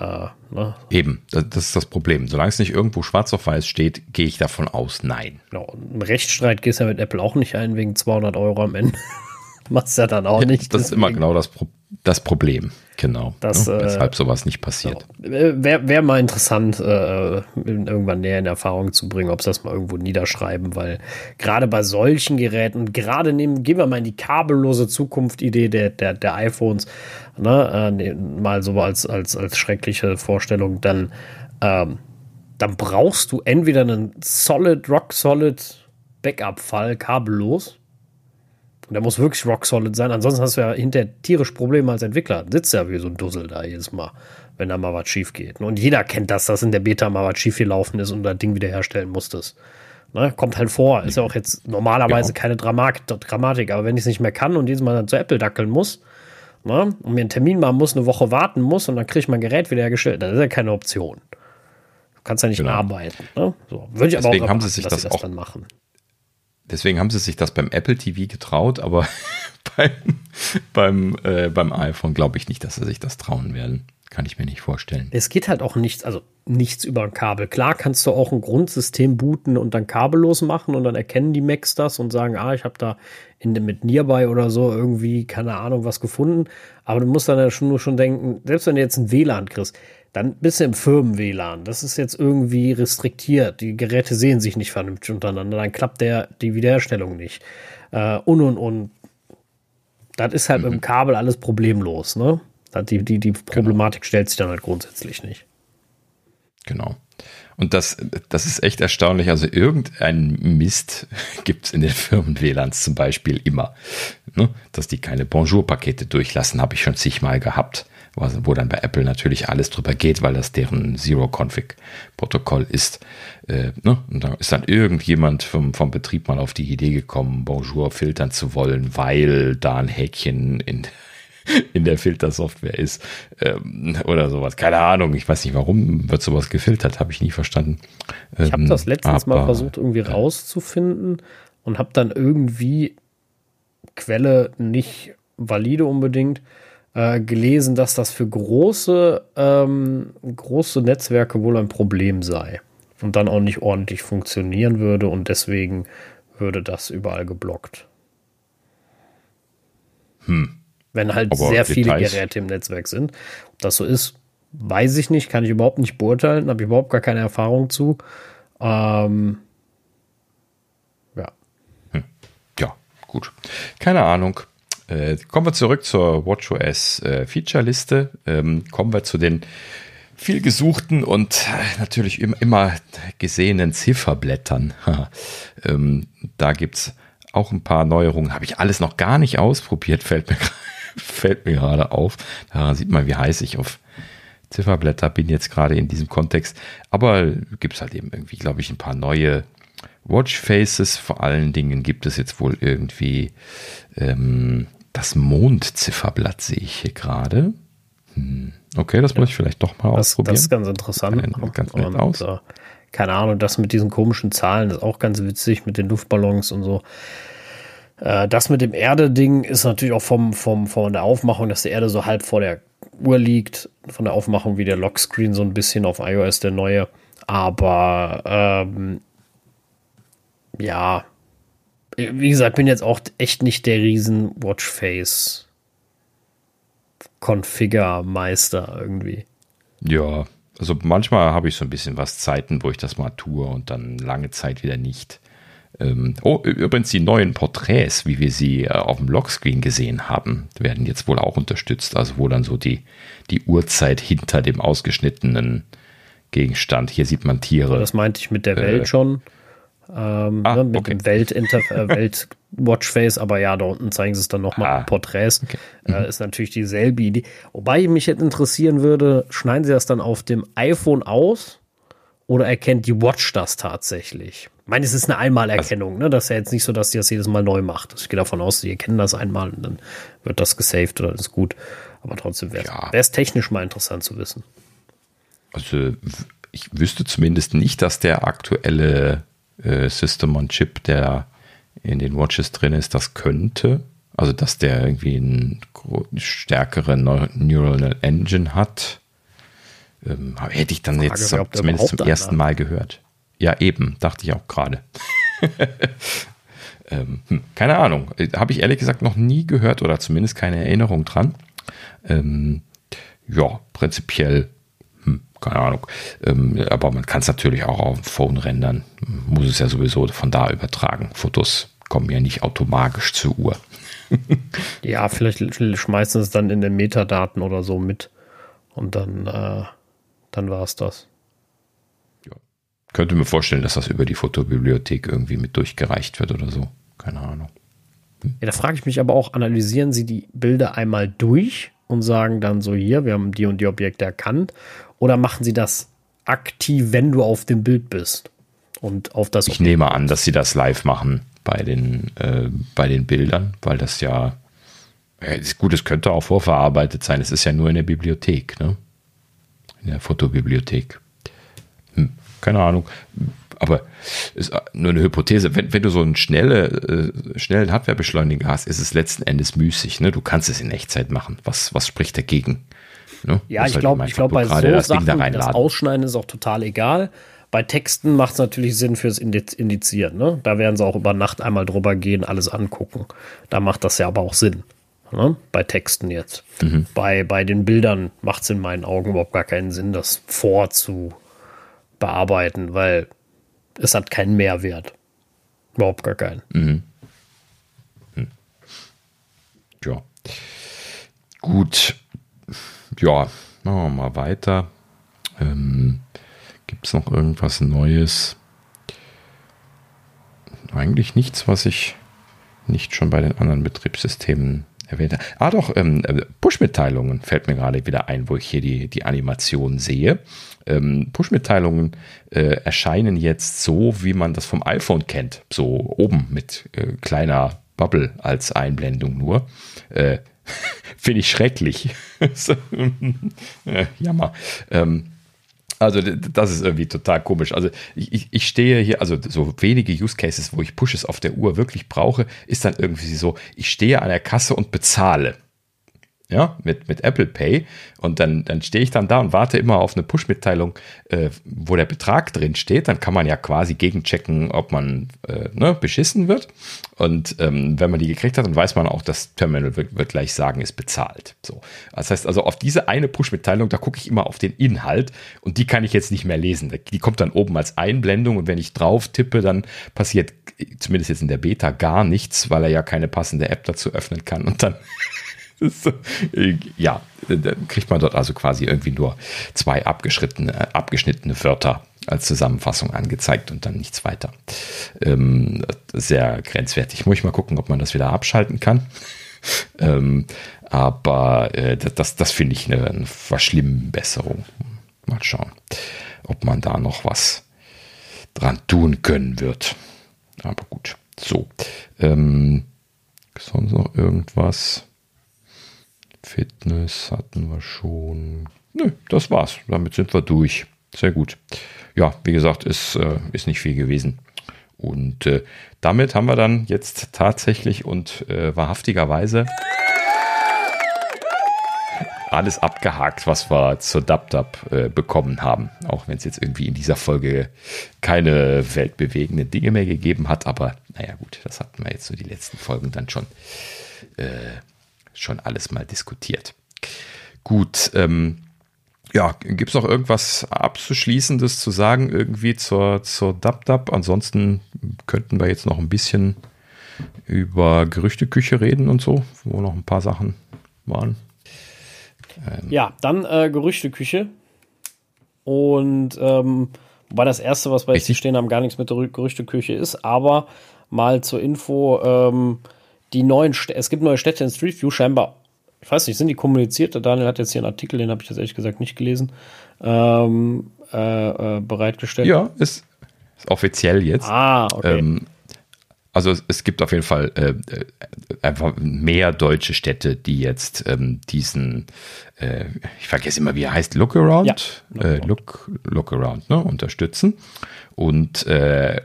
Äh, ne? Eben, das ist das Problem. Solange es nicht irgendwo schwarz auf weiß steht, gehe ich davon aus, nein. Genau. Ein Rechtsstreit gehst du ja mit Apple auch nicht ein wegen 200 Euro am Ende. Machst ja dann auch nicht. Das deswegen. ist immer genau das, Pro das Problem. Genau. Das, ne? Weshalb sowas nicht passiert. Wäre wär mal interessant, äh, irgendwann näher in Erfahrung zu bringen, ob sie das mal irgendwo niederschreiben, weil gerade bei solchen Geräten, gerade nehmen, gehen wir mal in die kabellose Zukunft-Idee der, der, der iPhones, ne, äh, mal so als, als, als schreckliche Vorstellung, dann, ähm, dann brauchst du entweder einen solid, rock solid Backup-Fall kabellos und der muss wirklich rock solid sein. Ansonsten hast du ja hinterher tierisch Probleme als Entwickler. Sitzt ja wie so ein Dussel da jedes Mal, wenn da mal was schief geht. Und jeder kennt das, dass in der Beta mal was schief gelaufen ist und das Ding wiederherstellen musstest. Ne? Kommt halt vor. Ist ja auch jetzt normalerweise genau. keine Dramatik, Dramatik. Aber wenn ich es nicht mehr kann und jedes Mal dann zu Apple dackeln muss, ne? und mir einen Termin machen muss, eine Woche warten muss und dann kriege ich mein Gerät wiederhergestellt, das ist ja keine Option. Du kannst ja nicht genau. arbeiten. Ne? So. Würde ich Deswegen aber auch erwarten, haben sie sich dass das, sie das auch dann machen. Deswegen haben sie sich das beim Apple TV getraut, aber beim, beim, äh, beim iPhone glaube ich nicht, dass sie sich das trauen werden. Kann ich mir nicht vorstellen. Es geht halt auch nichts, also nichts über ein Kabel. Klar kannst du auch ein Grundsystem booten und dann kabellos machen und dann erkennen die Macs das und sagen, ah, ich habe da in, mit Nearby oder so irgendwie, keine Ahnung, was gefunden. Aber du musst dann ja schon nur schon denken, selbst wenn du jetzt ein WLAN kriegst, dann bist du im Firmen-WLAN. Das ist jetzt irgendwie restriktiert. Die Geräte sehen sich nicht vernünftig untereinander. Dann klappt der, die Wiederherstellung nicht. Äh, und und und. Das ist halt mhm. mit dem mhm. Kabel alles problemlos. Ne? Die, die, die Problematik genau. stellt sich dann halt grundsätzlich nicht. Genau. Und das, das ist echt erstaunlich. Also irgendein Mist gibt es in den Firmen-WLANs zum Beispiel immer. Ne? Dass die keine Bonjour-Pakete durchlassen, habe ich schon zigmal gehabt wo dann bei Apple natürlich alles drüber geht, weil das deren Zero-Config-Protokoll ist. Äh, ne? Und da ist dann irgendjemand vom, vom Betrieb mal auf die Idee gekommen, Bonjour filtern zu wollen, weil da ein Häkchen in, in der Filtersoftware ist ähm, oder sowas. Keine Ahnung, ich weiß nicht, warum wird sowas gefiltert, habe ich nie verstanden. Ähm, ich habe das letztens aber, mal versucht irgendwie ja. rauszufinden und habe dann irgendwie Quelle nicht valide unbedingt äh, gelesen, dass das für große, ähm, große Netzwerke wohl ein Problem sei und dann auch nicht ordentlich funktionieren würde und deswegen würde das überall geblockt. Hm. Wenn halt Aber sehr viele Geräte im Netzwerk sind. Ob das so ist, weiß ich nicht, kann ich überhaupt nicht beurteilen, habe ich überhaupt gar keine Erfahrung zu. Ähm, ja. Hm. Ja, gut. Keine Ahnung. Äh, kommen wir zurück zur WatchOS äh, Feature-Liste. Ähm, kommen wir zu den viel gesuchten und äh, natürlich immer, gesehenen Zifferblättern. ähm, da gibt's auch ein paar Neuerungen. Habe ich alles noch gar nicht ausprobiert, fällt mir, fällt mir gerade auf. Da sieht man, wie heiß ich auf Zifferblätter bin jetzt gerade in diesem Kontext. Aber gibt es halt eben irgendwie, glaube ich, ein paar neue Watchfaces. Vor allen Dingen gibt es jetzt wohl irgendwie ähm, das Mondzifferblatt, sehe ich hier gerade. Hm. Okay, das ja. muss ich vielleicht doch mal das, ausprobieren. Das ist ganz interessant. Kann, ganz nett und, aus. Äh, keine Ahnung, das mit diesen komischen Zahlen ist auch ganz witzig mit den Luftballons und so. Äh, das mit dem Erde-Ding ist natürlich auch vom, vom, von der Aufmachung, dass die Erde so halb vor der Uhr liegt, von der Aufmachung wie der Lockscreen so ein bisschen auf iOS, der neue. Aber ähm, ja, wie gesagt, bin jetzt auch echt nicht der riesen Watchface Configure-Meister irgendwie. Ja, also manchmal habe ich so ein bisschen was Zeiten, wo ich das mal tue und dann lange Zeit wieder nicht. Ähm, oh, übrigens die neuen Porträts, wie wir sie äh, auf dem Lockscreen gesehen haben, werden jetzt wohl auch unterstützt. Also wo dann so die, die Uhrzeit hinter dem ausgeschnittenen Gegenstand. Hier sieht man Tiere. Das meinte ich mit der Welt äh, schon. Ähm, ah, ne, mit okay. dem Welt, äh, Welt Watchface, aber ja, da unten zeigen sie es dann nochmal ah, Porträts. Okay. Äh, mhm. Äh, ist natürlich dieselbe Idee. Wobei mich jetzt interessieren würde, schneiden sie das dann auf dem iPhone aus oder erkennt die Watch das tatsächlich? Ich meine, es ist eine Einmalerkennung, also, ne? Das ist ja jetzt nicht so, dass sie das jedes Mal neu macht. Ich gehe davon aus, sie erkennen das einmal und dann wird das gesaved oder ist gut. Aber trotzdem wäre ja. es technisch mal interessant zu wissen. Also ich wüsste zumindest nicht, dass der aktuelle äh, System on Chip, der in den Watches drin ist, das könnte. Also, dass der irgendwie eine stärkere Neural Engine hat. Ähm, hätte ich dann Frage, jetzt zum, zumindest zum ersten Mal gehört. Ja, eben, dachte ich auch gerade. ähm, hm, keine Ahnung. Äh, habe ich ehrlich gesagt noch nie gehört oder zumindest keine Erinnerung dran. Ähm, ja, prinzipiell keine Ahnung. Ähm, aber man kann es natürlich auch auf dem Phone rendern. Muss es ja sowieso von da übertragen. Fotos kommen ja nicht automatisch zur Uhr. ja, vielleicht schmeißen es dann in den Metadaten oder so mit. Und dann, äh, dann war es das. Ja. Könnte mir vorstellen, dass das über die Fotobibliothek irgendwie mit durchgereicht wird oder so. Keine Ahnung. Hm. Ja, da frage ich mich aber auch, analysieren Sie die Bilder einmal durch und sagen dann so hier, wir haben die und die Objekte erkannt oder machen sie das aktiv, wenn du auf dem Bild bist? Und auf das. Ich nehme an, dass sie das live machen bei den, äh, bei den Bildern, weil das ja, gut, es könnte auch vorverarbeitet sein. Es ist ja nur in der Bibliothek, ne? In der Fotobibliothek. Hm, keine Ahnung. Aber ist nur eine Hypothese. Wenn, wenn du so einen schnelle, äh, schnellen Hardwarebeschleuniger hast, ist es letzten Endes müßig. Ne? Du kannst es in Echtzeit machen. Was, was spricht dagegen? Ne? Ja, ich glaube, ich glaube, bei so das Sachen, da das Ausschneiden ist auch total egal. Bei Texten macht es natürlich Sinn fürs Indizieren. Ne? Da werden sie auch über Nacht einmal drüber gehen, alles angucken. Da macht das ja aber auch Sinn. Ne? Bei Texten jetzt. Mhm. Bei, bei den Bildern macht es in meinen Augen überhaupt gar keinen Sinn, das vorzubearbeiten, weil es hat keinen Mehrwert. Überhaupt gar keinen. Mhm. Hm. Ja. Gut ja, machen wir mal weiter. Ähm, Gibt es noch irgendwas Neues? Eigentlich nichts, was ich nicht schon bei den anderen Betriebssystemen erwähnt habe. Ah doch, ähm, äh, Push-Mitteilungen fällt mir gerade wieder ein, wo ich hier die, die Animation sehe. Ähm, Push-Mitteilungen äh, erscheinen jetzt so, wie man das vom iPhone kennt. So oben mit äh, kleiner Bubble als Einblendung nur. Äh, Finde ich schrecklich. Jammer. Ähm, also das ist irgendwie total komisch. Also ich, ich stehe hier, also so wenige Use Cases, wo ich Pushes auf der Uhr wirklich brauche, ist dann irgendwie so, ich stehe an der Kasse und bezahle ja, mit, mit Apple Pay. Und dann, dann stehe ich dann da und warte immer auf eine Push-Mitteilung, äh, wo der Betrag drin steht. Dann kann man ja quasi gegenchecken, ob man äh, ne, beschissen wird. Und ähm, wenn man die gekriegt hat, dann weiß man auch, das Terminal wird, wird gleich sagen, ist bezahlt. So. Das heißt also, auf diese eine Push-Mitteilung, da gucke ich immer auf den Inhalt und die kann ich jetzt nicht mehr lesen. Die kommt dann oben als Einblendung und wenn ich drauf tippe, dann passiert zumindest jetzt in der Beta gar nichts, weil er ja keine passende App dazu öffnen kann. Und dann ja, dann kriegt man dort also quasi irgendwie nur zwei abgeschnittene, abgeschnittene Wörter als Zusammenfassung angezeigt und dann nichts weiter. Ähm, sehr grenzwertig. Muss ich mal gucken, ob man das wieder abschalten kann. ähm, aber äh, das, das finde ich eine, eine Verschlimmbesserung. Mal schauen, ob man da noch was dran tun können wird. Aber gut. So. Ähm, sonst noch irgendwas? Fitness hatten wir schon. Nö, das war's. Damit sind wir durch. Sehr gut. Ja, wie gesagt, ist, äh, ist nicht viel gewesen. Und äh, damit haben wir dann jetzt tatsächlich und äh, wahrhaftigerweise alles abgehakt, was wir zur DubDub äh, bekommen haben. Auch wenn es jetzt irgendwie in dieser Folge keine weltbewegenden Dinge mehr gegeben hat. Aber naja gut, das hatten wir jetzt so die letzten Folgen dann schon, äh, schon alles mal diskutiert. Gut, ähm, ja, gibt es noch irgendwas Abzuschließendes zu sagen irgendwie zur, zur DubDub? Ansonsten könnten wir jetzt noch ein bisschen über Gerüchteküche reden und so, wo noch ein paar Sachen waren. Ähm. Ja, dann äh, Gerüchteküche. Und ähm, wobei das erste, was bei jetzt stehen haben, gar nichts mit der Gerüchteküche ist, aber mal zur Info, ähm, die neuen, St es gibt neue Städte in Street View, scheinbar, ich weiß nicht, sind die kommuniziert? Der Daniel hat jetzt hier einen Artikel, den habe ich jetzt ehrlich gesagt nicht gelesen, ähm, äh, äh, bereitgestellt. Ja, ist, ist offiziell jetzt. Ah, okay. Ähm, also es gibt auf jeden Fall äh, äh, einfach mehr deutsche Städte, die jetzt ähm, diesen, äh, ich vergesse immer, wie er heißt, Lookaround, ja, äh, Look, Lookaround, ne, unterstützen. Und äh,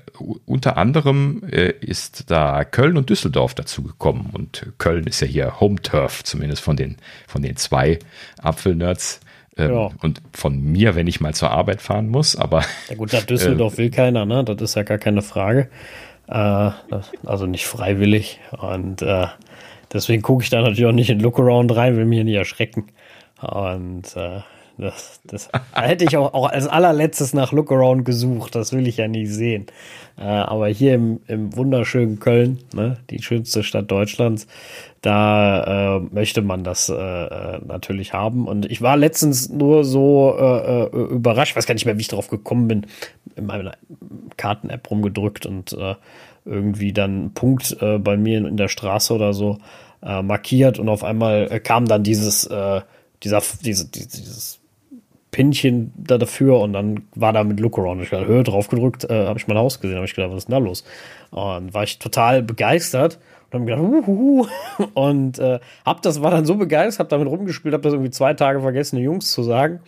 unter anderem äh, ist da Köln und Düsseldorf dazu gekommen. Und Köln ist ja hier Home Turf, zumindest von den, von den zwei Apfelnerds. Ähm, ja. Und von mir, wenn ich mal zur Arbeit fahren muss, aber. Ja gut, nach Düsseldorf will keiner, ne? Das ist ja gar keine Frage. Äh, also nicht freiwillig. Und äh, deswegen gucke ich da natürlich auch nicht in Lookaround rein, will mich hier nicht erschrecken. Und äh, das, das da hätte ich auch, auch als allerletztes nach Lookaround gesucht. Das will ich ja nicht sehen. Äh, aber hier im, im wunderschönen Köln, ne, die schönste Stadt Deutschlands, da äh, möchte man das äh, äh natürlich haben. Und ich war letztens nur so äh, äh, überrascht, weiß gar nicht mehr, wie ich darauf gekommen bin, in meiner Karten-App rumgedrückt und äh, irgendwie dann einen Punkt äh, bei mir in, in der Straße oder so äh, markiert und auf einmal äh, kam dann dieses, äh, dieser, diese, dieses Pinchen da dafür und dann war da mit Lookaround. Ich habe Höhe drauf gedrückt, äh, habe ich mein Haus gesehen, habe ich gedacht, was ist denn da los? Und war ich total begeistert und habe gedacht, uhuhu. und äh, hab das war dann so begeistert, habe damit rumgespielt, habe das irgendwie zwei Tage vergessen, den Jungs zu sagen.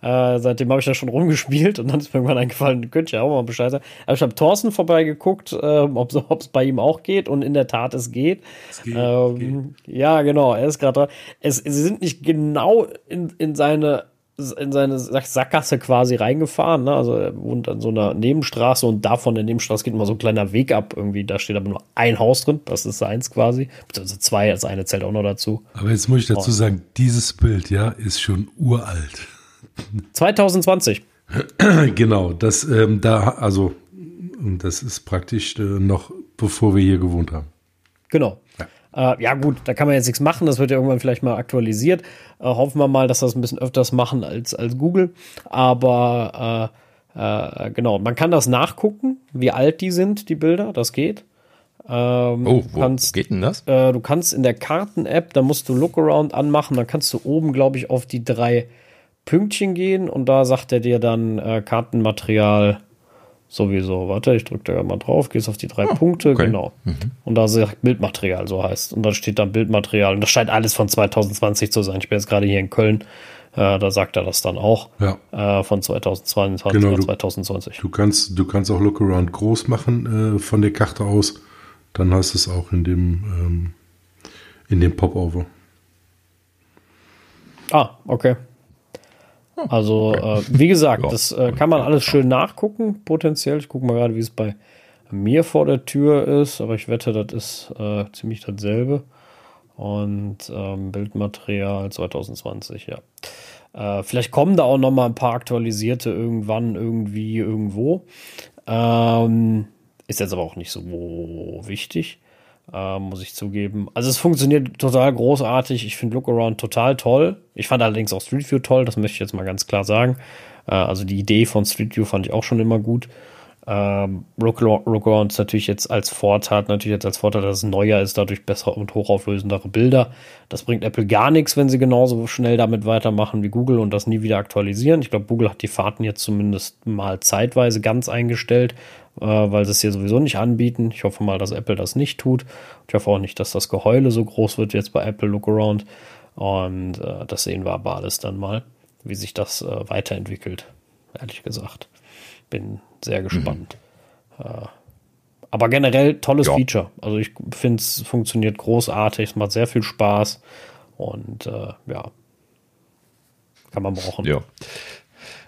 Äh, seitdem habe ich da schon rumgespielt und dann ist mir irgendwann eingefallen, könnt ihr auch mal Bescheid sagen. Aber ich habe Thorsten vorbeigeguckt, äh, ob es bei ihm auch geht und in der Tat es geht. Es geht, ähm, geht. Ja, genau, er ist gerade dran. Es, sie sind nicht genau in, in seine in seine Sackgasse quasi reingefahren. Ne? Also er wohnt an so einer Nebenstraße und davon der Nebenstraße geht immer so ein kleiner Weg ab. Irgendwie, da steht aber nur ein Haus drin. Das ist seins quasi. Also zwei, das eine zählt auch noch dazu. Aber jetzt muss ich dazu sagen, dieses Bild, ja, ist schon uralt. 2020. genau, das ähm, da, also das ist praktisch äh, noch bevor wir hier gewohnt haben. Genau. Äh, ja, gut, da kann man jetzt nichts machen. Das wird ja irgendwann vielleicht mal aktualisiert. Äh, hoffen wir mal, dass das ein bisschen öfters machen als, als Google. Aber äh, äh, genau, man kann das nachgucken, wie alt die sind, die Bilder. Das geht. Ähm, oh, wo kannst, geht denn das? Äh, du kannst in der Karten-App, da musst du Lookaround anmachen. Dann kannst du oben, glaube ich, auf die drei Pünktchen gehen und da sagt er dir dann äh, Kartenmaterial sowieso. Warte, ich drücke da mal drauf, gehst auf die drei oh, Punkte, okay. genau. Mhm. Und da sagt Bildmaterial, so heißt. Und da steht dann Bildmaterial. Und das scheint alles von 2020 zu sein. Ich bin jetzt gerade hier in Köln. Äh, da sagt er das dann auch. Ja. Äh, von 2022 genau, oder 2020. Du, du, kannst, du kannst auch Lookaround groß machen äh, von der Karte aus. Dann hast du es auch in dem, ähm, in dem Popover. Ah, okay. Also, okay. äh, wie gesagt, das äh, kann man alles schön nachgucken, potenziell. Ich gucke mal gerade, wie es bei mir vor der Tür ist, aber ich wette, das ist äh, ziemlich dasselbe. Und ähm, Bildmaterial 2020, ja. Äh, vielleicht kommen da auch noch mal ein paar aktualisierte irgendwann, irgendwie, irgendwo. Ähm, ist jetzt aber auch nicht so wichtig äh, muss ich zugeben. Also es funktioniert total großartig. Ich finde Lookaround total toll. Ich fand allerdings auch Street View toll, das möchte ich jetzt mal ganz klar sagen. Äh, also die Idee von Street View fand ich auch schon immer gut. Ähm, Rogue ist natürlich jetzt als Vorteil, natürlich jetzt als Vorteil, dass es neuer ist, dadurch bessere und hochauflösendere Bilder. Das bringt Apple gar nichts, wenn sie genauso schnell damit weitermachen wie Google und das nie wieder aktualisieren. Ich glaube, Google hat die Fahrten jetzt zumindest mal zeitweise ganz eingestellt, äh, weil sie es hier sowieso nicht anbieten. Ich hoffe mal, dass Apple das nicht tut. Ich hoffe auch nicht, dass das Geheule so groß wird jetzt bei Apple Lookaround. Und äh, das sehen wir aber alles dann mal, wie sich das äh, weiterentwickelt, ehrlich gesagt. Bin sehr gespannt. Mhm. Aber generell tolles ja. Feature. Also ich finde es funktioniert großartig, es macht sehr viel Spaß und äh, ja, kann man brauchen. Ja.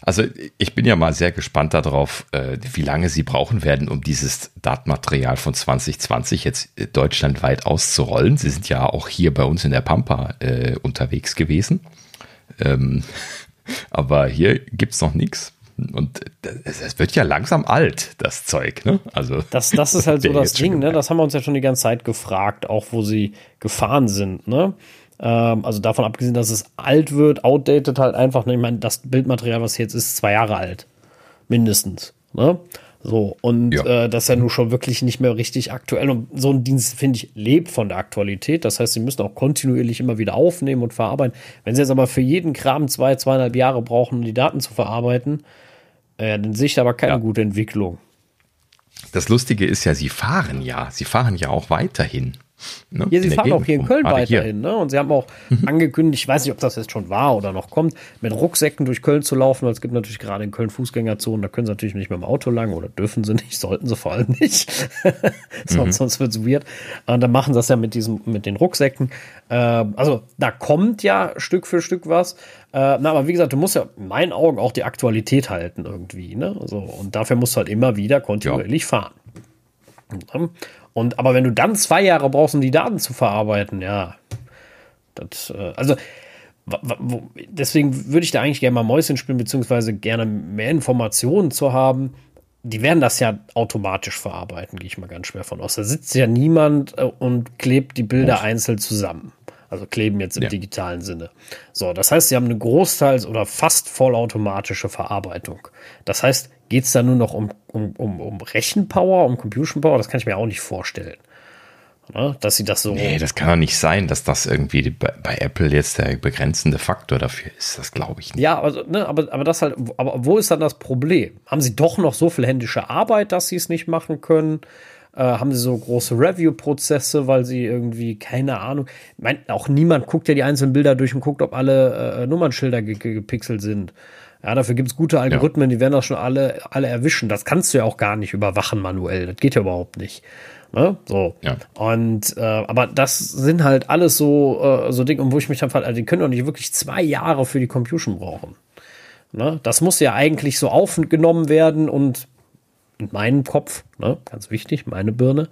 Also ich bin ja mal sehr gespannt darauf, äh, wie lange sie brauchen werden, um dieses Datenmaterial von 2020 jetzt äh, deutschlandweit auszurollen. Sie sind ja auch hier bei uns in der Pampa äh, unterwegs gewesen. Ähm, aber hier gibt es noch nichts. Und es wird ja langsam alt, das Zeug, ne? Also. Das, das ist halt so das Ding, ne? Das haben wir uns ja schon die ganze Zeit gefragt, auch wo sie gefahren sind, ne? Ähm, also davon abgesehen, dass es alt wird, outdated halt einfach, ne? Ich meine, das Bildmaterial, was jetzt ist, zwei Jahre alt. Mindestens, ne? So, und ja. äh, das ist ja nun schon wirklich nicht mehr richtig aktuell. Und so ein Dienst, finde ich, lebt von der Aktualität. Das heißt, sie müssen auch kontinuierlich immer wieder aufnehmen und verarbeiten. Wenn sie jetzt aber für jeden Kram zwei, zweieinhalb Jahre brauchen, um die Daten zu verarbeiten, äh, dann sehe ich aber keine ja. gute Entwicklung. Das Lustige ist ja, sie fahren ja. Sie fahren ja auch weiterhin. Ne? Ja, sie fahren auch hier in Köln weiterhin. Ne? Und sie haben auch mhm. angekündigt, ich weiß nicht, ob das jetzt schon war oder noch kommt, mit Rucksäcken durch Köln zu laufen, weil es gibt natürlich gerade in Köln Fußgängerzonen, da können sie natürlich nicht mit dem Auto lang oder dürfen sie nicht, sollten sie vor allem nicht. sonst, mhm. sonst wird es weird. Und dann machen sie das ja mit diesem, mit den Rucksäcken. Äh, also da kommt ja Stück für Stück was. Äh, na, aber wie gesagt, du musst ja in meinen Augen auch die Aktualität halten irgendwie. Ne? So, und dafür musst du halt immer wieder kontinuierlich ja. fahren. Und aber wenn du dann zwei Jahre brauchst, um die Daten zu verarbeiten, ja, das, äh, also deswegen würde ich da eigentlich gerne mal Mäuschen spielen, beziehungsweise gerne mehr Informationen zu haben. Die werden das ja automatisch verarbeiten, gehe ich mal ganz schwer von aus. Da sitzt ja niemand äh, und klebt die Bilder einzeln zusammen. Also kleben jetzt im ja. digitalen Sinne. So, das heißt, sie haben eine großteils oder fast vollautomatische Verarbeitung. Das heißt, geht es da nur noch um, um, um, um Rechenpower, um Compution Power? Das kann ich mir auch nicht vorstellen. Ne? Dass sie das so. Nee, das kann doch nicht sein, dass das irgendwie bei, bei Apple jetzt der begrenzende Faktor dafür ist. Das glaube ich nicht. Ja, also, ne, aber, aber das halt, aber wo ist dann das Problem? Haben sie doch noch so viel händische Arbeit, dass sie es nicht machen können? Äh, haben sie so große Review-Prozesse, weil sie irgendwie, keine Ahnung, mein, auch niemand guckt ja die einzelnen Bilder durch und guckt, ob alle äh, Nummernschilder ge gepixelt sind. Ja, dafür gibt es gute Algorithmen, ja. die werden das schon alle, alle erwischen. Das kannst du ja auch gar nicht überwachen manuell. Das geht ja überhaupt nicht. Ne? So. Ja. Und äh, aber das sind halt alles so, äh, so Dinge, wo ich mich dann frage, also die können doch nicht wirklich zwei Jahre für die Compution brauchen. Ne? Das muss ja eigentlich so aufgenommen werden und in meinem Kopf, ne, ganz wichtig, meine Birne,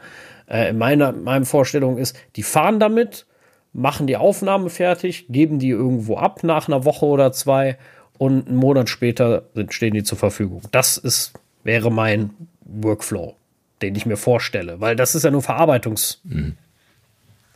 äh, in meiner meinem Vorstellung ist, die fahren damit, machen die Aufnahme fertig, geben die irgendwo ab nach einer Woche oder zwei und einen Monat später sind, stehen die zur Verfügung. Das ist, wäre mein Workflow, den ich mir vorstelle, weil das ist ja nur Verarbeitungs. Mhm.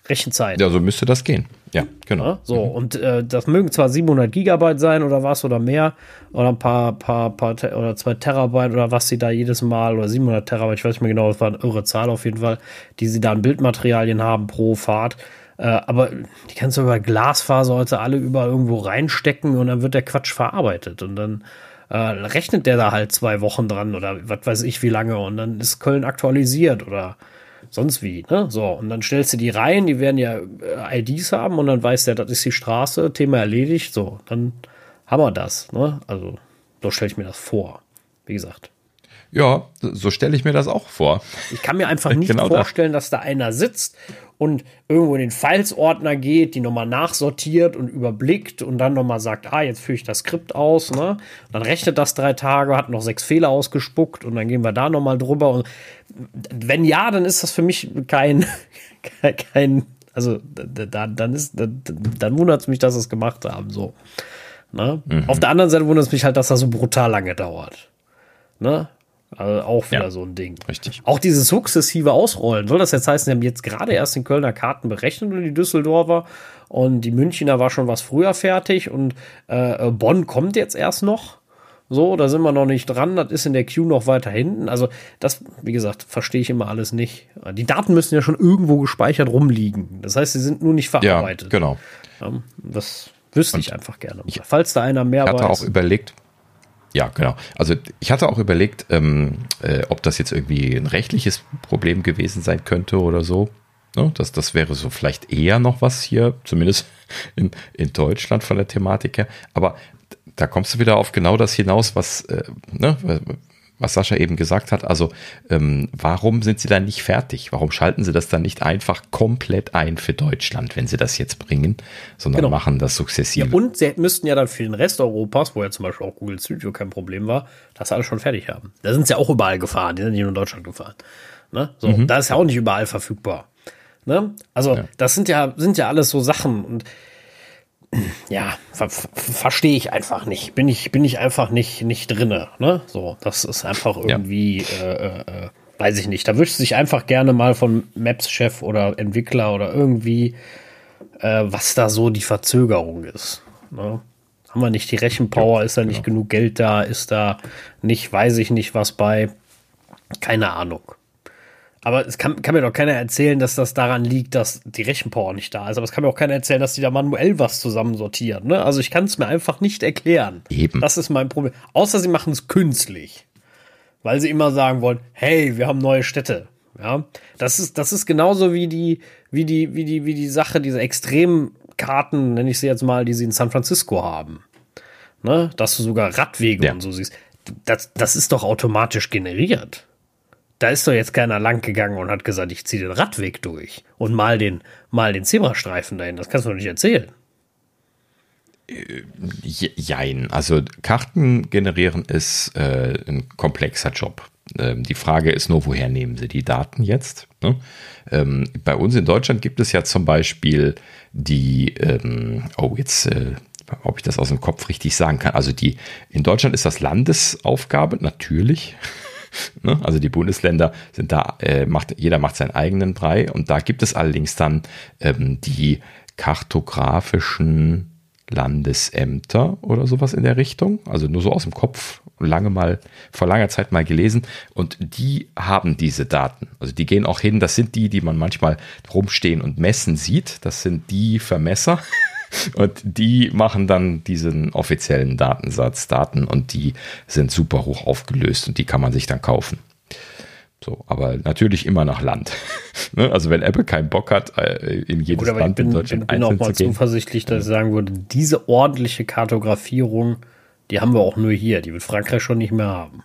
Rechenzeit. Ja, so müsste das gehen. Ja, genau. Ja, so, mhm. und äh, das mögen zwar 700 Gigabyte sein oder was oder mehr oder ein paar, paar, paar oder zwei Terabyte oder was sie da jedes Mal oder 700 Terabyte, ich weiß nicht mehr genau, das war eine irre Zahl auf jeden Fall, die sie da an Bildmaterialien haben pro Fahrt. Äh, aber die kannst du über Glasfaser heute alle überall irgendwo reinstecken und dann wird der Quatsch verarbeitet und dann äh, rechnet der da halt zwei Wochen dran oder was weiß ich wie lange und dann ist Köln aktualisiert oder sonst wie, ne? So, und dann stellst du die rein, die werden ja äh, IDs haben und dann weiß der, das ist die Straße, Thema erledigt, so, dann haben wir das, ne? Also, so stelle ich mir das vor. Wie gesagt. Ja, so stelle ich mir das auch vor. Ich kann mir einfach nicht genau vorstellen, das. dass da einer sitzt und irgendwo in den Files-Ordner geht, die nochmal nachsortiert und überblickt und dann nochmal sagt, ah, jetzt führe ich das Skript aus, ne? Dann rechnet das drei Tage, hat noch sechs Fehler ausgespuckt und dann gehen wir da nochmal drüber. Und wenn ja, dann ist das für mich kein, kein, also da, dann ist, dann wundert es mich, dass sie es gemacht haben, so. Ne? Mhm. Auf der anderen Seite wundert es mich halt, dass das so brutal lange dauert. Ne? Also auch wieder ja, so ein Ding. Richtig. Auch dieses sukzessive Ausrollen. Soll das jetzt heißen, sie haben jetzt gerade erst den Kölner Karten berechnet und die Düsseldorfer und die Münchner war schon was früher fertig und äh, Bonn kommt jetzt erst noch. So, da sind wir noch nicht dran. Das ist in der Queue noch weiter hinten. Also, das, wie gesagt, verstehe ich immer alles nicht. Die Daten müssen ja schon irgendwo gespeichert rumliegen. Das heißt, sie sind nur nicht verarbeitet. Ja, genau. Das wüsste Und ich einfach gerne. Ich, Falls da einer mehr ich hatte weiß. auch überlegt, ja, genau. Also ich hatte auch überlegt, ähm, äh, ob das jetzt irgendwie ein rechtliches Problem gewesen sein könnte oder so. Ne? Das, das wäre so vielleicht eher noch was hier, zumindest in, in Deutschland von der Thematik her. Aber da kommst du wieder auf genau das hinaus, was, äh, ne, was Sascha eben gesagt hat. Also, ähm, warum sind sie dann nicht fertig? Warum schalten sie das dann nicht einfach komplett ein für Deutschland, wenn sie das jetzt bringen, sondern genau. machen das sukzessive? Ja, und sie müssten ja dann für den Rest Europas, wo ja zum Beispiel auch Google Studio kein Problem war, das alles schon fertig haben. Da sind sie ja auch überall gefahren, die sind nicht nur in Deutschland gefahren. Ne? So, mhm. da ist ja auch nicht überall verfügbar. Ne? Also, ja. das sind ja, sind ja alles so Sachen und ja, ver verstehe ich einfach nicht. Bin ich, bin ich einfach nicht, nicht drinne. Ne? So, das ist einfach irgendwie, ja. äh, äh, äh, weiß ich nicht. Da wünscht sich einfach gerne mal von Maps-Chef oder Entwickler oder irgendwie, äh, was da so die Verzögerung ist. Ne? Haben wir nicht die Rechenpower? Ja, ist da nicht genau. genug Geld da? Ist da nicht, weiß ich nicht, was bei? Keine Ahnung. Aber es kann, kann, mir doch keiner erzählen, dass das daran liegt, dass die Rechenpower nicht da ist. Aber es kann mir auch keiner erzählen, dass die da manuell was zusammensortieren. Ne? Also ich kann es mir einfach nicht erklären. Eben. Das ist mein Problem. Außer sie machen es künstlich. Weil sie immer sagen wollen, hey, wir haben neue Städte. Ja, das ist, das ist genauso wie die, wie die, wie die, wie die Sache, diese Extremkarten, nenne ich sie jetzt mal, die sie in San Francisco haben. Ne? Dass du sogar Radwege ja. und so siehst. Das, das ist doch automatisch generiert da ist doch jetzt keiner lang gegangen und hat gesagt, ich ziehe den Radweg durch und mal den, mal den Zebrastreifen dahin. Das kannst du doch nicht erzählen. Äh, jein. Also Karten generieren ist äh, ein komplexer Job. Ähm, die Frage ist nur, woher nehmen sie die Daten jetzt? Ne? Ähm, bei uns in Deutschland gibt es ja zum Beispiel die, ähm, oh, jetzt, äh, ob ich das aus dem Kopf richtig sagen kann. Also die, in Deutschland ist das Landesaufgabe, natürlich. Ne? Also die Bundesländer sind da, äh, macht, jeder macht seinen eigenen Brei und da gibt es allerdings dann ähm, die kartografischen Landesämter oder sowas in der Richtung. Also nur so aus dem Kopf, lange mal, vor langer Zeit mal gelesen. Und die haben diese Daten. Also die gehen auch hin, das sind die, die man manchmal rumstehen und messen sieht. Das sind die Vermesser. Und die machen dann diesen offiziellen Datensatz, Daten und die sind super hoch aufgelöst und die kann man sich dann kaufen. So, aber natürlich immer nach Land. Ne, also wenn Apple keinen Bock hat, äh, in jedes Gut, Land bin, in Deutschland ich bin auch mal zuversichtlich, dass ich sagen würde, diese ordentliche Kartografierung, die haben wir auch nur hier. Die wird Frankreich schon nicht mehr haben.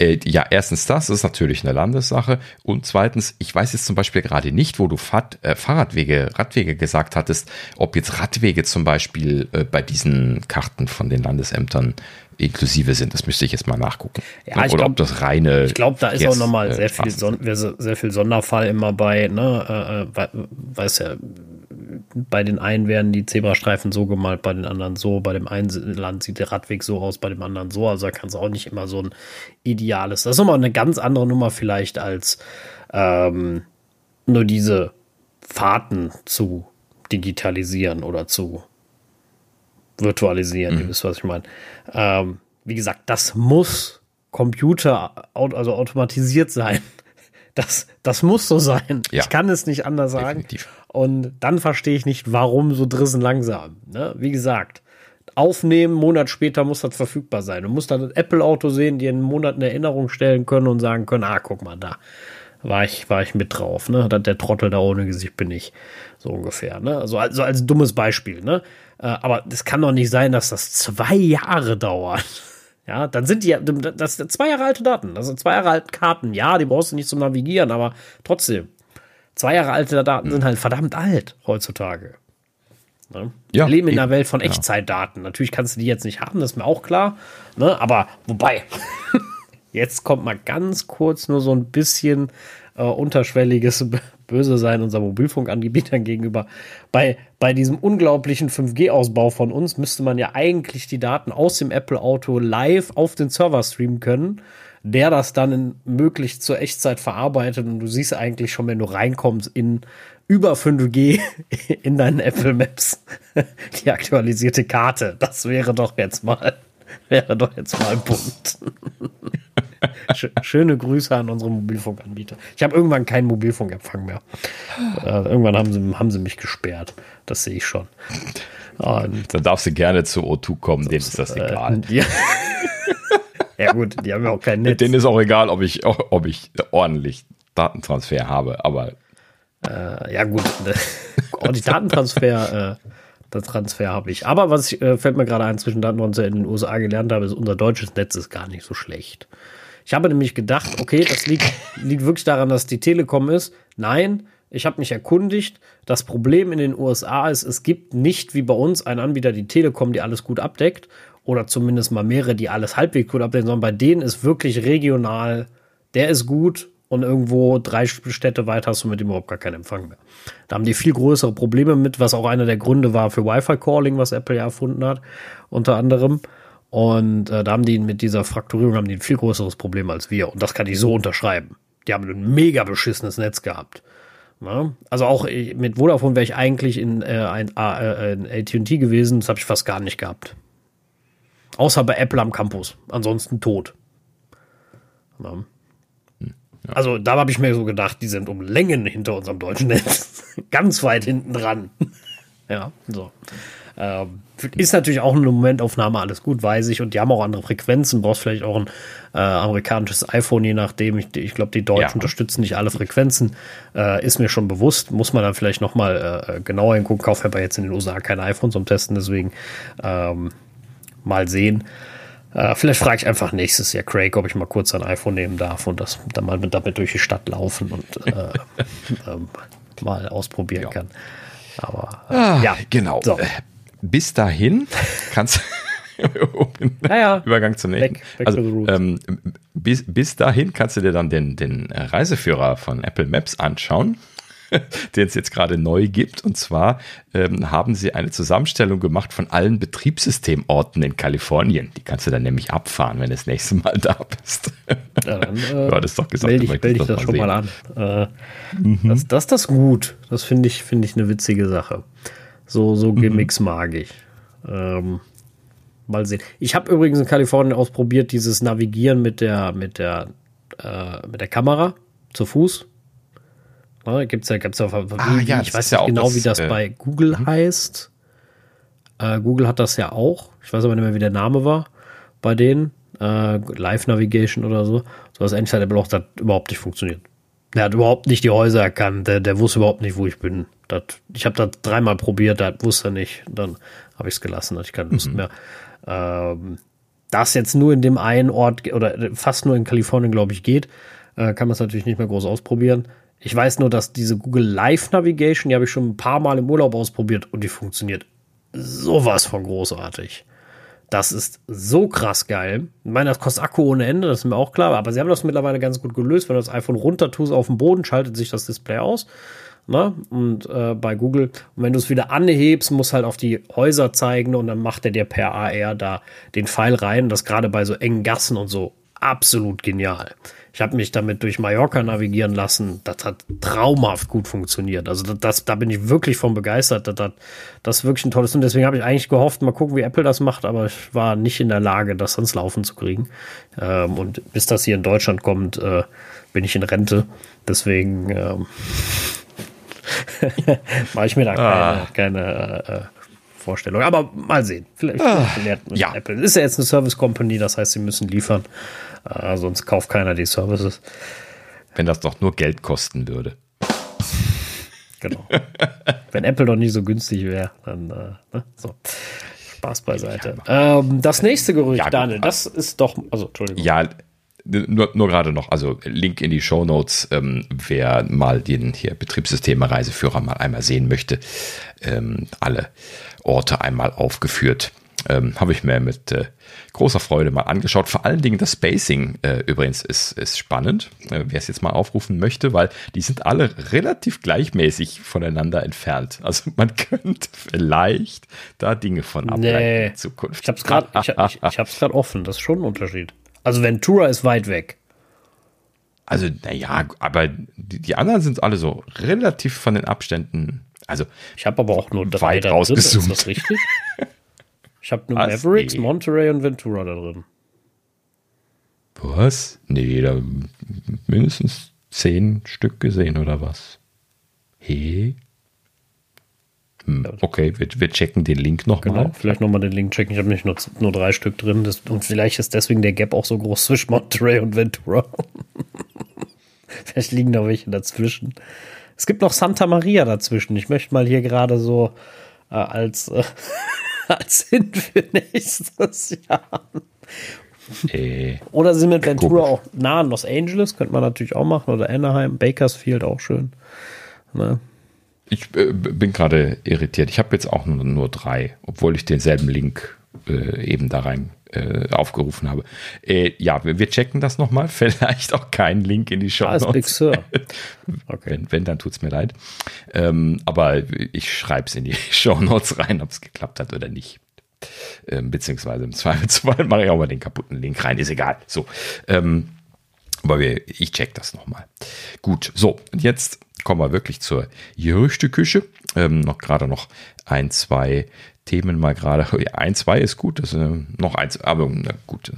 Äh, ja, erstens das, ist natürlich eine Landessache. Und zweitens, ich weiß jetzt zum Beispiel gerade nicht, wo du Fahr äh, Fahrradwege, Radwege gesagt hattest, ob jetzt Radwege zum Beispiel äh, bei diesen Karten von den Landesämtern inklusive sind. Das müsste ich jetzt mal nachgucken. Ja, ne? Oder glaub, ob das reine. Ich glaube, da ist auch nochmal sehr viel, Son sehr viel Sonderfall immer bei, ne, äh, äh weil es ja bei den einen werden die Zebrastreifen so gemalt, bei den anderen so, bei dem einen Land sieht der Radweg so aus, bei dem anderen so. Also da kann es auch nicht immer so ein ideales. Das ist nochmal eine ganz andere Nummer vielleicht als ähm, nur diese Fahrten zu digitalisieren oder zu virtualisieren. Mhm. Ihr wisst, was ich meine. Ähm, wie gesagt, das muss Computer, also automatisiert sein. Das, das muss so sein. Ja. Ich kann es nicht anders sagen. Definitiv. Und dann verstehe ich nicht, warum so drissen langsam. Ne? Wie gesagt, aufnehmen, Monat später muss das verfügbar sein. Du musst dann ein Apple-Auto sehen, die in einem Monat eine Erinnerung stellen können und sagen können, ah, guck mal, da war ich, war ich mit drauf. Ne? Der Trottel da ohne Gesicht bin ich. So ungefähr. Ne? Also, also als dummes Beispiel. Ne? Äh, aber es kann doch nicht sein, dass das zwei Jahre dauert. Ja, dann sind die, das sind zwei Jahre alte Daten, das sind zwei Jahre alte Karten. Ja, die brauchst du nicht zum Navigieren, aber trotzdem. Zwei Jahre alte Daten sind halt verdammt alt heutzutage. Ne? Ja, Wir leben in einer Welt von Echtzeitdaten. Natürlich kannst du die jetzt nicht haben, das ist mir auch klar. Ne? Aber wobei, jetzt kommt mal ganz kurz nur so ein bisschen äh, unterschwelliges Böse sein unseren Mobilfunkanbietern gegenüber. Bei, bei diesem unglaublichen 5G-Ausbau von uns müsste man ja eigentlich die Daten aus dem Apple-Auto live auf den Server streamen können, der das dann in, möglichst zur Echtzeit verarbeitet und du siehst eigentlich schon, wenn du reinkommst in über 5G in deinen Apple Maps die aktualisierte Karte. Das wäre doch jetzt mal Wäre doch jetzt mal ein Punkt. Schöne Grüße an unsere Mobilfunkanbieter. Ich habe irgendwann keinen Mobilfunkempfang mehr. Äh, irgendwann haben sie, haben sie mich gesperrt. Das sehe ich schon. Und Dann darfst du gerne zu O2 kommen, denen ist das äh, egal. Ja. Ja. gut, die haben ja auch kein Netz. Denen ist auch egal, ob ich, ob ich ordentlich Datentransfer habe, aber. Äh, ja, gut. ordentlich Datentransfer, äh, Transfer habe ich. Aber was ich, äh, fällt mir gerade ein, zwischen Datentransfer in den USA gelernt habe, ist, unser deutsches Netz ist gar nicht so schlecht. Ich habe nämlich gedacht, okay, das liegt, liegt wirklich daran, dass die Telekom ist. Nein, ich habe mich erkundigt. Das Problem in den USA ist, es gibt nicht wie bei uns einen Anbieter, die Telekom, die alles gut abdeckt. Oder zumindest mal mehrere, die alles halbwegs gut abdecken, sondern bei denen ist wirklich regional, der ist gut und irgendwo drei Städte weiter hast du mit dem überhaupt gar keinen Empfang mehr. Da haben die viel größere Probleme mit, was auch einer der Gründe war für Wi-Fi-Calling, was Apple ja erfunden hat, unter anderem. Und äh, da haben die mit dieser Frakturierung haben die ein viel größeres Problem als wir. Und das kann ich so unterschreiben. Die haben ein mega beschissenes Netz gehabt. Ja? Also auch äh, mit Vodafone wäre ich eigentlich in, äh, ein, äh, in AT&T gewesen. Das habe ich fast gar nicht gehabt. Außer bei Apple am Campus. Ansonsten tot. Ja. Also da habe ich mir so gedacht, die sind um Längen hinter unserem deutschen Netz. Ganz weit hinten dran. ja, so. Ähm, ist natürlich auch eine Momentaufnahme, alles gut, weiß ich. Und die haben auch andere Frequenzen. Brauchst vielleicht auch ein äh, amerikanisches iPhone, je nachdem. Ich, ich glaube, die Deutschen ja. unterstützen nicht alle Frequenzen. Äh, ist mir schon bewusst. Muss man dann vielleicht noch mal äh, genauer hingucken. Kauf aber jetzt in den USA kein iPhone zum Testen. Deswegen ähm, mal sehen. Äh, vielleicht frage ich einfach nächstes Jahr Craig, ob ich mal kurz ein iPhone nehmen darf und das dann mal mit, damit durch die Stadt laufen und äh, ähm, mal ausprobieren ja. kann. Aber äh, ah, ja, genau. So. Äh, bis dahin kannst naja, Übergang zum nächsten. Back, back also, ähm, bis, bis dahin kannst du dir dann den, den Reiseführer von Apple Maps anschauen, den es jetzt gerade neu gibt. Und zwar ähm, haben sie eine Zusammenstellung gemacht von allen Betriebssystemorten in Kalifornien. Die kannst du dann nämlich abfahren, wenn du das nächste Mal da bist. Ja, dann, äh, du hattest doch gesagt, melde ich, melde ich das, das schon sehen. mal an. Äh, mhm. das, das, das gut. Das finde ich, finde ich eine witzige Sache. So, so mhm. Gimmicks mhm. mag ich. Ähm, mal sehen. Ich habe übrigens in Kalifornien ausprobiert, dieses Navigieren mit der, mit der, äh, mit der Kamera zu Fuß. Ja, gibt's ja, gibt's ja, wie, ah, ja ich weiß ja nicht genau, das, wie das äh, bei Google mhm. heißt. Äh, Google hat das ja auch. Ich weiß aber nicht mehr, wie der Name war bei denen. Äh, Live Navigation oder so. So was ähnliches hat das überhaupt nicht funktioniert. Der hat überhaupt nicht die Häuser erkannt. Der, der wusste überhaupt nicht, wo ich bin. Das, ich habe das dreimal probiert, das wusste er nicht. Dann habe ich es gelassen, hatte ich keine Lust mhm. mehr. Ähm, das jetzt nur in dem einen Ort oder fast nur in Kalifornien, glaube ich, geht, äh, kann man es natürlich nicht mehr groß ausprobieren. Ich weiß nur, dass diese Google Live Navigation, die habe ich schon ein paar Mal im Urlaub ausprobiert und die funktioniert sowas von großartig. Das ist so krass geil. Ich meine, das kostet Akku ohne Ende, das ist mir auch klar, aber sie haben das mittlerweile ganz gut gelöst. Wenn du das iPhone runter tust auf den Boden, schaltet sich das Display aus. Ne? Und äh, bei Google, und wenn du es wieder anhebst, muss halt auf die Häuser zeigen und dann macht er dir per AR da den Pfeil rein. Das gerade bei so engen Gassen und so absolut genial. Ich habe mich damit durch Mallorca navigieren lassen. Das hat traumhaft gut funktioniert. Also das, das da bin ich wirklich von begeistert. Das, das, das ist wirklich ein tolles und deswegen habe ich eigentlich gehofft, mal gucken, wie Apple das macht, aber ich war nicht in der Lage, das ans Laufen zu kriegen. Ähm, und bis das hier in Deutschland kommt, äh, bin ich in Rente. Deswegen ähm, mache ich mir da ah. keine, keine äh, Vorstellung. Aber mal sehen. Vielleicht, ah, vielleicht ja. Apple. Ist ja jetzt eine Service Company, das heißt, sie müssen liefern. Äh, sonst kauft keiner die Services. Wenn das doch nur Geld kosten würde. Genau. Wenn Apple doch nicht so günstig wäre, dann äh, ne? so. Spaß beiseite. Ähm, das nächste Gerücht, ja, Daniel, das ist doch, also Entschuldigung. Ja, nur, nur gerade noch, also Link in die Show Notes, ähm, wer mal den hier Betriebssysteme Reiseführer mal einmal sehen möchte, ähm, alle Orte einmal aufgeführt. Ähm, Habe ich mir mit äh, großer Freude mal angeschaut. Vor allen Dingen das Spacing äh, übrigens ist, ist spannend, äh, wer es jetzt mal aufrufen möchte, weil die sind alle relativ gleichmäßig voneinander entfernt. Also man könnte vielleicht da Dinge von ableiten nee. in Zukunft. Ich habe es gerade ich, ich, ich hab's offen, das ist schon ein Unterschied. Also Ventura ist weit weg. Also, naja, aber die, die anderen sind alle so relativ von den Abständen. Also, ich habe aber auch nur drei weit rausgezoomt. Ist das richtig? Ich habe nur Was? Mavericks, nee. Monterey und Ventura da drin. Was? Nee, da mindestens zehn Stück gesehen oder was? Hey. Hm, okay, wir, wir, checken den Link nochmal. Genau, vielleicht nochmal den Link checken. Ich habe nicht nur, nur drei Stück drin. Das, und vielleicht ist deswegen der Gap auch so groß zwischen Monterey und Ventura. vielleicht liegen da welche dazwischen. Es gibt noch Santa Maria dazwischen. Ich möchte mal hier gerade so äh, als, äh, als Hin für nächstes Jahr. Äh, oder sind mit Ventura auch nah an Los Angeles? Könnte man natürlich auch machen. Oder Anaheim, Bakersfield auch schön. Ne? Ich äh, bin gerade irritiert. Ich habe jetzt auch nur, nur drei, obwohl ich denselben Link äh, eben da rein äh, aufgerufen habe. Äh, ja, wir, wir, checken das nochmal. Vielleicht auch keinen Link in die Show Notes. Ah, Big Sur. Okay. Wenn, wenn dann tut es mir leid. Ähm, aber ich schreibe es in die Show Notes rein, ob es geklappt hat oder nicht. Ähm, beziehungsweise im Zweifelsfall mache ich auch mal den kaputten Link rein. Ist egal. So. Ähm, aber wir, ich check das nochmal. Gut, so, und jetzt kommen wir wirklich zur Gerüchteküche. Ähm, noch gerade noch ein, zwei Themen mal gerade. Ein, zwei ist gut, das ist äh, noch eins, aber na gut.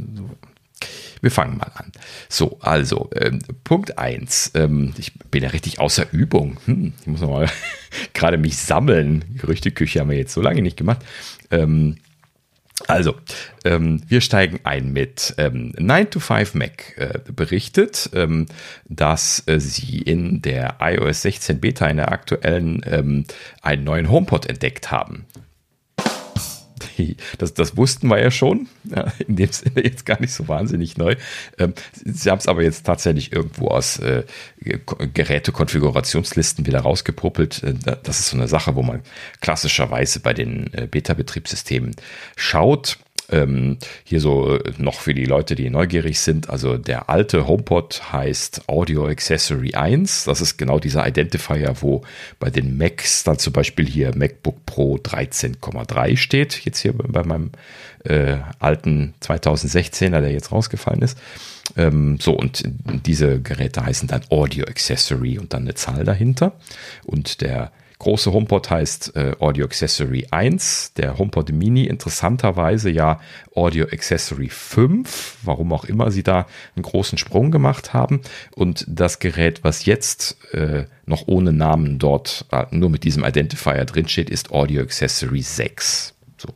Wir fangen mal an. So, also, ähm, Punkt eins. Ähm, ich bin ja richtig außer Übung. Hm, ich muss noch mal gerade mich sammeln. Gerüchteküche haben wir jetzt so lange nicht gemacht. Ähm, also, ähm, wir steigen ein mit ähm, 9 to 5 Mac äh, berichtet, ähm, dass äh, sie in der iOS 16 Beta in der aktuellen ähm, einen neuen HomePod entdeckt haben das, das wussten wir ja schon. Ja, in dem Sinne jetzt gar nicht so wahnsinnig neu. Ähm, sie haben es aber jetzt tatsächlich irgendwo aus äh, Gerätekonfigurationslisten wieder rausgepuppelt. Äh, das ist so eine Sache, wo man klassischerweise bei den äh, Beta-Betriebssystemen schaut. Ähm, hier so äh, noch für die Leute, die neugierig sind. Also der alte HomePod heißt Audio Accessory 1. Das ist genau dieser Identifier, wo bei den Macs dann zum Beispiel hier MacBook Pro 13,3 steht. Jetzt hier bei meinem äh, alten 2016er, der jetzt rausgefallen ist. Ähm, so, und diese Geräte heißen dann Audio Accessory und dann eine Zahl dahinter. Und der große HomePod heißt äh, Audio Accessory 1, der HomePod Mini interessanterweise ja Audio Accessory 5, warum auch immer sie da einen großen Sprung gemacht haben. Und das Gerät, was jetzt äh, noch ohne Namen dort äh, nur mit diesem Identifier drinsteht, ist Audio Accessory 6. So.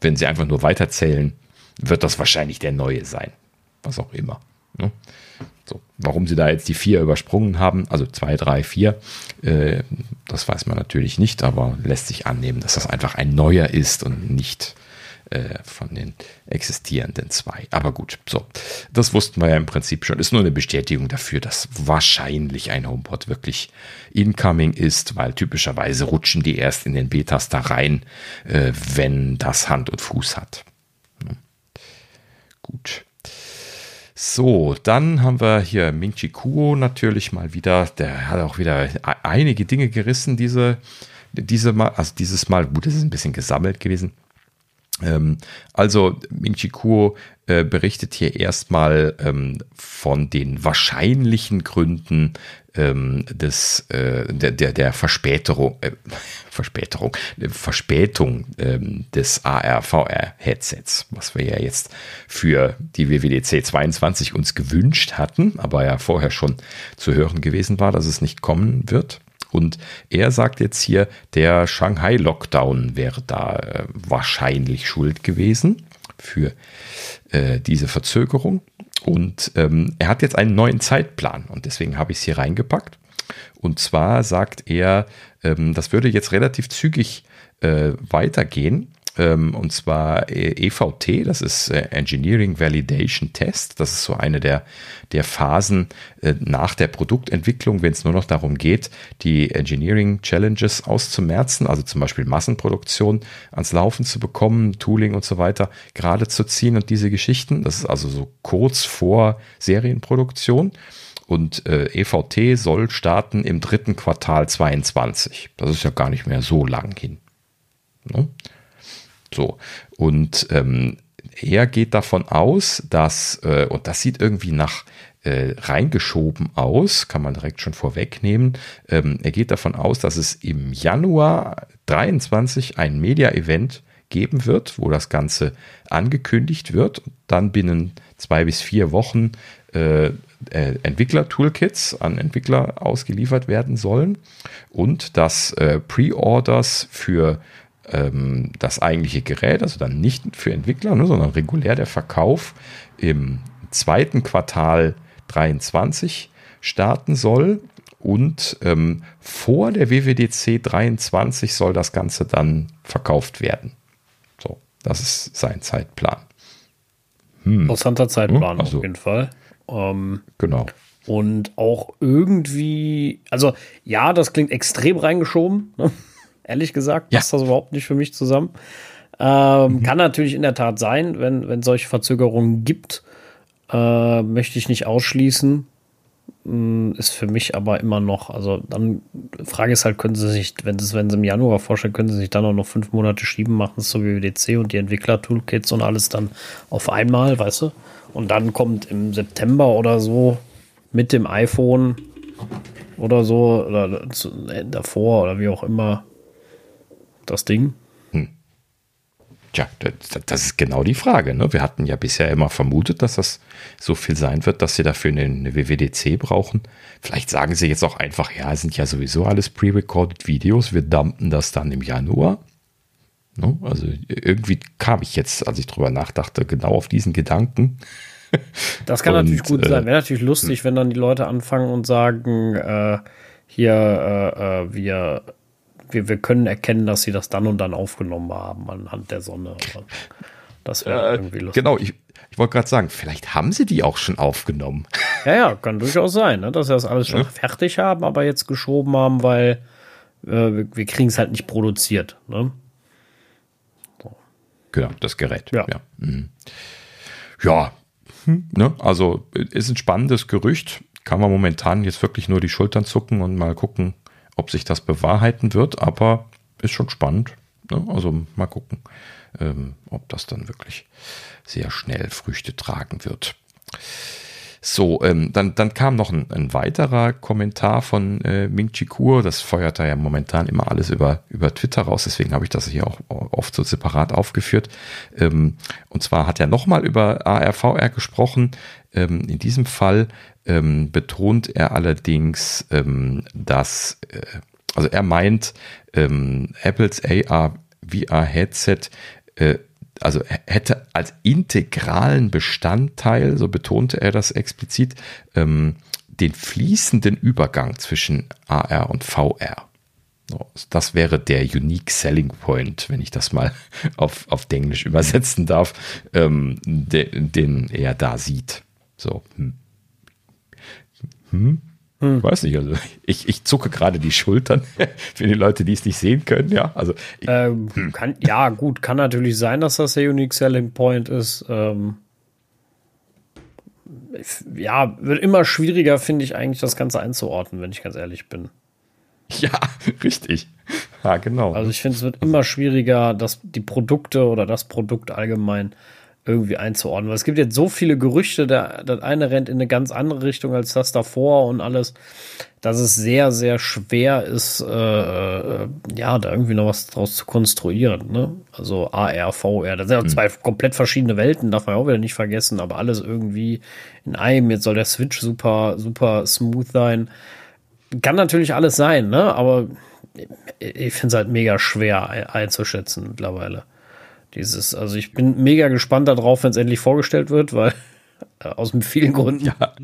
Wenn sie einfach nur weiterzählen, wird das wahrscheinlich der neue sein. Was auch immer. Ne? So, warum sie da jetzt die vier übersprungen haben, also zwei, drei, vier, äh, das weiß man natürlich nicht, aber lässt sich annehmen, dass das einfach ein neuer ist und nicht äh, von den existierenden zwei. Aber gut, so, das wussten wir ja im Prinzip schon. Ist nur eine Bestätigung dafür, dass wahrscheinlich ein HomePod wirklich incoming ist, weil typischerweise rutschen die erst in den Betas da rein, äh, wenn das Hand und Fuß hat. Hm. Gut. So, dann haben wir hier Ming-Chi Kuo natürlich mal wieder. Der hat auch wieder einige Dinge gerissen, diese, diese Mal, also dieses Mal, gut, das ist ein bisschen gesammelt gewesen. Ähm, also Ming-Chi Kuo äh, berichtet hier erstmal ähm, von den wahrscheinlichen Gründen ähm, des, äh, der, der, der Verspätung, äh, Verspätung, Verspätung ähm, des AR-VR-Headsets, was wir ja jetzt für die WWDC 22 uns gewünscht hatten, aber ja vorher schon zu hören gewesen war, dass es nicht kommen wird. Und er sagt jetzt hier, der Shanghai-Lockdown wäre da äh, wahrscheinlich schuld gewesen für äh, diese Verzögerung. Und ähm, er hat jetzt einen neuen Zeitplan und deswegen habe ich es hier reingepackt. Und zwar sagt er, ähm, das würde jetzt relativ zügig äh, weitergehen. Ähm, und zwar EVT, e das ist äh, Engineering Validation Test. Das ist so eine der, der Phasen äh, nach der Produktentwicklung, wenn es nur noch darum geht, die Engineering Challenges auszumerzen, also zum Beispiel Massenproduktion ans Laufen zu bekommen, Tooling und so weiter gerade zu ziehen und diese Geschichten. Das ist also so kurz vor Serienproduktion. Und äh, EVT soll starten im dritten Quartal 22. Das ist ja gar nicht mehr so lang hin. Ne? So. Und ähm, er geht davon aus, dass, äh, und das sieht irgendwie nach äh, reingeschoben aus, kann man direkt schon vorwegnehmen. Ähm, er geht davon aus, dass es im Januar 23 ein Media-Event geben wird, wo das Ganze angekündigt wird. Und dann binnen zwei bis vier Wochen äh, äh, Entwickler-Toolkits an Entwickler ausgeliefert werden sollen und dass äh, Pre-Orders für ähm, das eigentliche Gerät, also dann nicht für Entwickler, ne, sondern regulär der Verkauf im zweiten Quartal 23 starten soll. Und ähm, vor der WWDC 23 soll das Ganze dann verkauft werden. So, das ist sein Zeitplan. Hm. Interessanter Zeitplan hm, also, auf jeden Fall. Ähm, genau. Und auch irgendwie, also ja, das klingt extrem reingeschoben. Ne? Ehrlich gesagt, passt ja. das überhaupt nicht für mich zusammen. Ähm, mhm. Kann natürlich in der Tat sein, wenn es solche Verzögerungen gibt. Äh, möchte ich nicht ausschließen. Hm, ist für mich aber immer noch, also dann, Frage ist halt, können sie sich, wenn sie es wenn sie im Januar vorstellen, können sie sich dann auch noch fünf Monate schieben, machen es so wie WDC und die Entwickler-Toolkits und alles dann auf einmal, weißt du? Und dann kommt im September oder so mit dem iPhone oder so oder äh, davor oder wie auch immer das Ding. Hm. Tja, das ist genau die Frage. Ne? Wir hatten ja bisher immer vermutet, dass das so viel sein wird, dass sie dafür eine, eine WWDC brauchen. Vielleicht sagen sie jetzt auch einfach, ja, es sind ja sowieso alles pre-recorded Videos, wir dumpen das dann im Januar. Ne? Also irgendwie kam ich jetzt, als ich drüber nachdachte, genau auf diesen Gedanken. Das kann und, natürlich gut sein. Äh, Wäre natürlich lustig, wenn dann die Leute anfangen und sagen, äh, hier, äh, äh, wir, wir, wir können erkennen, dass sie das dann und dann aufgenommen haben anhand der Sonne. Das wäre äh, irgendwie lustig. Genau, ich, ich wollte gerade sagen, vielleicht haben sie die auch schon aufgenommen. Ja, ja, kann durchaus sein, ne, dass sie das alles schon ja. fertig haben, aber jetzt geschoben haben, weil äh, wir, wir kriegen es halt nicht produziert. Ne? Genau, das Gerät. Ja. Ja, mhm. ja hm, ne? also ist ein spannendes Gerücht. Kann man momentan jetzt wirklich nur die Schultern zucken und mal gucken, ob sich das bewahrheiten wird, aber ist schon spannend. Ne? Also mal gucken, ähm, ob das dann wirklich sehr schnell Früchte tragen wird. So, ähm, dann, dann kam noch ein, ein weiterer Kommentar von äh, Ming Chi Kuo. Das feuert da ja momentan immer alles über, über Twitter raus. Deswegen habe ich das hier auch oft so separat aufgeführt. Ähm, und zwar hat er nochmal über ARVR gesprochen. Ähm, in diesem Fall ähm, betont er allerdings, ähm, dass, äh, also er meint, ähm, Apples AR VR Headset äh, also hätte als integralen Bestandteil, so betonte er das explizit, ähm, den fließenden Übergang zwischen AR und VR. Das wäre der Unique Selling Point, wenn ich das mal auf, auf Englisch übersetzen darf, ähm, den, den er da sieht. So. Hm. Hm. Hm. Weiß nicht, also ich, ich zucke gerade die Schultern für die Leute, die es nicht sehen können, ja. Also ähm, hm. kann, ja, gut, kann natürlich sein, dass das der Unique Selling Point ist. Ähm, ja, wird immer schwieriger, finde ich, eigentlich das Ganze einzuordnen, wenn ich ganz ehrlich bin. Ja, richtig. Ja, genau. Also ich finde, es wird immer schwieriger, dass die Produkte oder das Produkt allgemein irgendwie einzuordnen. Weil es gibt jetzt so viele Gerüchte, der, das eine rennt in eine ganz andere Richtung als das davor und alles, dass es sehr, sehr schwer ist, äh, äh, ja, da irgendwie noch was draus zu konstruieren. Ne? Also AR, VR, das sind ja mhm. zwei komplett verschiedene Welten, darf man auch wieder nicht vergessen, aber alles irgendwie in einem. Jetzt soll der Switch super, super smooth sein. Kann natürlich alles sein, ne? Aber ich finde es halt mega schwer einzuschätzen mittlerweile. Dieses, also ich bin mega gespannt darauf, wenn es endlich vorgestellt wird, weil äh, aus vielen Gründen. Ja.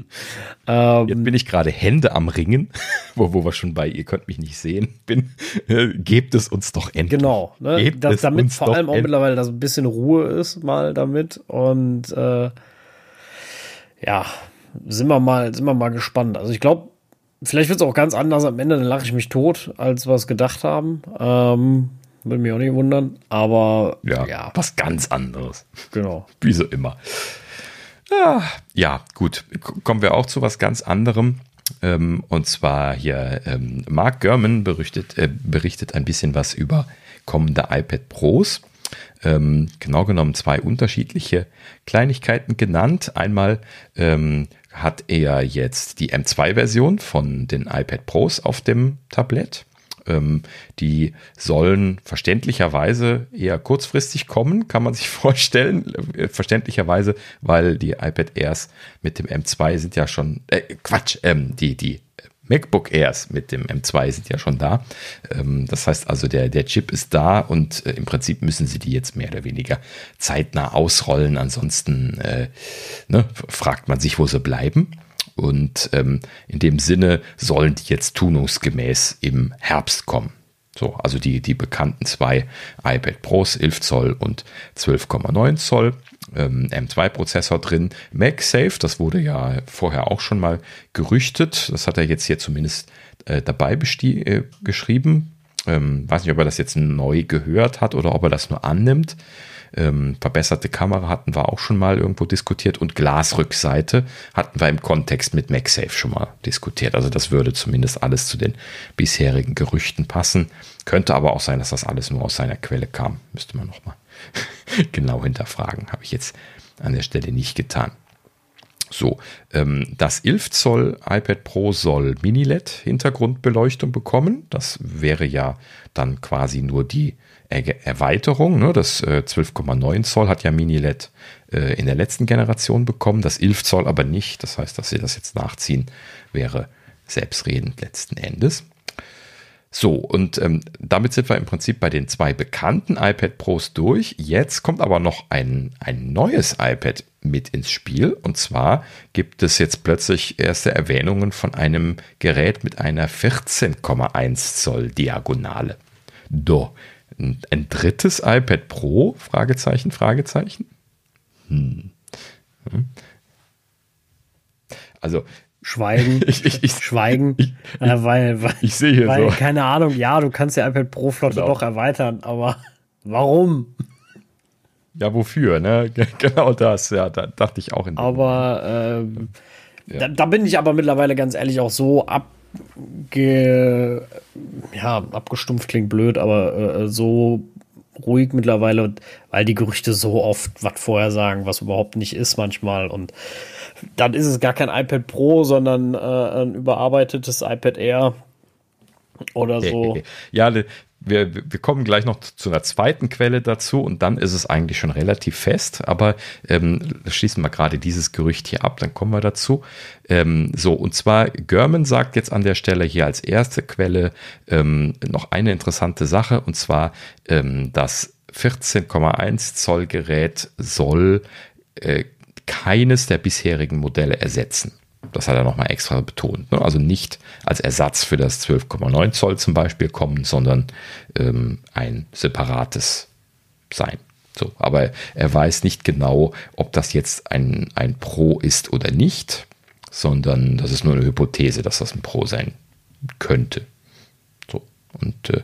Ähm, Jetzt bin ich gerade Hände am Ringen, wo, wo wir schon bei, ihr könnt mich nicht sehen, bin. Äh, gebt es uns doch endlich. Genau, ne? das, damit vor allem auch endlich. mittlerweile, dass ein bisschen Ruhe ist mal damit. Und äh, ja, sind wir mal, sind wir mal gespannt. Also ich glaube, vielleicht wird es auch ganz anders am Ende, dann lache ich mich tot, als wir es gedacht haben. Ähm, würde mich auch nicht wundern. Aber ja, ja. was ganz anderes. Genau. Wie so immer. Ah, ja, gut. Kommen wir auch zu was ganz anderem. Ähm, und zwar hier ähm, Mark Gurman berichtet, äh, berichtet ein bisschen was über kommende iPad Pros. Ähm, genau genommen zwei unterschiedliche Kleinigkeiten genannt. Einmal ähm, hat er jetzt die M2-Version von den iPad Pros auf dem Tablett Ähm, die sollen verständlicherweise eher kurzfristig kommen, kann man sich vorstellen. Äh, verständlicherweise, weil die iPad Airs mit dem M2 sind ja schon, äh, Quatsch, ähm, die, die MacBook Airs mit dem M2 sind ja schon da. Ähm, das heißt also, der, der Chip ist da und äh, im Prinzip müssen sie die jetzt mehr oder weniger zeitnah ausrollen. Ansonsten äh, ne, fragt man sich, wo sie bleiben. Und ähm, in dem Sinne sollen die jetzt tunungsgemäß im Herbst kommen. So, also die, die bekannten zwei iPad Pros, 11 Zoll und 12,9 Zoll ähm, M2-Prozessor drin. MagSafe, das wurde ja vorher auch schon mal gerüchtet. Das hat er jetzt hier zumindest äh, dabei äh, geschrieben. Ähm, weiß nicht, ob er das jetzt neu gehört hat oder ob er das nur annimmt. Ähm, verbesserte Kamera hatten wir auch schon mal irgendwo diskutiert und Glasrückseite hatten wir im Kontext mit MagSafe schon mal diskutiert. Also das würde zumindest alles zu den bisherigen Gerüchten passen. Könnte aber auch sein, dass das alles nur aus seiner Quelle kam. Müsste man nochmal genau hinterfragen. Habe ich jetzt an der Stelle nicht getan. So, ähm, das 11 Zoll iPad Pro soll Mini-LED-Hintergrundbeleuchtung bekommen. Das wäre ja dann quasi nur die er Erweiterung. Ne? Das äh, 12,9 Zoll hat ja Mini-LED äh, in der letzten Generation bekommen, das 11 Zoll aber nicht. Das heißt, dass sie das jetzt nachziehen, wäre selbstredend letzten Endes. So, und ähm, damit sind wir im Prinzip bei den zwei bekannten iPad Pros durch. Jetzt kommt aber noch ein, ein neues iPad mit ins Spiel. Und zwar gibt es jetzt plötzlich erste Erwähnungen von einem Gerät mit einer 14,1 Zoll Diagonale. Do. Ein, ein drittes iPad Pro? Fragezeichen, Fragezeichen. Hm. hm. Also Schweigen, ich, ich, ich, Schweigen, ich, äh, weil, weil, ich sehe hier weil, so. Keine Ahnung, ja, du kannst die iPad Pro Flotte genau. doch erweitern, aber warum? Ja, wofür, ne? Genau das, ja, da dachte ich auch in Aber ähm, ja. da, da, bin ich aber mittlerweile ganz ehrlich auch so abge, ja, abgestumpft klingt blöd, aber äh, so ruhig mittlerweile, weil die Gerüchte so oft was vorher sagen, was überhaupt nicht ist manchmal und dann ist es gar kein iPad Pro, sondern äh, ein überarbeitetes iPad Air oder so. Ja, wir, wir kommen gleich noch zu einer zweiten Quelle dazu und dann ist es eigentlich schon relativ fest, aber ähm, schließen wir gerade dieses Gerücht hier ab, dann kommen wir dazu. Ähm, so, und zwar Görman sagt jetzt an der Stelle hier als erste Quelle ähm, noch eine interessante Sache und zwar ähm, das 14,1 Zoll Gerät soll äh, keines der bisherigen Modelle ersetzen. Das hat er nochmal extra betont. Ne? Also nicht als Ersatz für das 12,9 Zoll zum Beispiel kommen, sondern ähm, ein separates sein. So, aber er weiß nicht genau, ob das jetzt ein, ein Pro ist oder nicht, sondern das ist nur eine Hypothese, dass das ein Pro sein könnte. Und äh,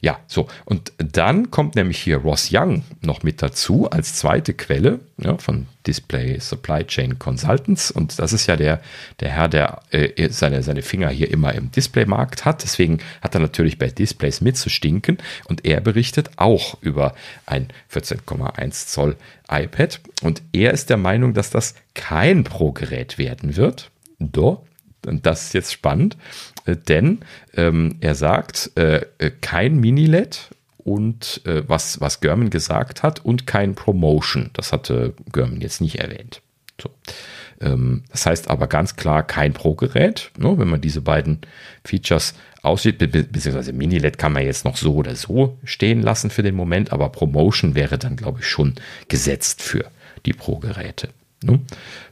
ja, so. Und dann kommt nämlich hier Ross Young noch mit dazu als zweite Quelle ja, von Display Supply Chain Consultants. Und das ist ja der, der Herr, der äh, seine, seine Finger hier immer im Displaymarkt hat. Deswegen hat er natürlich bei Displays mitzustinken. Und er berichtet auch über ein 14,1 Zoll iPad. Und er ist der Meinung, dass das kein Pro-Gerät werden wird. Doch, und das ist jetzt spannend, denn ähm, er sagt, äh, äh, kein Mini-LED und äh, was, was German gesagt hat und kein Promotion. Das hatte German jetzt nicht erwähnt. So. Ähm, das heißt aber ganz klar kein Pro-Gerät. Ne, wenn man diese beiden Features aussieht, be beziehungsweise Mini-LED kann man jetzt noch so oder so stehen lassen für den Moment, aber Promotion wäre dann, glaube ich, schon gesetzt für die Pro-Geräte. Ne?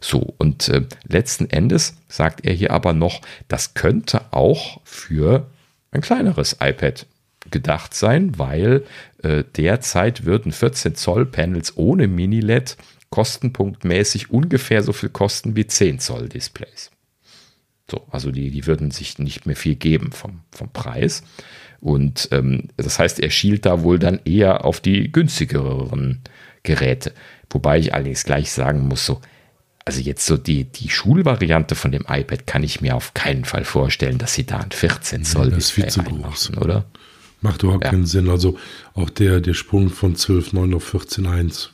So, und äh, letzten Endes sagt er hier aber noch, das könnte auch für ein kleineres iPad gedacht sein, weil äh, derzeit würden 14 Zoll Panels ohne Mini-LED kostenpunktmäßig ungefähr so viel kosten wie 10 Zoll Displays. So, also die, die würden sich nicht mehr viel geben vom, vom Preis. Und ähm, das heißt, er schielt da wohl dann eher auf die günstigeren Geräte. Wobei ich allerdings gleich sagen muss, so, also jetzt so die, die Schulvariante von dem iPad kann ich mir auf keinen Fall vorstellen, dass sie da ein 14 Zoll nee, das ist viel zu groß, oder? Macht überhaupt ja. keinen Sinn. Also auch der, der Sprung von 12,9 auf 14,1.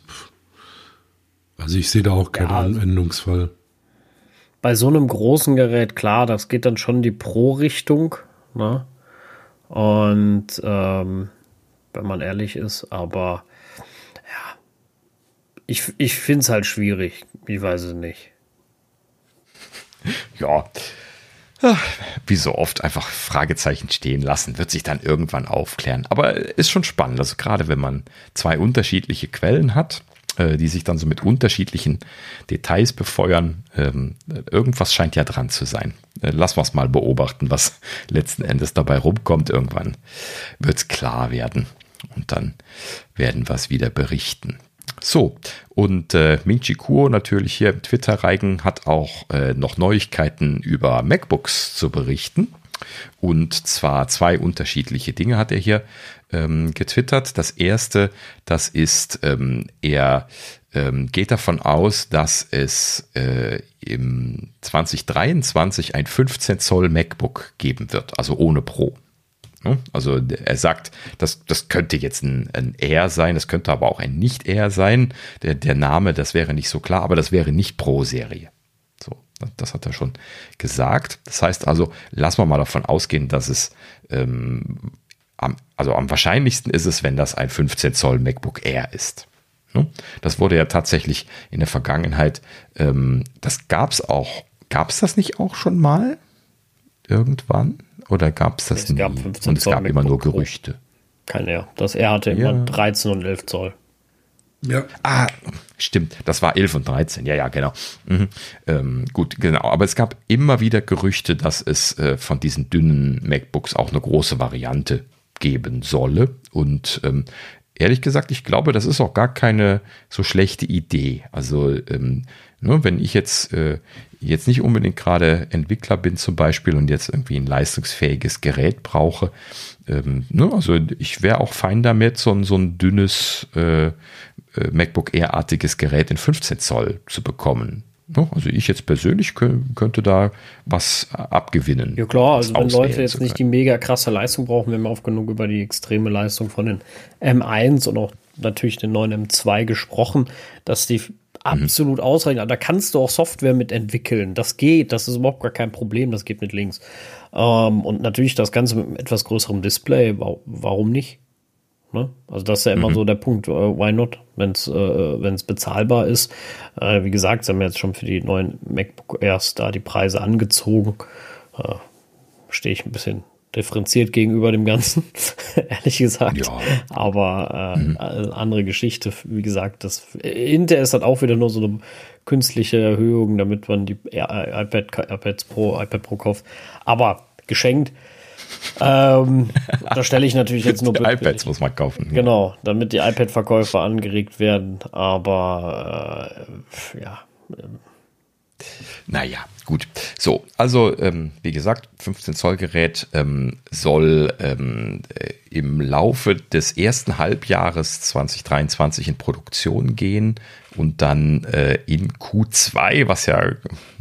Also ich sehe da auch keinen ja, Anwendungsfall. Bei so einem großen Gerät, klar, das geht dann schon die Pro-Richtung. Ne? Und ähm, wenn man ehrlich ist, aber ja, ich, ich finde es halt schwierig. Ich weiß es nicht. Ja, wie so oft einfach Fragezeichen stehen lassen, wird sich dann irgendwann aufklären. Aber ist schon spannend, also gerade wenn man zwei unterschiedliche Quellen hat, äh, die sich dann so mit unterschiedlichen Details befeuern, ähm, irgendwas scheint ja dran zu sein. Äh, lassen wir es mal beobachten, was letzten Endes dabei rumkommt. Irgendwann wird es klar werden und dann werden wir es wieder berichten. So, und äh, Ming Chi Kuo natürlich hier im Twitter-Reigen hat auch äh, noch Neuigkeiten über MacBooks zu berichten. Und zwar zwei unterschiedliche Dinge hat er hier ähm, getwittert. Das erste, das ist, ähm, er ähm, geht davon aus, dass es äh, im 2023 ein 15 Zoll MacBook geben wird, also ohne Pro. Ne? Also er sagt, das, das könnte jetzt ein, ein R sein, das könnte aber auch ein Nicht-R sein. Der, der Name, das wäre nicht so klar, aber das wäre nicht Pro-Serie. So, das hat er schon gesagt. Das heißt also, lassen wir mal davon ausgehen, dass es ähm, am, also am wahrscheinlichsten ist es, wenn das ein 15 Zoll MacBook Air ist. Ne? Das wurde ja tatsächlich in der Vergangenheit, ähm, das gab es auch, gab es das nicht auch schon mal? Irgendwann? Oder gab es das es nie? Gab und es gab MacBook immer nur Gerüchte. Kein R. Das R hatte immer ja. 13 und 11 Zoll. Ja. Ah, stimmt. Das war 11 und 13. Ja, ja, genau. Mhm. Ähm, gut, genau. Aber es gab immer wieder Gerüchte, dass es äh, von diesen dünnen MacBooks auch eine große Variante geben solle. Und ähm, ehrlich gesagt, ich glaube, das ist auch gar keine so schlechte Idee. Also, ähm, ne, wenn ich jetzt, äh, jetzt nicht unbedingt gerade Entwickler bin zum Beispiel und jetzt irgendwie ein leistungsfähiges Gerät brauche, ähm, ne, also ich wäre auch fein damit, so, so ein dünnes äh, äh MacBook Air-artiges Gerät in 15 Zoll zu bekommen. Also ich jetzt persönlich könnte da was abgewinnen. Ja klar, also wenn Leute jetzt nicht die mega krasse Leistung brauchen, wir haben oft genug über die extreme Leistung von den M1 und auch natürlich den neuen M2 gesprochen, dass die absolut mhm. ausreichen. Da kannst du auch Software mit entwickeln. Das geht, das ist überhaupt gar kein Problem, das geht mit links. Ähm, und natürlich das Ganze mit einem etwas größerem Display, warum nicht? Ne? Also das ist ja immer mhm. so der Punkt, uh, why not, wenn es äh, bezahlbar ist. Äh, wie gesagt, sie haben jetzt schon für die neuen MacBook Airs da die Preise angezogen. Äh, Stehe ich ein bisschen differenziert gegenüber dem Ganzen, ehrlich gesagt. Ja. Aber äh, mhm. andere Geschichte, wie gesagt, das Intel ist halt auch wieder nur so eine künstliche Erhöhung, damit man die iPad, iPads Pro, iPad Pro kauft. Aber geschenkt ähm, da stelle ich natürlich jetzt nur iPads muss man kaufen. Genau, damit die iPad-Verkäufer angeregt werden. Aber äh, ja. Naja, gut. So, also ähm, wie gesagt, 15 Zoll Gerät ähm, soll ähm, äh, im Laufe des ersten Halbjahres 2023 in Produktion gehen und dann äh, in Q2, was ja,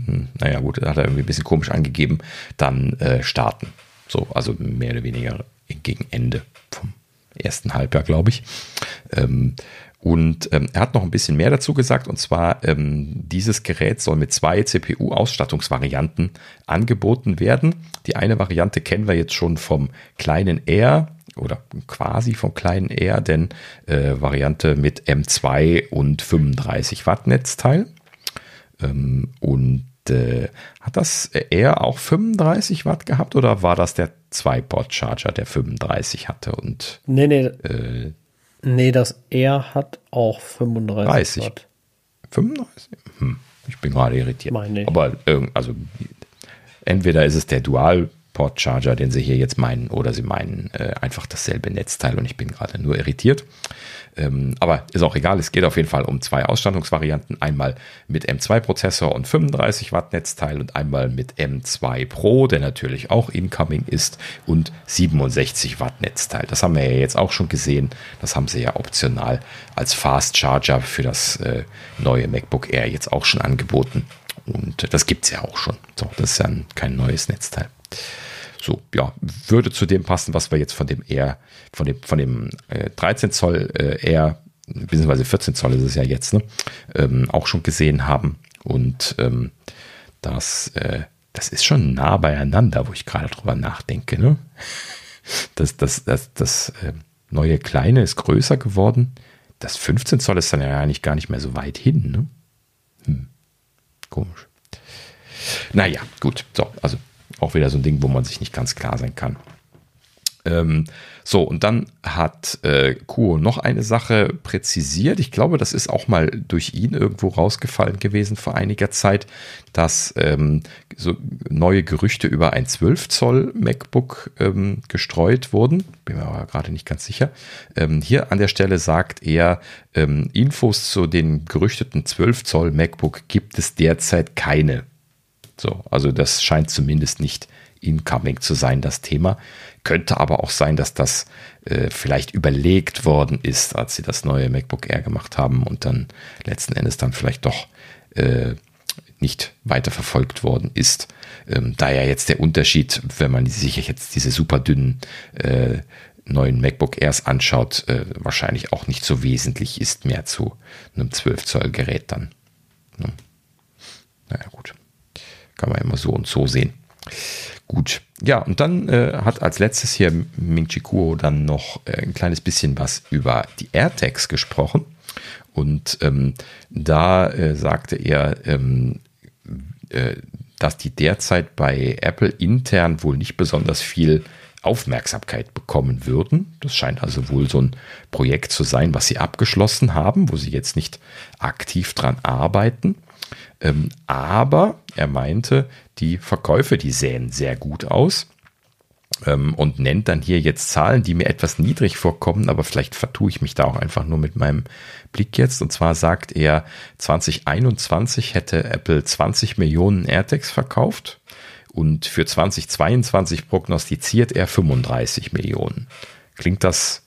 hm, naja gut, hat er irgendwie ein bisschen komisch angegeben, dann äh, starten. So, also mehr oder weniger gegen Ende vom ersten Halbjahr, glaube ich. Ähm, und ähm, er hat noch ein bisschen mehr dazu gesagt, und zwar, ähm, dieses Gerät soll mit zwei CPU-Ausstattungsvarianten angeboten werden. Die eine Variante kennen wir jetzt schon vom kleinen R oder quasi vom kleinen R, denn äh, Variante mit M2 und 35 Watt Netzteil. Ähm, und äh, hat das eher auch 35 Watt gehabt oder war das der 2-Port-Charger, der 35 hatte? Und, nee, nee. Äh, nee, das R hat auch 35 30. Watt. 35? Hm, ich bin gerade irritiert. Meine ich. Aber also entweder ist es der Dual Port Charger, den sie hier jetzt meinen, oder sie meinen äh, einfach dasselbe Netzteil und ich bin gerade nur irritiert. Ähm, aber ist auch egal, es geht auf jeden Fall um zwei Ausstattungsvarianten. Einmal mit M2-Prozessor und 35 Watt Netzteil und einmal mit M2 Pro, der natürlich auch incoming ist, und 67 Watt Netzteil. Das haben wir ja jetzt auch schon gesehen. Das haben sie ja optional als Fast Charger für das äh, neue MacBook Air jetzt auch schon angeboten. Und das gibt es ja auch schon. So, das ist ja kein neues Netzteil. So, ja, würde zu dem passen, was wir jetzt von dem R, von dem, von dem äh, 13 Zoll äh, R, beziehungsweise 14 Zoll ist es ja jetzt, ne, ähm, auch schon gesehen haben. Und ähm, das, äh, das ist schon nah beieinander, wo ich gerade drüber nachdenke, ne? das, das, das, das äh, neue Kleine ist größer geworden. Das 15 Zoll ist dann ja eigentlich gar nicht mehr so weit hin. Ne? Hm. Komisch. Naja, gut. So, also auch wieder so ein Ding, wo man sich nicht ganz klar sein kann. Ähm, so, und dann hat äh, Kuo noch eine Sache präzisiert. Ich glaube, das ist auch mal durch ihn irgendwo rausgefallen gewesen vor einiger Zeit, dass ähm, so neue Gerüchte über ein 12 Zoll MacBook ähm, gestreut wurden. Bin mir aber gerade nicht ganz sicher. Ähm, hier an der Stelle sagt er, ähm, Infos zu den gerüchteten 12 Zoll MacBook gibt es derzeit keine. So, also das scheint zumindest nicht incoming zu sein, das Thema. Könnte aber auch sein, dass das äh, vielleicht überlegt worden ist, als sie das neue MacBook Air gemacht haben und dann letzten Endes dann vielleicht doch äh, nicht weiter verfolgt worden ist. Ähm, da ja jetzt der Unterschied, wenn man sich jetzt diese super dünnen äh, neuen MacBook Airs anschaut, äh, wahrscheinlich auch nicht so wesentlich ist mehr zu einem 12 Zoll Gerät dann. Ne? Naja, gut. Kann man immer so und so sehen. Gut, ja, und dann äh, hat als letztes hier Ming Chi Kuo dann noch äh, ein kleines bisschen was über die AirTags gesprochen. Und ähm, da äh, sagte er, ähm, äh, dass die derzeit bei Apple intern wohl nicht besonders viel Aufmerksamkeit bekommen würden. Das scheint also wohl so ein Projekt zu sein, was sie abgeschlossen haben, wo sie jetzt nicht aktiv dran arbeiten. Ähm, aber er meinte, die Verkäufe, die sähen sehr gut aus ähm, und nennt dann hier jetzt Zahlen, die mir etwas niedrig vorkommen, aber vielleicht vertue ich mich da auch einfach nur mit meinem Blick jetzt. Und zwar sagt er, 2021 hätte Apple 20 Millionen AirTags verkauft und für 2022 prognostiziert er 35 Millionen. Klingt das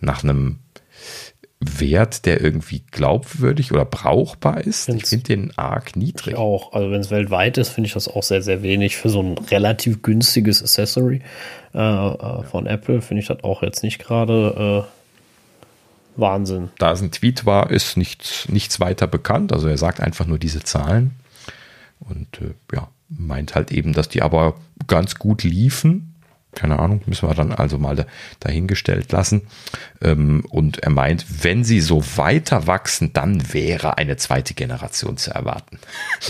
nach einem Wert, der irgendwie glaubwürdig oder brauchbar ist. Find's ich finde den arg niedrig. Auch. Also wenn es weltweit ist, finde ich das auch sehr, sehr wenig für so ein relativ günstiges Accessory äh, äh, von Apple. Finde ich das auch jetzt nicht gerade äh, Wahnsinn. Da es ein Tweet war, ist nichts, nichts weiter bekannt. Also er sagt einfach nur diese Zahlen und äh, ja, meint halt eben, dass die aber ganz gut liefen keine Ahnung, müssen wir dann also mal dahingestellt lassen. Ähm, und er meint, wenn sie so weiter wachsen, dann wäre eine zweite Generation zu erwarten.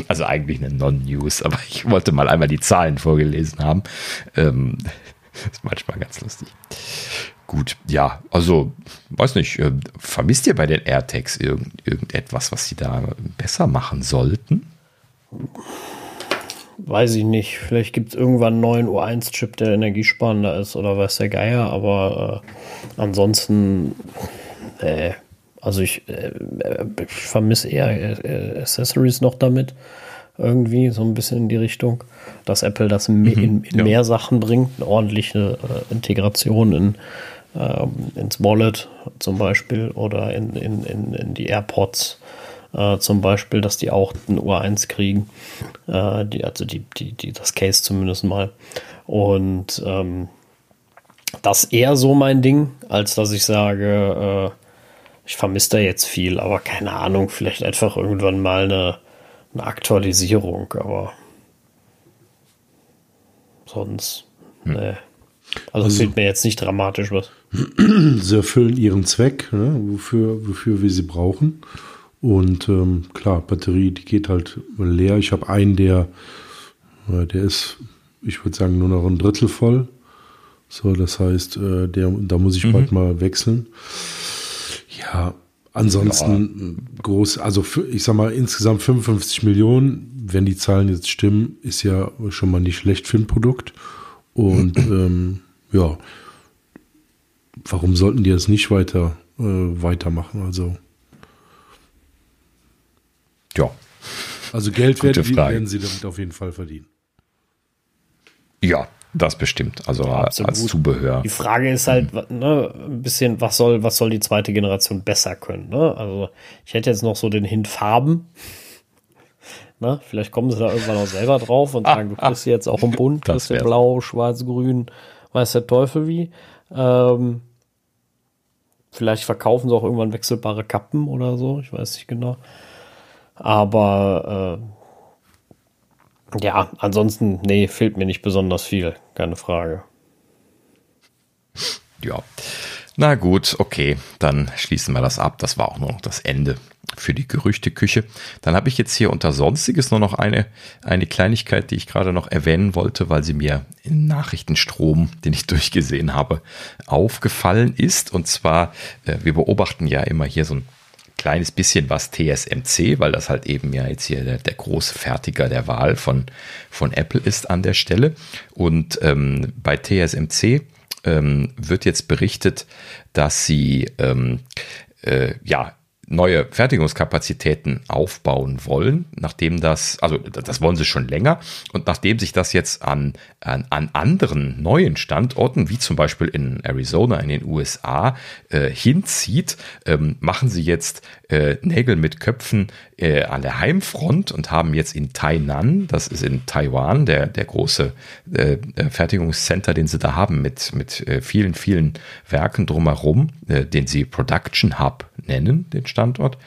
Also eigentlich eine Non-News, aber ich wollte mal einmal die Zahlen vorgelesen haben. Ähm, ist manchmal ganz lustig. Gut, ja, also, weiß nicht, äh, vermisst ihr bei den AirTags irgend, irgendetwas, was sie da besser machen sollten? Weiß ich nicht. Vielleicht gibt es irgendwann einen neuen U1-Chip, der energiesparender ist oder weiß der Geier, aber äh, ansonsten, äh, also ich, äh, ich vermisse eher äh, Accessories noch damit. Irgendwie so ein bisschen in die Richtung, dass Apple das in, in, in ja. mehr Sachen bringt, eine ordentliche äh, Integration in, ähm, ins Wallet zum Beispiel oder in, in, in, in die AirPods äh, zum Beispiel, dass die auch ein U1 kriegen. Äh, die, also die, die, die, das Case zumindest mal. Und ähm, das eher so mein Ding, als dass ich sage, äh, ich vermisse da jetzt viel, aber keine Ahnung, vielleicht einfach irgendwann mal eine, eine Aktualisierung, aber sonst, hm. nee. Also, also fehlt mir jetzt nicht dramatisch was. Sie erfüllen ihren Zweck, ne, wofür, wofür wir sie brauchen. Und ähm, klar, Batterie, die geht halt leer. Ich habe einen, der, äh, der ist, ich würde sagen, nur noch ein Drittel voll. So, das heißt, äh, der, da muss ich mhm. bald mal wechseln. Ja, ansonsten ja. groß, also ich sag mal, insgesamt 55 Millionen, wenn die Zahlen jetzt stimmen, ist ja schon mal nicht schlecht für ein Produkt. Und ähm, ja, warum sollten die das nicht weiter äh, weitermachen? Also ja. Also Geld werden, werden, sie damit auf jeden Fall verdienen. Ja, das bestimmt. Also ja, als Zubehör. Die Frage ist halt ne, ein bisschen, was soll, was soll die zweite Generation besser können? Ne? Also ich hätte jetzt noch so den Hint Farben. Ne? Vielleicht kommen sie da irgendwann auch selber drauf und sagen, du kriegst jetzt auch im Bunt, kriegst du blau, schwarz, grün, weiß der Teufel wie. Ähm, vielleicht verkaufen sie auch irgendwann wechselbare Kappen oder so, ich weiß nicht genau. Aber äh, ja, ansonsten, nee, fehlt mir nicht besonders viel, keine Frage. Ja. Na gut, okay, dann schließen wir das ab. Das war auch nur noch das Ende für die Gerüchteküche. Dann habe ich jetzt hier unter Sonstiges nur noch eine, eine Kleinigkeit, die ich gerade noch erwähnen wollte, weil sie mir im Nachrichtenstrom, den ich durchgesehen habe, aufgefallen ist. Und zwar, äh, wir beobachten ja immer hier so ein kleines bisschen was TSMC, weil das halt eben ja jetzt hier der, der große Fertiger der Wahl von, von Apple ist an der Stelle. Und ähm, bei TSMC ähm, wird jetzt berichtet, dass sie ähm, äh, ja neue Fertigungskapazitäten aufbauen wollen, nachdem das, also das wollen sie schon länger, und nachdem sich das jetzt an, an, an anderen neuen Standorten, wie zum Beispiel in Arizona in den USA, äh, hinzieht, ähm, machen sie jetzt äh, Nägel mit Köpfen äh, an der Heimfront und haben jetzt in Tainan, das ist in Taiwan, der, der große äh, Fertigungscenter, den sie da haben, mit, mit äh, vielen, vielen Werken drumherum, äh, den sie Production Hub nennen, den Standort.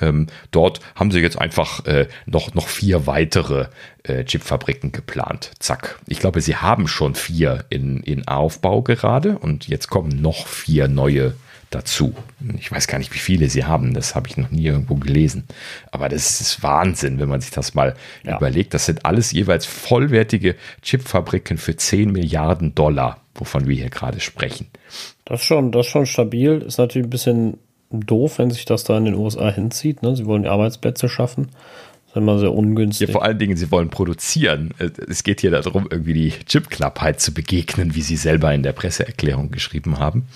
Ähm, dort haben sie jetzt einfach äh, noch, noch vier weitere äh, Chipfabriken geplant. Zack. Ich glaube, sie haben schon vier in, in Aufbau gerade und jetzt kommen noch vier neue dazu. Ich weiß gar nicht, wie viele sie haben, das habe ich noch nie irgendwo gelesen. Aber das ist Wahnsinn, wenn man sich das mal ja. überlegt. Das sind alles jeweils vollwertige Chipfabriken für 10 Milliarden Dollar, wovon wir hier gerade sprechen. Das ist schon, das ist schon stabil. Ist natürlich ein bisschen doof, wenn sich das da in den USA hinzieht. Ne? Sie wollen Arbeitsplätze schaffen. Das ist immer sehr ungünstig. Ja, vor allen Dingen, sie wollen produzieren. Es geht hier darum, irgendwie die Chipknappheit zu begegnen, wie sie selber in der Presseerklärung geschrieben haben.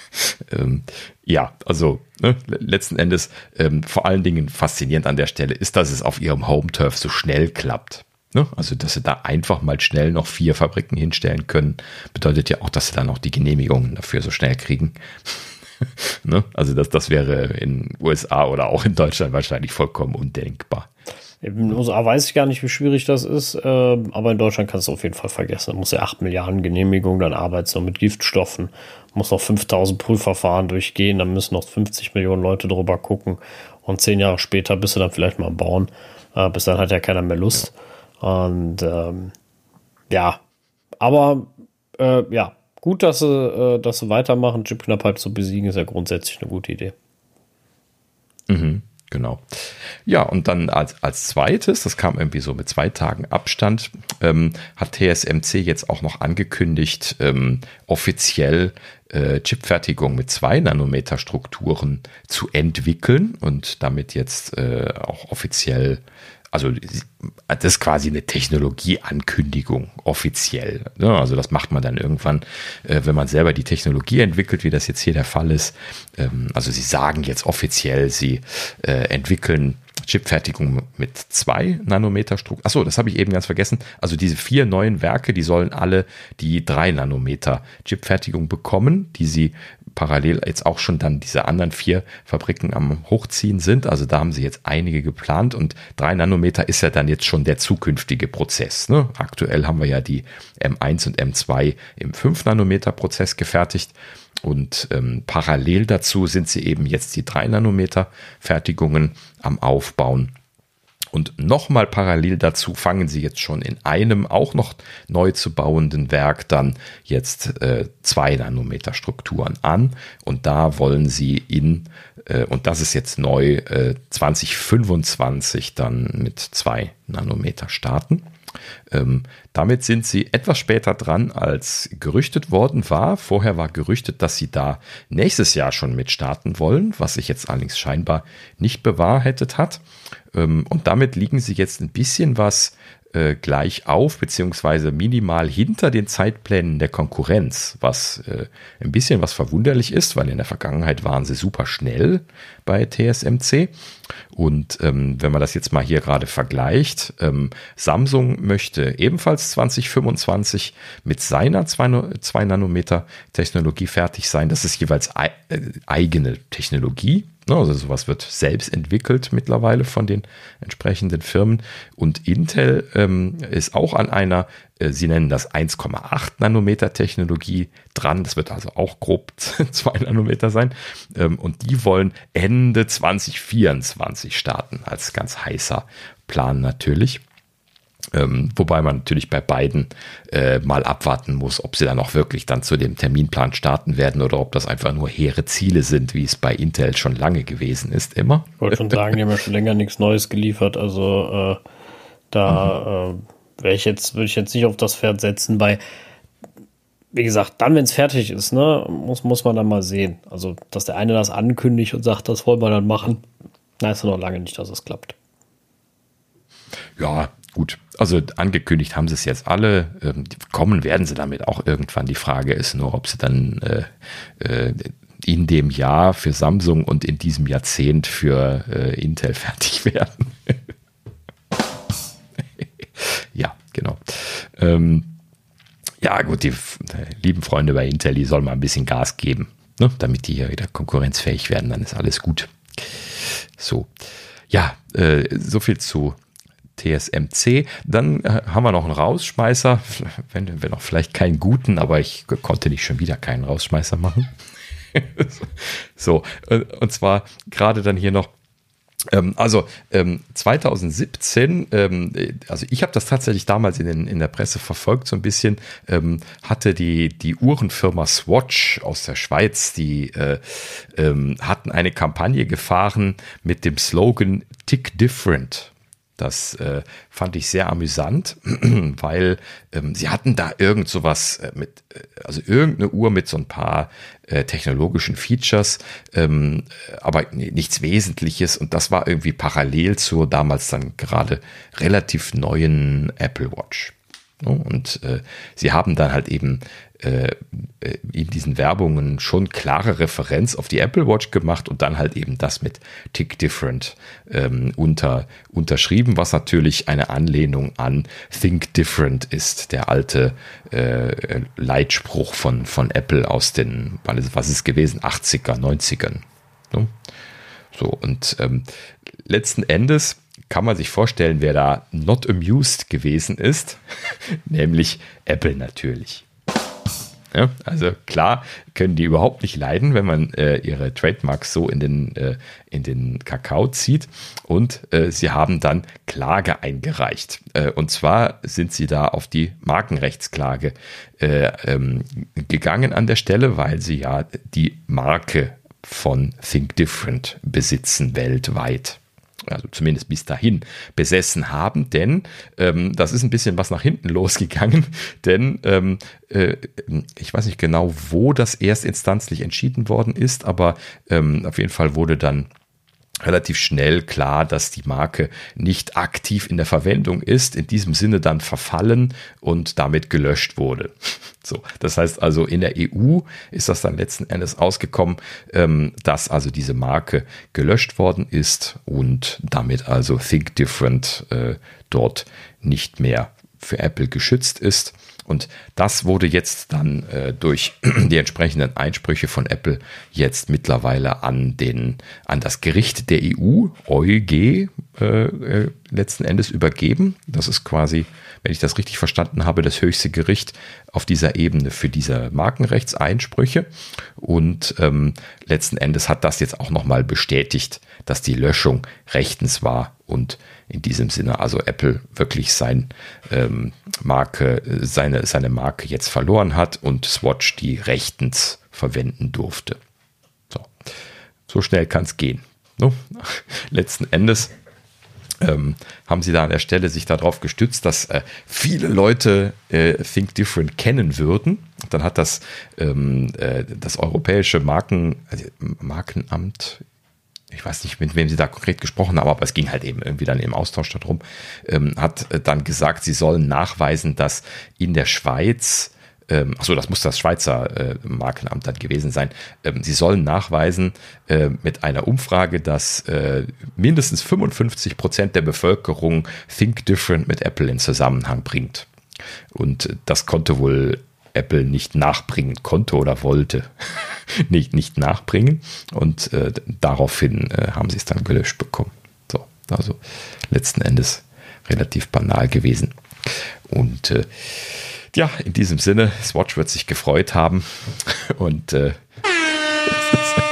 ähm, ja, also ne, letzten Endes ähm, vor allen Dingen faszinierend an der Stelle ist, dass es auf ihrem Home-Turf so schnell klappt. Ne? Also, dass sie da einfach mal schnell noch vier Fabriken hinstellen können, bedeutet ja auch, dass sie dann auch die Genehmigungen dafür so schnell kriegen. ne? Also das, das wäre in USA oder auch in Deutschland wahrscheinlich vollkommen undenkbar. In den USA weiß ich gar nicht, wie schwierig das ist, äh, aber in Deutschland kannst du auf jeden Fall vergessen. Da muss ja 8 Milliarden Genehmigungen, dann arbeitest du mit Giftstoffen, muss noch 5000 Prüfverfahren durchgehen, dann müssen noch 50 Millionen Leute drüber gucken und zehn Jahre später bist du dann vielleicht mal bauen. Äh, bis dann hat ja keiner mehr Lust. Und ähm, ja, aber äh, ja, gut, dass sie, äh, dass sie weitermachen. Chipknappheit zu besiegen ist ja grundsätzlich eine gute Idee. Mhm, genau. Ja, und dann als, als zweites, das kam irgendwie so mit zwei Tagen Abstand, ähm, hat TSMC jetzt auch noch angekündigt, ähm, offiziell äh, Chipfertigung mit zwei Nanometer Strukturen zu entwickeln und damit jetzt äh, auch offiziell also das ist quasi eine Technologieankündigung offiziell. Ne? Also das macht man dann irgendwann, äh, wenn man selber die Technologie entwickelt, wie das jetzt hier der Fall ist. Ähm, also sie sagen jetzt offiziell, sie äh, entwickeln Chipfertigung mit zwei Nanometer Struktur. Achso, das habe ich eben ganz vergessen. Also diese vier neuen Werke, die sollen alle die drei Nanometer Chipfertigung bekommen, die sie parallel jetzt auch schon dann diese anderen vier Fabriken am Hochziehen sind. Also da haben sie jetzt einige geplant und drei Nanometer ist ja dann jetzt schon der zukünftige Prozess. Ne? Aktuell haben wir ja die M1 und M2 im 5 Nanometer Prozess gefertigt und ähm, parallel dazu sind sie eben jetzt die 3 Nanometer Fertigungen am Aufbauen. Und nochmal parallel dazu fangen sie jetzt schon in einem auch noch neu zu bauenden Werk dann jetzt äh, zwei Nanometer Strukturen an. Und da wollen sie in, äh, und das ist jetzt neu, äh, 2025 dann mit zwei Nanometer starten. Ähm, damit sind sie etwas später dran, als gerüchtet worden war. Vorher war gerüchtet, dass sie da nächstes Jahr schon mit starten wollen, was sich jetzt allerdings scheinbar nicht bewahrheitet hat. Ähm, und damit liegen sie jetzt ein bisschen was äh, gleich auf, beziehungsweise minimal hinter den Zeitplänen der Konkurrenz, was äh, ein bisschen was verwunderlich ist, weil in der Vergangenheit waren sie super schnell bei TSMC. Und ähm, wenn man das jetzt mal hier gerade vergleicht, ähm, Samsung möchte ebenfalls 2025 mit seiner 2 Nanometer Technologie fertig sein. Das ist jeweils ei äh, eigene Technologie. Ne, also sowas wird selbst entwickelt mittlerweile von den entsprechenden Firmen. Und Intel ähm, ist auch an einer, äh, sie nennen das 1,8 Nanometer Technologie dran. Das wird also auch grob 2 Nanometer sein. Ähm, und die wollen Ende 2024 starten als ganz heißer Plan natürlich. Ähm, wobei man natürlich bei beiden äh, mal abwarten muss, ob sie dann auch wirklich dann zu dem Terminplan starten werden oder ob das einfach nur hehre Ziele sind, wie es bei Intel schon lange gewesen ist, immer. Ich wollte schon sagen, die haben ja schon länger nichts Neues geliefert, also äh, da mhm. äh, wäre ich jetzt, würde ich jetzt nicht auf das Pferd setzen, bei wie gesagt, dann, wenn es fertig ist, ne, muss, muss man dann mal sehen. Also, dass der eine das ankündigt und sagt, das wollen wir dann machen, na, ist ja noch lange nicht, dass es klappt. Ja, gut. Also angekündigt haben sie es jetzt alle. Ähm, kommen werden sie damit auch irgendwann. Die Frage ist nur, ob sie dann äh, äh, in dem Jahr für Samsung und in diesem Jahrzehnt für äh, Intel fertig werden. ja, genau. Ähm, ja, gut, die lieben Freunde bei Intel, die sollen mal ein bisschen Gas geben, ne, damit die hier wieder konkurrenzfähig werden, dann ist alles gut. So, ja, äh, so viel zu TSMC. Dann äh, haben wir noch einen Rausschmeißer, wenn wir noch vielleicht keinen guten, aber ich konnte nicht schon wieder keinen Rausschmeißer machen. so, äh, und zwar gerade dann hier noch ähm, also ähm, 2017, ähm, also ich habe das tatsächlich damals in, den, in der Presse verfolgt, so ein bisschen, ähm, hatte die, die Uhrenfirma Swatch aus der Schweiz, die äh, ähm, hatten eine Kampagne gefahren mit dem Slogan Tick Different. Das äh, fand ich sehr amüsant, weil ähm, sie hatten da irgend sowas äh, mit, äh, also irgendeine Uhr mit so ein paar äh, technologischen Features, ähm, aber nichts Wesentliches. Und das war irgendwie parallel zur damals dann gerade relativ neuen Apple Watch. Und äh, sie haben dann halt eben äh, in diesen Werbungen schon klare Referenz auf die Apple Watch gemacht und dann halt eben das mit Tick Different ähm, unter, unterschrieben, was natürlich eine Anlehnung an Think Different ist, der alte äh, Leitspruch von, von Apple aus den, was ist gewesen, 80er, 90ern. Ne? So, und ähm, letzten Endes kann man sich vorstellen, wer da not amused gewesen ist, nämlich Apple natürlich. Ja, also klar können die überhaupt nicht leiden, wenn man äh, ihre Trademarks so in den, äh, in den Kakao zieht. Und äh, sie haben dann Klage eingereicht. Äh, und zwar sind sie da auf die Markenrechtsklage äh, ähm, gegangen an der Stelle, weil sie ja die Marke von Think Different besitzen weltweit also zumindest bis dahin besessen haben, denn ähm, das ist ein bisschen was nach hinten losgegangen, denn ähm, äh, ich weiß nicht genau, wo das erstinstanzlich entschieden worden ist, aber ähm, auf jeden Fall wurde dann relativ schnell klar, dass die Marke nicht aktiv in der Verwendung ist, in diesem Sinne dann verfallen und damit gelöscht wurde. So, das heißt also in der EU ist das dann letzten Endes ausgekommen, ähm, dass also diese Marke gelöscht worden ist und damit also Think Different äh, dort nicht mehr für Apple geschützt ist. Und das wurde jetzt dann äh, durch die entsprechenden Einsprüche von Apple jetzt mittlerweile an den, an das Gericht der EU, EuG, äh, äh, letzten Endes übergeben. Das ist quasi, wenn ich das richtig verstanden habe, das höchste Gericht auf dieser Ebene für diese Markenrechtseinsprüche. Und ähm, letzten Endes hat das jetzt auch nochmal bestätigt, dass die Löschung rechtens war und in diesem Sinne also Apple wirklich sein ähm, Marke, seine, seine Marke jetzt verloren hat und Swatch die rechtens verwenden durfte. So, so schnell kann es gehen. No? Letzten Endes ähm, haben sie da an der Stelle sich darauf gestützt, dass äh, viele Leute äh, Think Different kennen würden. Dann hat das, ähm, äh, das europäische Marken, also Markenamt, ich weiß nicht, mit wem sie da konkret gesprochen haben, aber es ging halt eben irgendwie dann im Austausch darum, ähm, hat äh, dann gesagt, sie sollen nachweisen, dass in der Schweiz, ähm, achso, das muss das Schweizer äh, Markenamt dann gewesen sein, ähm, sie sollen nachweisen äh, mit einer Umfrage, dass äh, mindestens 55 Prozent der Bevölkerung Think Different mit Apple in Zusammenhang bringt. Und das konnte wohl Apple nicht nachbringen konnte oder wollte. nicht, nicht nachbringen. Und äh, daraufhin äh, haben sie es dann gelöscht bekommen. So, also letzten Endes relativ banal gewesen. Und äh, ja, in diesem Sinne, Swatch wird sich gefreut haben und äh,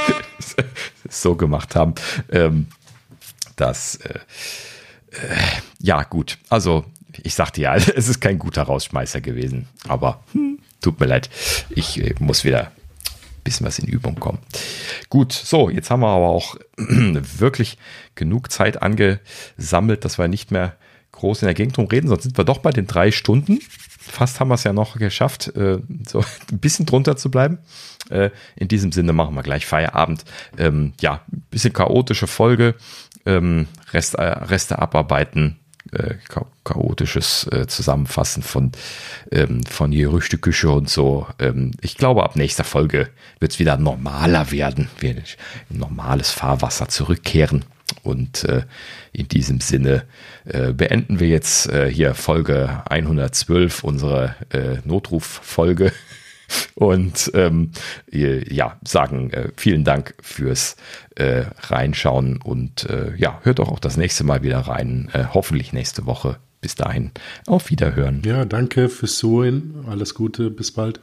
so gemacht haben, ähm, dass äh, äh, ja gut, also ich sagte ja, es ist kein guter Rausschmeißer gewesen. Aber hm, tut mir leid. Ich äh, muss wieder ein bisschen was in Übung kommen. Gut, so, jetzt haben wir aber auch wirklich genug Zeit angesammelt, dass wir nicht mehr groß in der Gegend drum reden, sonst sind wir doch bei den drei Stunden. Fast haben wir es ja noch geschafft, äh, so ein bisschen drunter zu bleiben. Äh, in diesem Sinne machen wir gleich Feierabend. Ähm, ja, bisschen chaotische Folge. Ähm, Rest, äh, Reste abarbeiten, äh, chaotisches äh, Zusammenfassen von, ähm, von Gerüchteküche und so. Ähm, ich glaube, ab nächster Folge wird es wieder normaler werden. Wir in normales Fahrwasser zurückkehren. Und äh, in diesem Sinne äh, beenden wir jetzt äh, hier Folge 112, unsere äh, Notruffolge. Und ähm, ja, sagen äh, vielen Dank fürs äh, Reinschauen und äh, ja, hört doch auch das nächste Mal wieder rein. Äh, hoffentlich nächste Woche. Bis dahin, auf Wiederhören. Ja, danke fürs Zuhören. Alles Gute, bis bald.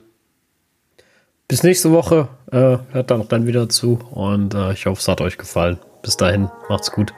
Bis nächste Woche. Äh, hört dann, dann wieder zu und äh, ich hoffe, es hat euch gefallen. Bis dahin, macht's gut.